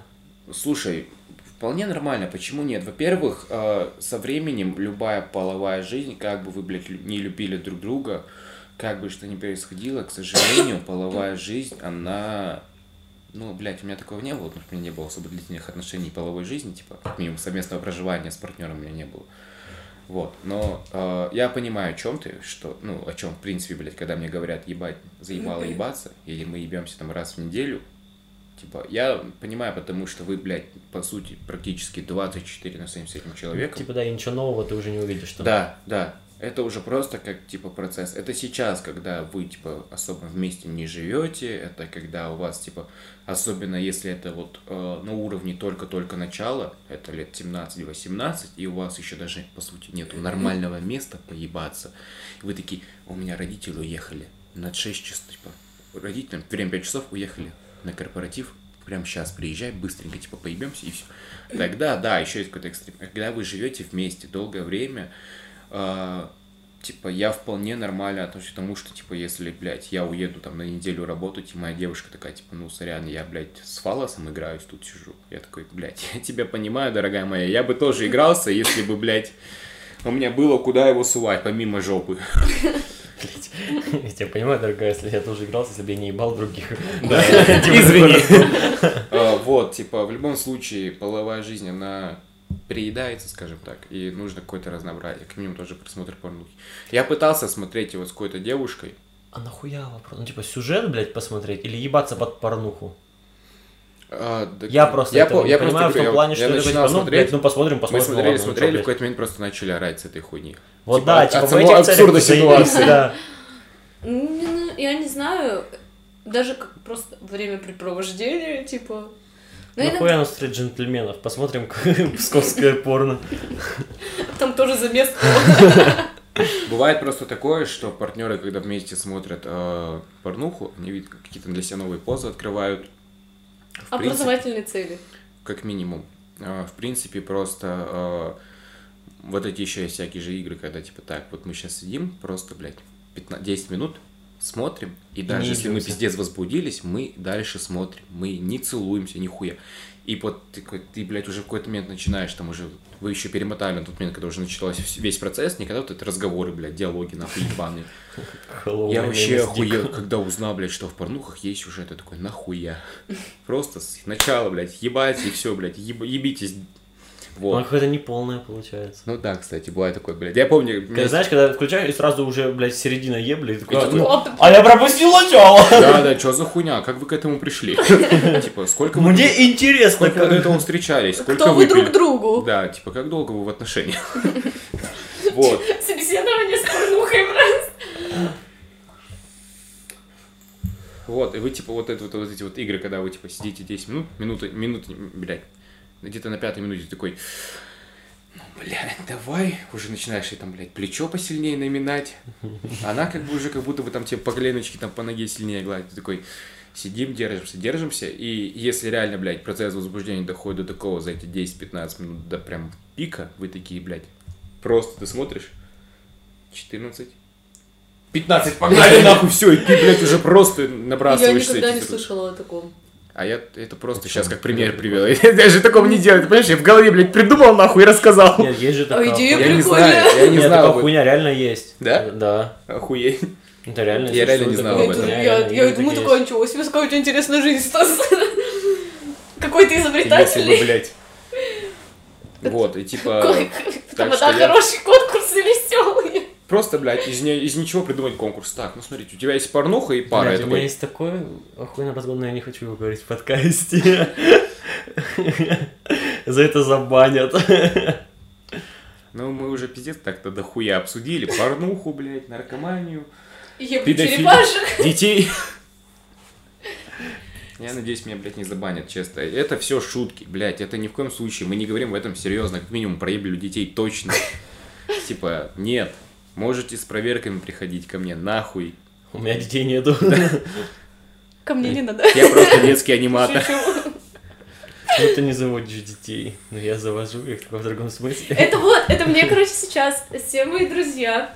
Слушай, вполне нормально. Почему нет? Во-первых, а, со временем любая половая жизнь, как бы вы, блядь, не любили друг друга, как бы что ни происходило, к сожалению, половая жизнь, она... Ну, блядь, у меня такого не было, потому что у меня не было особо длительных отношений половой жизни, типа, как минимум совместного проживания с партнером у меня не было. Вот, но э, я понимаю, о чем ты, что, ну, о чем, в принципе, блядь, когда мне говорят ебать, заебало ебаться, или мы ебемся там раз в неделю, Типа, я понимаю, потому что вы, блядь, по сути, практически 24 на 7 с этим человеком. Типа, да, и ничего нового ты уже не увидишь. Там. Да, да. Это уже просто как, типа, процесс. Это сейчас, когда вы, типа, особо вместе не живете, это когда у вас, типа, особенно если это вот э, на уровне только-только начала, это лет 17-18, и у вас еще даже, по сути, нету нормального места поебаться. И вы такие, у меня родители уехали на 6 часов, типа, родителям, время 5 часов уехали на корпоратив, прямо сейчас приезжай, быстренько, типа, поебемся и все. Тогда, да, еще есть какой-то экстрим. Когда вы живете вместе долгое время, э, типа, я вполне нормально отношусь к тому, что, типа, если, блядь, я уеду там на неделю работать, и моя девушка такая, типа, ну, сорян, я, блядь, с фалосом играюсь, тут сижу. Я такой, блядь, я тебя понимаю, дорогая моя, я бы тоже игрался, если бы, блядь, у меня было куда его сувать, помимо жопы. Я тебя понимаю, дорогая, если я тоже игрался, если бы я не ебал других. Да, Типа, извини. А, Вот, типа, в любом случае, половая жизнь, она приедается, скажем так, и нужно какое-то разнообразие, как минимум тоже просмотр порнухи. Я пытался смотреть его с какой-то девушкой, А нахуя вопрос? Ну, типа, сюжет, блядь, посмотреть или ебаться под порнуху? А, да, Я просто это по- не понимаю в говорю, том плане, что я я такой, начинал типа, ну, смотреть, блядь, ну, посмотрим, мы посмотрим. смотрели, ладно, ну, смотрели, чё, в блядь. какой-то момент просто начали орать с этой хуйни. Вот Типа, да, от- типа, от в этих абсурдной ситуации. Да. Ну, Я не знаю, даже как просто времяпрепровождение, типа... Ну, иногда Нахуя нам смотреть джентльменов? Посмотрим псковское порно. там тоже замес. Бывает просто такое, что партнеры, когда вместе смотрят э, порнуху, они видят какие-то для себя новые позы открывают. В принципе, Образовательные цели. как минимум. А, В принципе, просто а, вот эти еще есть всякие же игры, когда типа так, вот мы сейчас сидим, просто, блядь, 15, 10 минут, смотрим, и даже не если мы пиздец возбудились, мы дальше смотрим, мы не целуемся, нихуя. И вот ты, ты, блядь, уже в какой-то момент начинаешь, там уже, вы еще перемотали на тот момент, когда уже начался весь процесс, не когда вот это разговоры, блядь, диалоги, нахуй, ебаные. Я вообще охуел, когда узнал, блядь, что в порнухах есть сюжет. Я такой, нахуя? Просто с начала, блядь, ебать и все, блядь, еб- ебитесь. Ну, Вот. какое-то неполное получается. Ну да, кстати, бывает такое, блядь. Я помню, Когда, есть- знаешь, когда включаешь, и сразу уже, блядь, середина ебли, и такой, И а, такой, ну, а я пропустил начало! да, да, что за хуйня, как вы к этому пришли? Типа, сколько вы, Мне интересно, сколько вы до как... этого встречались, сколько Кто вы друг другу? Да, типа, как долго вы в отношениях? Вот. Собеседование с порнухой просто. Вот, и вы, типа, вот, это, вот, вот эти вот игры, когда вы, типа, сидите 10 минут, минуты, минуты, блядь, где-то на пятой минуте такой, ну, блядь, давай, уже начинаешь ей там, блядь, плечо посильнее наминать, она как бы уже как будто бы там тебе по коленочке, там, по ноге сильнее гладит, ты такой, сидим, держимся, держимся, и если реально, блядь, процесс возбуждения доходит до такого за эти 10-15 минут, до прям пика, вы такие, блядь, просто ты смотришь, 14, 15, погнали нахуй, все, и ты, блядь, уже просто Я набрасываешься. никогда эти не слышала о таком. А я это просто сейчас как пример привел. Я даже такого не делаю. Ты понимаешь, я в голове, блядь, придумал нахуй и рассказал. Нет, есть же такая... идея Я не знаю, я не знал. такая хуйня реально есть. Да? Да. Охуеть. Это реально Я реально не знал об этом. Я, думаю, такое, ничего себе, какая у тебя интересная жизнь, Стас. Какой ты Если бы, изобретательный. блядь. Вот, и типа... Там я- хороший веселый. Просто, блядь, из, не- из ничего придумать конкурс. Так, ну смотрите, у тебя есть порнуха и пара. Блядь, у меня такой, есть такой охуенный разгон, но я не хочу его говорить в подкасте. За это забанят. ну мы уже пиздец так-то дохуя обсудили. Порнуху, блядь, наркоманию, черепашек. детей. Я надеюсь, меня, блядь, не забанят, честно. Это все шутки, блядь, это ни в коем случае. Мы не говорим в этом серьезно, как минимум проеблю детей точно. Типа, нет. Можете с проверками приходить ко мне, нахуй. У меня детей нету. Ко мне не надо. Я просто детский аниматор. Ну ты не заводишь детей. Но я завожу их в другом смысле. Это вот, это мне, короче, сейчас все мои друзья.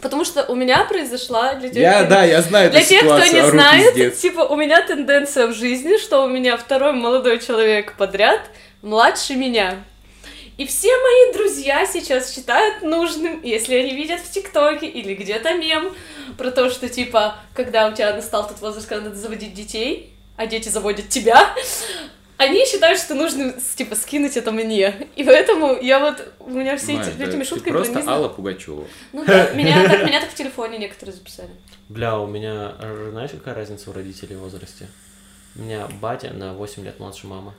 Потому что у меня произошла для тех, Я, кто- да, я знаю Для тех, кто не знает, пиздец. типа, у меня тенденция в жизни, что у меня второй молодой человек подряд младше меня. И все мои друзья сейчас считают нужным, если они видят в ТикТоке или где-то мем про то, что, типа, когда у тебя настал тот возраст, когда надо заводить детей, а дети заводят тебя, они считают, что нужно, типа, скинуть это мне. И поэтому я вот, у меня все Понимаешь, эти, да, этими ты шутками просто. Алла Пугачева. Ну да, меня так, меня так в телефоне некоторые записали. Бля, у меня, знаешь, какая разница у родителей в возрасте? У меня батя на 8 лет младше мамы.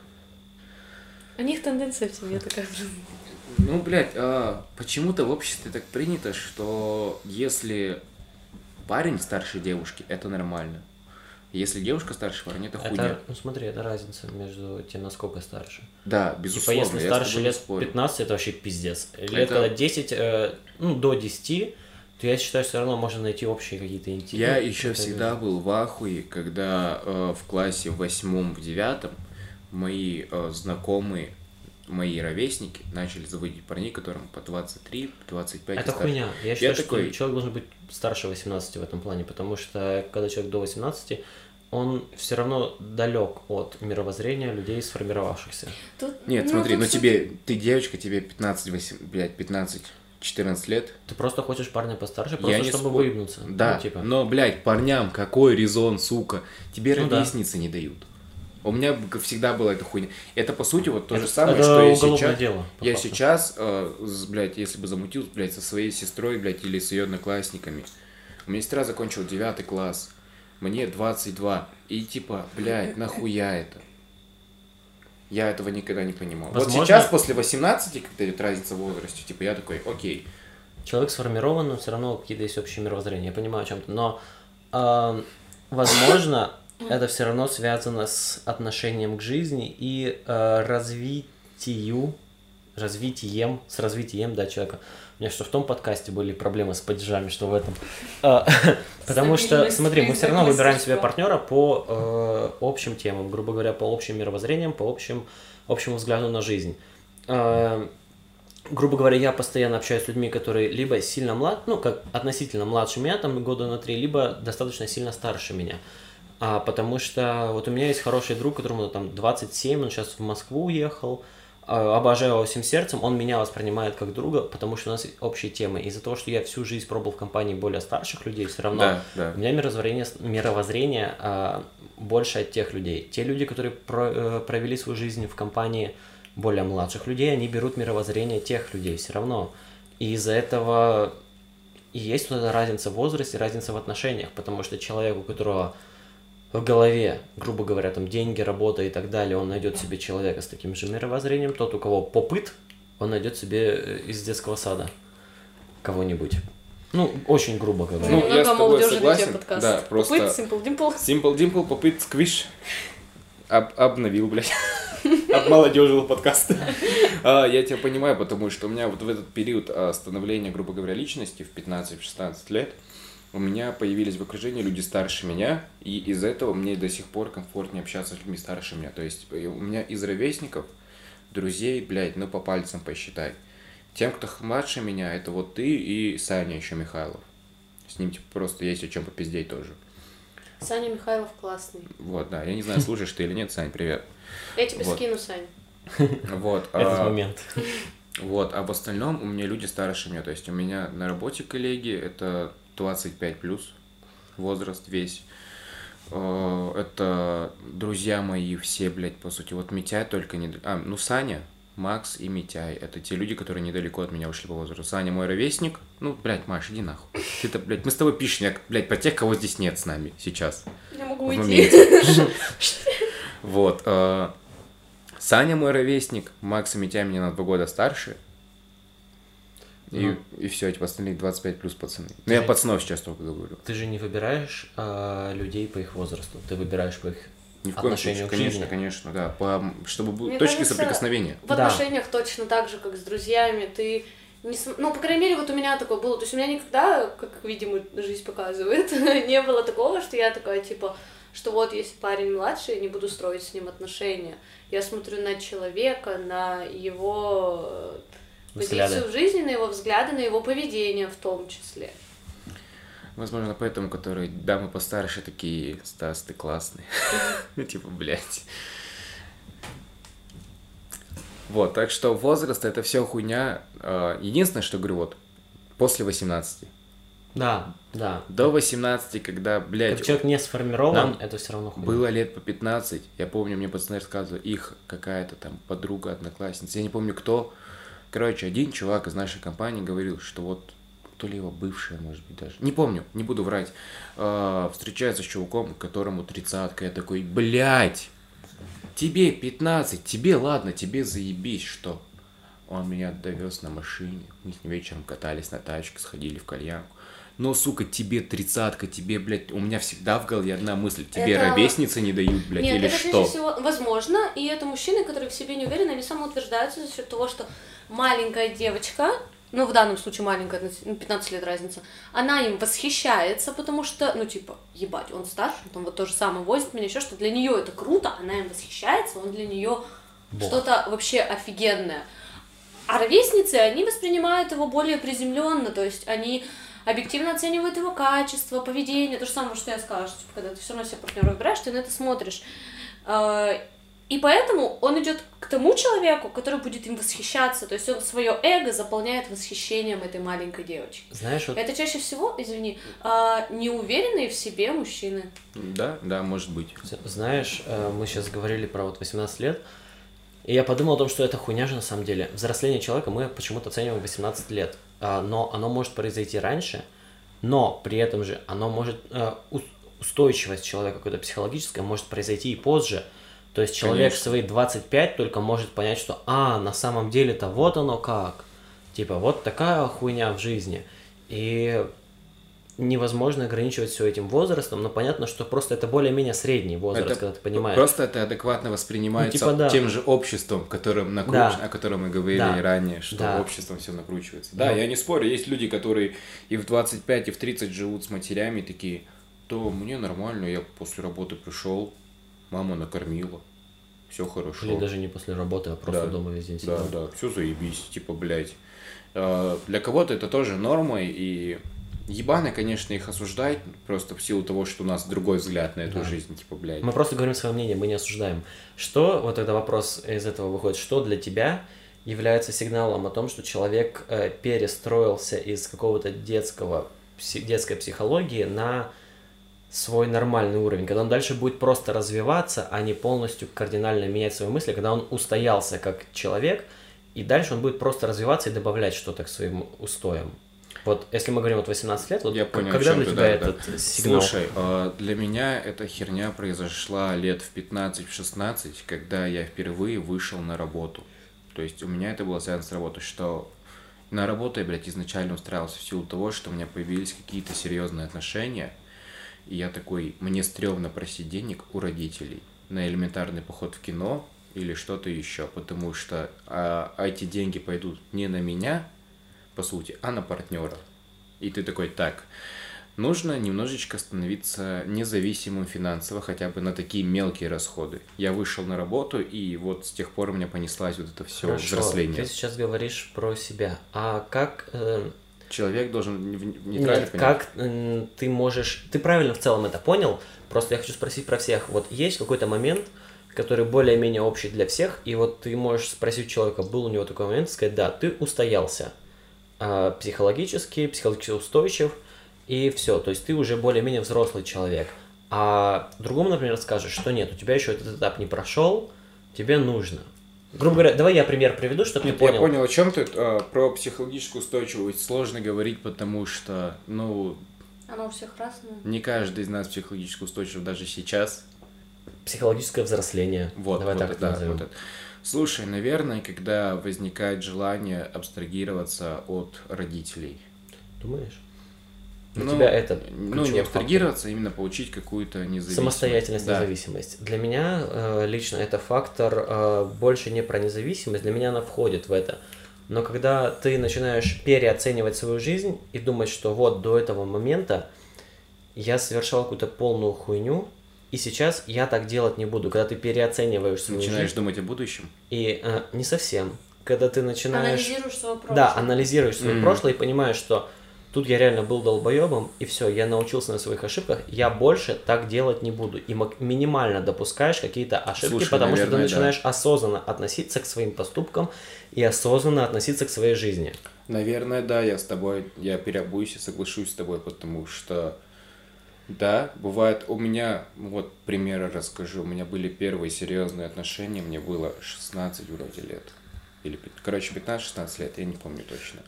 У них тенденция в семье такая же. Ну, блядь, а, почему-то в обществе так принято, что если парень старше девушки, это нормально. Если девушка старше парня, это хуйня. Это, ну смотри, это разница между тем, насколько старше. Да, Типа, безусловно. если я с старше лет спорю. 15, это вообще пиздец. Лет Это- когда 10, э, ну, до 10, то я считаю, все равно можно найти общие какие-то интимы. Я еще всегда был в ахуе, когда э, в классе в восьмом, в девятом мои э, знакомые, мои ровесники начали заводить парней, которым по 23, 25 и Это хуйня. Я считаю, что такой- человек должен быть старше 18 в этом плане, потому что когда человек до 18, он все равно далек от мировоззрения людей, сформировавшихся. Тут, Нет, ну, смотри, ну тебе, ты девочка, тебе 15, 8, блядь, 15, 14 лет. Ты просто хочешь парня постарше, Я просто не чтобы спорю. выебнуться. Да, Ну, типа. но, блядь, парням какой резон, сука? Тебе Ну да. ровесницы не дают. У меня всегда была эта хуйня. Это, по сути, вот то это, же самое, что я сейчас... дело. Я факту. сейчас, э, блядь, если бы замутил, блядь, со своей сестрой, блядь, или с ее одноклассниками. У меня сестра закончила девятый класс. Мне 22. И типа, блядь, нахуя это? Я этого никогда не понимал. Возможно- Вот сейчас, после 18, когда идет разница в возрасте, типа, я такой, окей. Человек сформирован, но все равно какие-то есть общие мировоззрения. Я понимаю о чем-то. Но, эм, возможно, это все равно связано с отношением к жизни и э, развитию, развитием, с развитием, да, человека. У меня что в том подкасте были проблемы с падежами, что в этом. А, Потому что, смотри, мы все равно выбираем себе партнера по э, общим темам, грубо говоря, по общим мировоззрениям, по общим, общему взгляду на жизнь. Э, грубо говоря, я постоянно общаюсь с людьми, которые либо сильно млад, ну, как относительно младше меня, там, года на три, либо достаточно сильно старше меня. А, потому что вот у меня есть хороший друг, которому там 27, он сейчас в Москву уехал, а, обожаю его всем сердцем, он меня воспринимает как друга, потому что у нас общие темы. Из-за того, что я всю жизнь пробовал в компании более старших людей, все равно Да, да. у меня мировоззрение, мировоззрение а, больше от тех людей. Те люди, которые про- э, провели свою жизнь в компании более младших людей, они берут мировоззрение тех людей все равно. И из-за этого и есть вот эта разница в возрасте, разница в отношениях, потому что человек, у которого в голове, грубо говоря, там деньги, работа и так далее, он найдет себе человека с таким же мировоззрением. Тот, у кого попыт, он найдет себе э, из детского сада кого-нибудь. Ну, очень грубо говоря. Ну, Много я с тобой согласен. подкаст. Да, просто- Попыт, Simple Dimple. Simple Dimple, попыт сквиш. Об- обновил, блядь. Обмолодежил подкаст. А, Я тебя понимаю, потому что у меня вот в этот период а, становления, грубо говоря, личности в 15-16 лет, у меня появились в окружении люди старше меня, и из этого мне до сих пор комфортнее общаться с людьми старше меня. То есть э, у меня из ровесников, друзей, блядь, ну по пальцам посчитай. Тем, кто младше меня, это вот ты и Саня еще Михайлов. С ним типа просто есть о чем попиздеть тоже. Саня Михайлов классный. Вот, да. Я не знаю, слушаешь ты или нет, Сань, привет. Я тебе Вот. скину, Сань. Вот. Этот а, момент. Вот, а в остальном у меня люди старше меня. То есть у меня на работе коллеги это 25 плюс возраст весь. Э, Это друзья мои все, блядь, по сути. Вот Митяй только не... А, ну, Саня, Макс и Митяй. Это те люди, которые недалеко от меня ушли по возрасту. Саня мой ровесник. Ну, блядь, Маш, иди нахуй. Ты-то, блядь, мы с тобой пишем, я, блядь, про тех, кого здесь нет с нами сейчас. Я могу уйти. Вот. э, Саня мой ровесник, Макс и Митя меня на два года старше. И, Ну. и все, типа остальные 25 плюс пацаны. Ну, я пацанов сейчас только говорю. Ты же не выбираешь а, людей по их возрасту, ты выбираешь по их Ни в коем Отношению случае, к конечно, жизни. конечно, да. По, чтобы были Мне точки кажется, соприкосновения. В Да. отношениях точно так же, как с друзьями. Ты не см- Ну, по крайней мере, вот у меня такое было. То есть у меня никогда, как, видимо, жизнь показывает, не было такого, что я такая, типа, что вот если парень младший, я не буду строить с ним отношения. Я смотрю на человека, на его э, Взгляды. позицию в жизни, на его взгляды, на его поведение в том числе. Возможно, поэтому, которые дамы постарше такие, Стас, ты классный. Ну, Типа, блядь. Вот, так что возраст это все хуйня. А, Единственное, что говорю, вот, после 18. Да, да. До 18, когда, Как блядь, человек не сформирован, это все равно хуйня. было лет по 15, я помню, мне пацаны рассказывали, их какая-то там подруга, одноклассница, я не помню кто. Короче, один чувак из нашей компании говорил, что вот то ли его бывшая, может быть, даже. Не помню, не буду врать. А, встречается с чуваком, которому тридцатка. Я такой, блядь, тебе 15, тебе ладно, тебе заебись, что? Он меня довез на машине. Мы с ним вечером катались на тачке, сходили в кальянку. Но, сука, тебе тридцатка, тебе, блядь, у меня всегда в голове одна мысль. Тебе Это- ровесницы не дают, блядь, Нет, или это что? всего возможно, и это мужчины, которые в себе не уверены, они самоутверждаются за счет того, что маленькая девочка, ну, в данном случае маленькая, ну, 15 лет разница, она им восхищается, потому что, ну, типа, ебать, он старше, он там вот то же самое возит меня, еще что для нее это круто, она им восхищается, он для нее что-то вообще офигенное. А ровесницы, они воспринимают его более приземленно, то есть они объективно оценивают его качество, поведение, то же самое, что я сказала, что типа, когда ты все равно себе партнера выбираешь, ты на это смотришь. А, И поэтому он идет к тому человеку, который будет им восхищаться, то есть он свое эго заполняет восхищением этой маленькой девочки. Знаешь, вот Это чаще всего, извини, а, неуверенные в себе мужчины. Да, да, может быть. Знаешь, э, мы сейчас говорили про вот 18 лет, и я подумал о том, что это хуйня же на самом деле. Взросление человека мы почему-то оцениваем 18 лет, но оно может произойти раньше, но при этом же оно может, э, ус- устойчивость человека какая-то психологическая может произойти и позже. То есть человек в Конечно. свои 25 только может понять, что а, на самом деле-то вот оно как. Типа, вот такая хуйня в жизни. И невозможно ограничивать все этим возрастом, но понятно, что просто это более-менее средний возраст, Это когда ты понимаешь. Просто это адекватно воспринимается Ну, типа да. тем же обществом, которым накруч- Да. о котором мы говорили Да. ранее, что Да. обществом все накручивается. Да, Ну. я не спорю, есть люди, которые и в 25, и в 30 живут с матерями, такие, то мне нормально, я после работы пришел, мама накормила, все хорошо. Или даже не после работы, а просто Да. дома весь день Да, сидел. да, все заебись, типа, блядь. Э, Для кого-то это тоже нормой, и ебано, конечно, их осуждать, просто в силу того, что у нас другой взгляд на эту Да. жизнь, типа, блядь. Мы просто говорим свое мнение, мы не осуждаем. Что, вот тогда вопрос из этого выходит, что для тебя является сигналом о том, что человек э, перестроился из какого-то детского, пси- детской психологии на свой нормальный уровень, когда он дальше будет просто развиваться, а не полностью кардинально менять свои мысли, когда он устоялся как человек, и дальше он будет просто развиваться и добавлять что-то к своим устоям. Вот если мы говорим вот 18 лет, вот Я понял, когда для тебя да, этот сигнал? Слушай, э, для меня эта херня произошла лет в 15-16, когда я впервые вышел на работу. То есть у меня это было связано с работой, что на работу я, блядь, изначально устраивался в силу того, что у меня появились какие-то серьезные отношения, и я такой, мне стрёмно просить денег у родителей на элементарный поход в кино или что-то еще, потому что а, эти деньги пойдут не на меня, по сути, а на партнера. И ты такой, так, нужно немножечко становиться независимым финансово, хотя бы на такие мелкие расходы. Я вышел на работу, и вот с тех пор у меня понеслась вот это все Хорошо, взросление. ты сейчас говоришь про себя. А как, э, Человек должен нейтрально нет, понять. как м, ты можешь... Ты правильно в целом это понял, просто я хочу спросить про всех. Вот есть какой-то момент, который более-менее общий для всех, и вот ты можешь спросить у человека, был у него такой момент, сказать, да, ты устоялся психологически, психологически устойчив, и все, то есть ты уже более-менее взрослый человек. А другому, например, скажешь, что нет, у тебя еще этот этап не прошел, тебе нужно. Грубо говоря, давай я пример приведу, чтобы Нет, ты понял. Я понял, о чем ты. А, Про психологическую устойчивость сложно говорить, потому что, ну, Оно у всех разное. не каждый из нас психологически устойчив даже сейчас. Психологическое взросление. Вот, Давай вот так это, назовем. вот это. Слушай, наверное, когда возникает желание абстрагироваться от родителей. Думаешь? Для Ну, тебя это Ну, не фактор. абстрагироваться, а именно получить какую-то независимость. Самостоятельность, Да. независимость. Для меня э, лично это фактор э, больше не про независимость, для меня она входит в это. Но когда ты начинаешь переоценивать свою жизнь и думать, что вот до этого момента я совершал какую-то полную хуйню, и сейчас я так делать не буду. Когда ты переоцениваешь свою Начинаешь жизнь, думать о будущем. и э, не совсем. Когда ты начинаешь... Анализируешь свое прошлое. Да, анализируешь свое Мгм. прошлое и понимаешь, что тут я реально был долбоебом, и все, я научился на своих ошибках, я больше так делать не буду. И мак- минимально допускаешь какие-то ошибки, Слушай, потому что ты наверное, да. начинаешь осознанно относиться к своим поступкам и осознанно относиться к своей жизни. Наверное, да, я с тобой, я переобуюсь и соглашусь с тобой, потому что, да, бывает, у меня, вот примеры расскажу, у меня были первые серьезные отношения, мне было 16 вроде лет, или, короче, 15-16 лет, я не помню точно.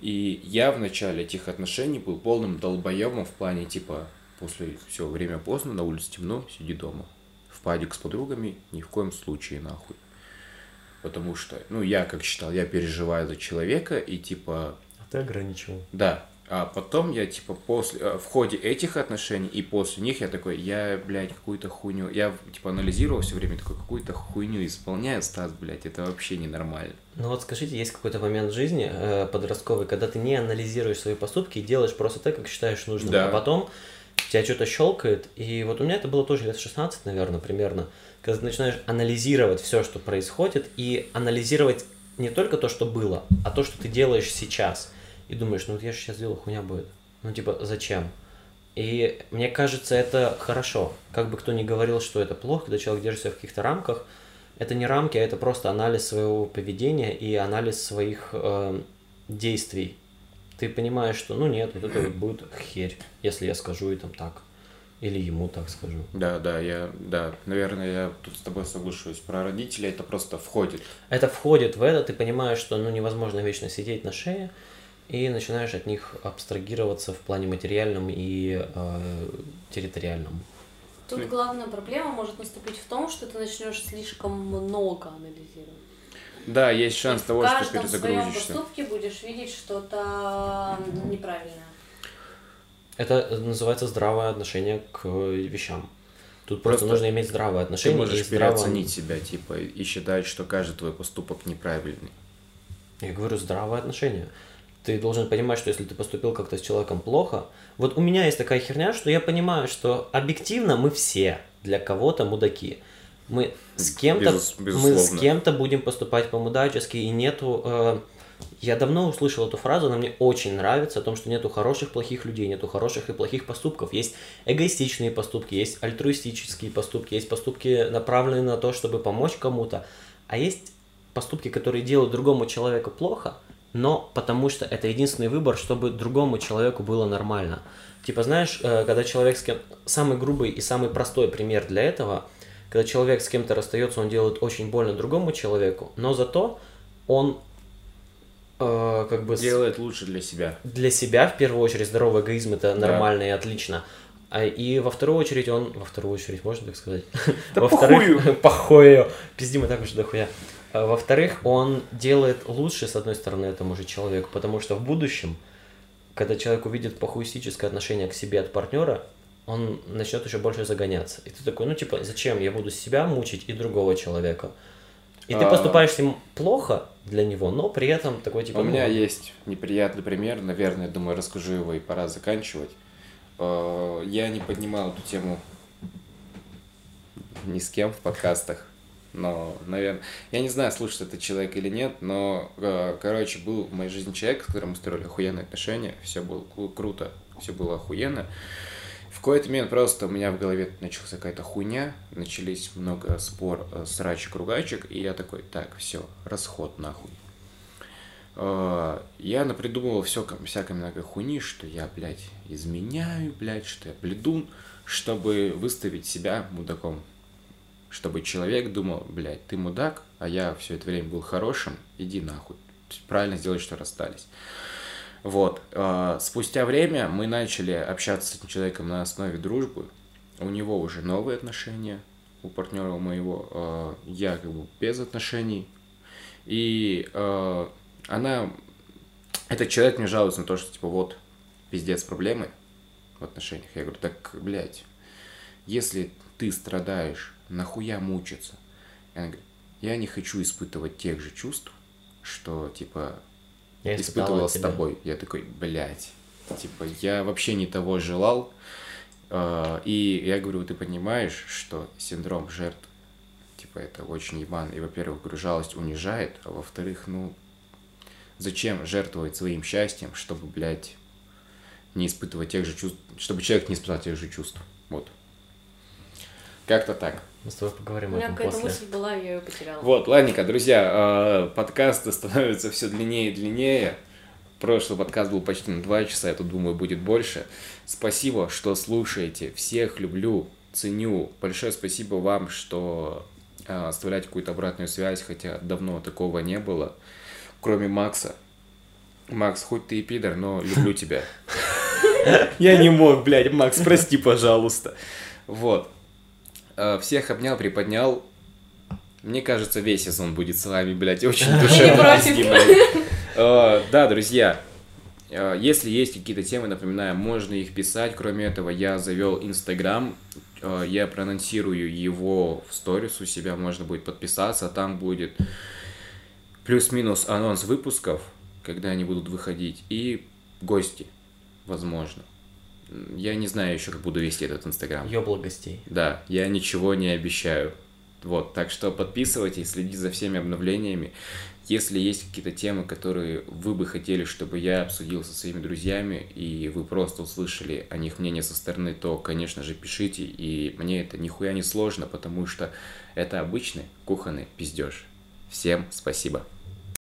И я в начале этих отношений был полным долбоемом в плане, типа, после все время поздно, на улице темно, сиди дома. В падик с подругами ни в коем случае нахуй. Потому что, ну, я как считал, я переживаю за человека, и типа, А ты ограничивал. да. А потом я, типа, после, э, в ходе этих отношений и после них я такой, я, блядь, какую-то хуйню, я, типа, анализировал все время, такой, какую-то хуйню исполняю, Стас, блядь, это вообще ненормально. Ну вот скажите, есть какой-то момент в жизни э, подростковый, когда ты не анализируешь свои поступки и делаешь просто так, как считаешь нужным, Да. а потом тебя что-то щелкает, и вот у меня это было тоже лет 16, наверное, примерно, когда ты начинаешь анализировать все, что происходит, и анализировать не только то, что было, а то, что ты делаешь сейчас, и думаешь, ну вот я же сейчас сделал, хуйня будет, ну типа зачем? И мне кажется, это хорошо. Как бы кто ни говорил, что это плохо, когда человек держит себя в каких-то рамках, это не рамки, а это просто анализ своего поведения и анализ своих э, действий. Ты понимаешь, что ну нет, вот это вот будет херь, если я скажу и там так. Или ему так скажу. Да, да, я, да, наверное, я тут с тобой соглашусь. Про родителей это просто входит. Это входит в это, ты понимаешь, что ну невозможно вечно сидеть на шее, и начинаешь от них абстрагироваться в плане материальном и э, территориальном. Тут главная проблема может наступить в том, что ты начнешь слишком много анализировать. Да, есть шанс И того, в что каждом своем перезагрузишься. поступке будешь видеть что-то неправильное. Это называется здравое отношение к вещам. Тут просто, Просто нужно иметь здравое Ты отношение. и можешь здраво- переоценить себя, типа, и считать, что каждый твой поступок неправильный. Я говорю, здравое отношение. Ты должен понимать, что если ты поступил как-то с человеком плохо, вот у меня есть такая херня, что я понимаю, что объективно мы все для кого-то мудаки. Мы с кем-то, мы с кем-то будем поступать по-мудачески, и нету... э, я давно услышал эту фразу, она мне очень нравится, о том, что нету хороших, плохих людей, нету хороших и плохих поступков. Есть эгоистичные поступки, есть альтруистические поступки, есть поступки, направленные на то, чтобы помочь кому-то, а есть поступки, которые делают другому человеку плохо, но потому что это единственный выбор, чтобы другому человеку было нормально. Типа, знаешь, э, когда человек с кем... Самый грубый и самый простой пример для этого, когда человек с кем-то расстается, он делает очень больно другому человеку, но зато он э, как бы... с- Делает лучше для себя. для себя в первую очередь здоровый эгоизм это нормально и отлично. А, и во вторую очередь он... Во вторую очередь, можно так сказать? Да Во-вторых, похую. Пиздим и так уж дохуя. А, Во-вторых, он делает лучше, с одной стороны, этому же человеку, потому что в будущем, когда человек увидит похуистическое отношение к себе от партнера, он начнет еще больше загоняться. И ты такой, ну типа, зачем я буду себя мучить и другого человека? И ты А. поступаешь с ним плохо для него, но при этом такой типа... У меня ну, есть неприятный пример, наверное, думаю, расскажу его и пора заканчивать. Э, Я не поднимал эту тему ни с кем в подкастах, но, наверное, я не знаю, слушает этот человек или нет, но, э, короче, был в моей жизни человек, с которым мы строили охуенные отношения, все было кру- круто, все было охуенно. В какой-то момент просто у меня в голове началась какая-то хуйня, начались много спор, э, срачек, ругачек, и я такой, так, все, расход нахуй. Э, Я напридумывал все всякой много хуйни, что я, блядь, изменяю, блядь, что я бледун, чтобы выставить себя мудаком. Чтобы человек думал, блядь, ты мудак, а я все это время был хорошим, иди нахуй. Правильно сделай, что расстались. Вот. э, Спустя время мы начали общаться с этим человеком на основе дружбы. У него уже новые отношения, у партнера моего. э, Я как бы без отношений. И э, она... Этот человек мне жалуется на то, что, типа, вот, пиздец проблемы в отношениях. Я говорю, так, блядь, если ты страдаешь, нахуя мучиться? И она говорит, я не хочу испытывать тех же чувств, что, типа, я испытывал от с тебя. тобой. Я такой, блядь, типа, я вообще не того желал. Э, И я говорю, ты понимаешь, что синдром жертв, типа, это очень ебан. И, во-первых, говорю, жалость унижает, а во-вторых, ну, зачем жертвовать своим счастьем, чтобы, блядь, не испытывать тех же чувств, чтобы человек не испытал тех же чувств. Вот. Как-то так. Мы с тобой У поговорим о меня этом какая-то после. мысль была, я ее потеряла. Вот, ладненько, друзья, э, подкасты становятся все длиннее и длиннее. Прошлый подкаст был почти на 2 часа, я тут думаю, будет больше. Спасибо, что слушаете. Всех люблю, ценю. Большое спасибо вам, что э, оставляете какую-то обратную связь, хотя давно такого не было. Кроме Макса. Макс, хоть ты и пидор, но люблю тебя. Я не мог, блядь, Макс, прости, пожалуйста. Вот. Э, всех обнял, приподнял. Мне кажется, весь сезон будет с вами, блядь, очень душевно. Э, Да, друзья, э, если есть какие-то темы, напоминаю, можно их писать. Кроме этого, я завел Инстаграм. Я проанонсирую его в сторис у себя, можно будет подписаться. Там будет плюс-минус анонс выпусков, когда они будут выходить, и гости, возможно. Я не знаю еще, как буду вести этот Инстаграм. Ёбла гостей. Да, я ничего не обещаю. Вот, так что подписывайтесь, следите за всеми обновлениями. Если есть какие-то темы, которые вы бы хотели, чтобы я обсудил со своими друзьями, и вы просто услышали о них мнение со стороны, то, конечно же, пишите, и мне это нихуя не сложно, потому что это обычный кухонный пиздеж. Всем спасибо.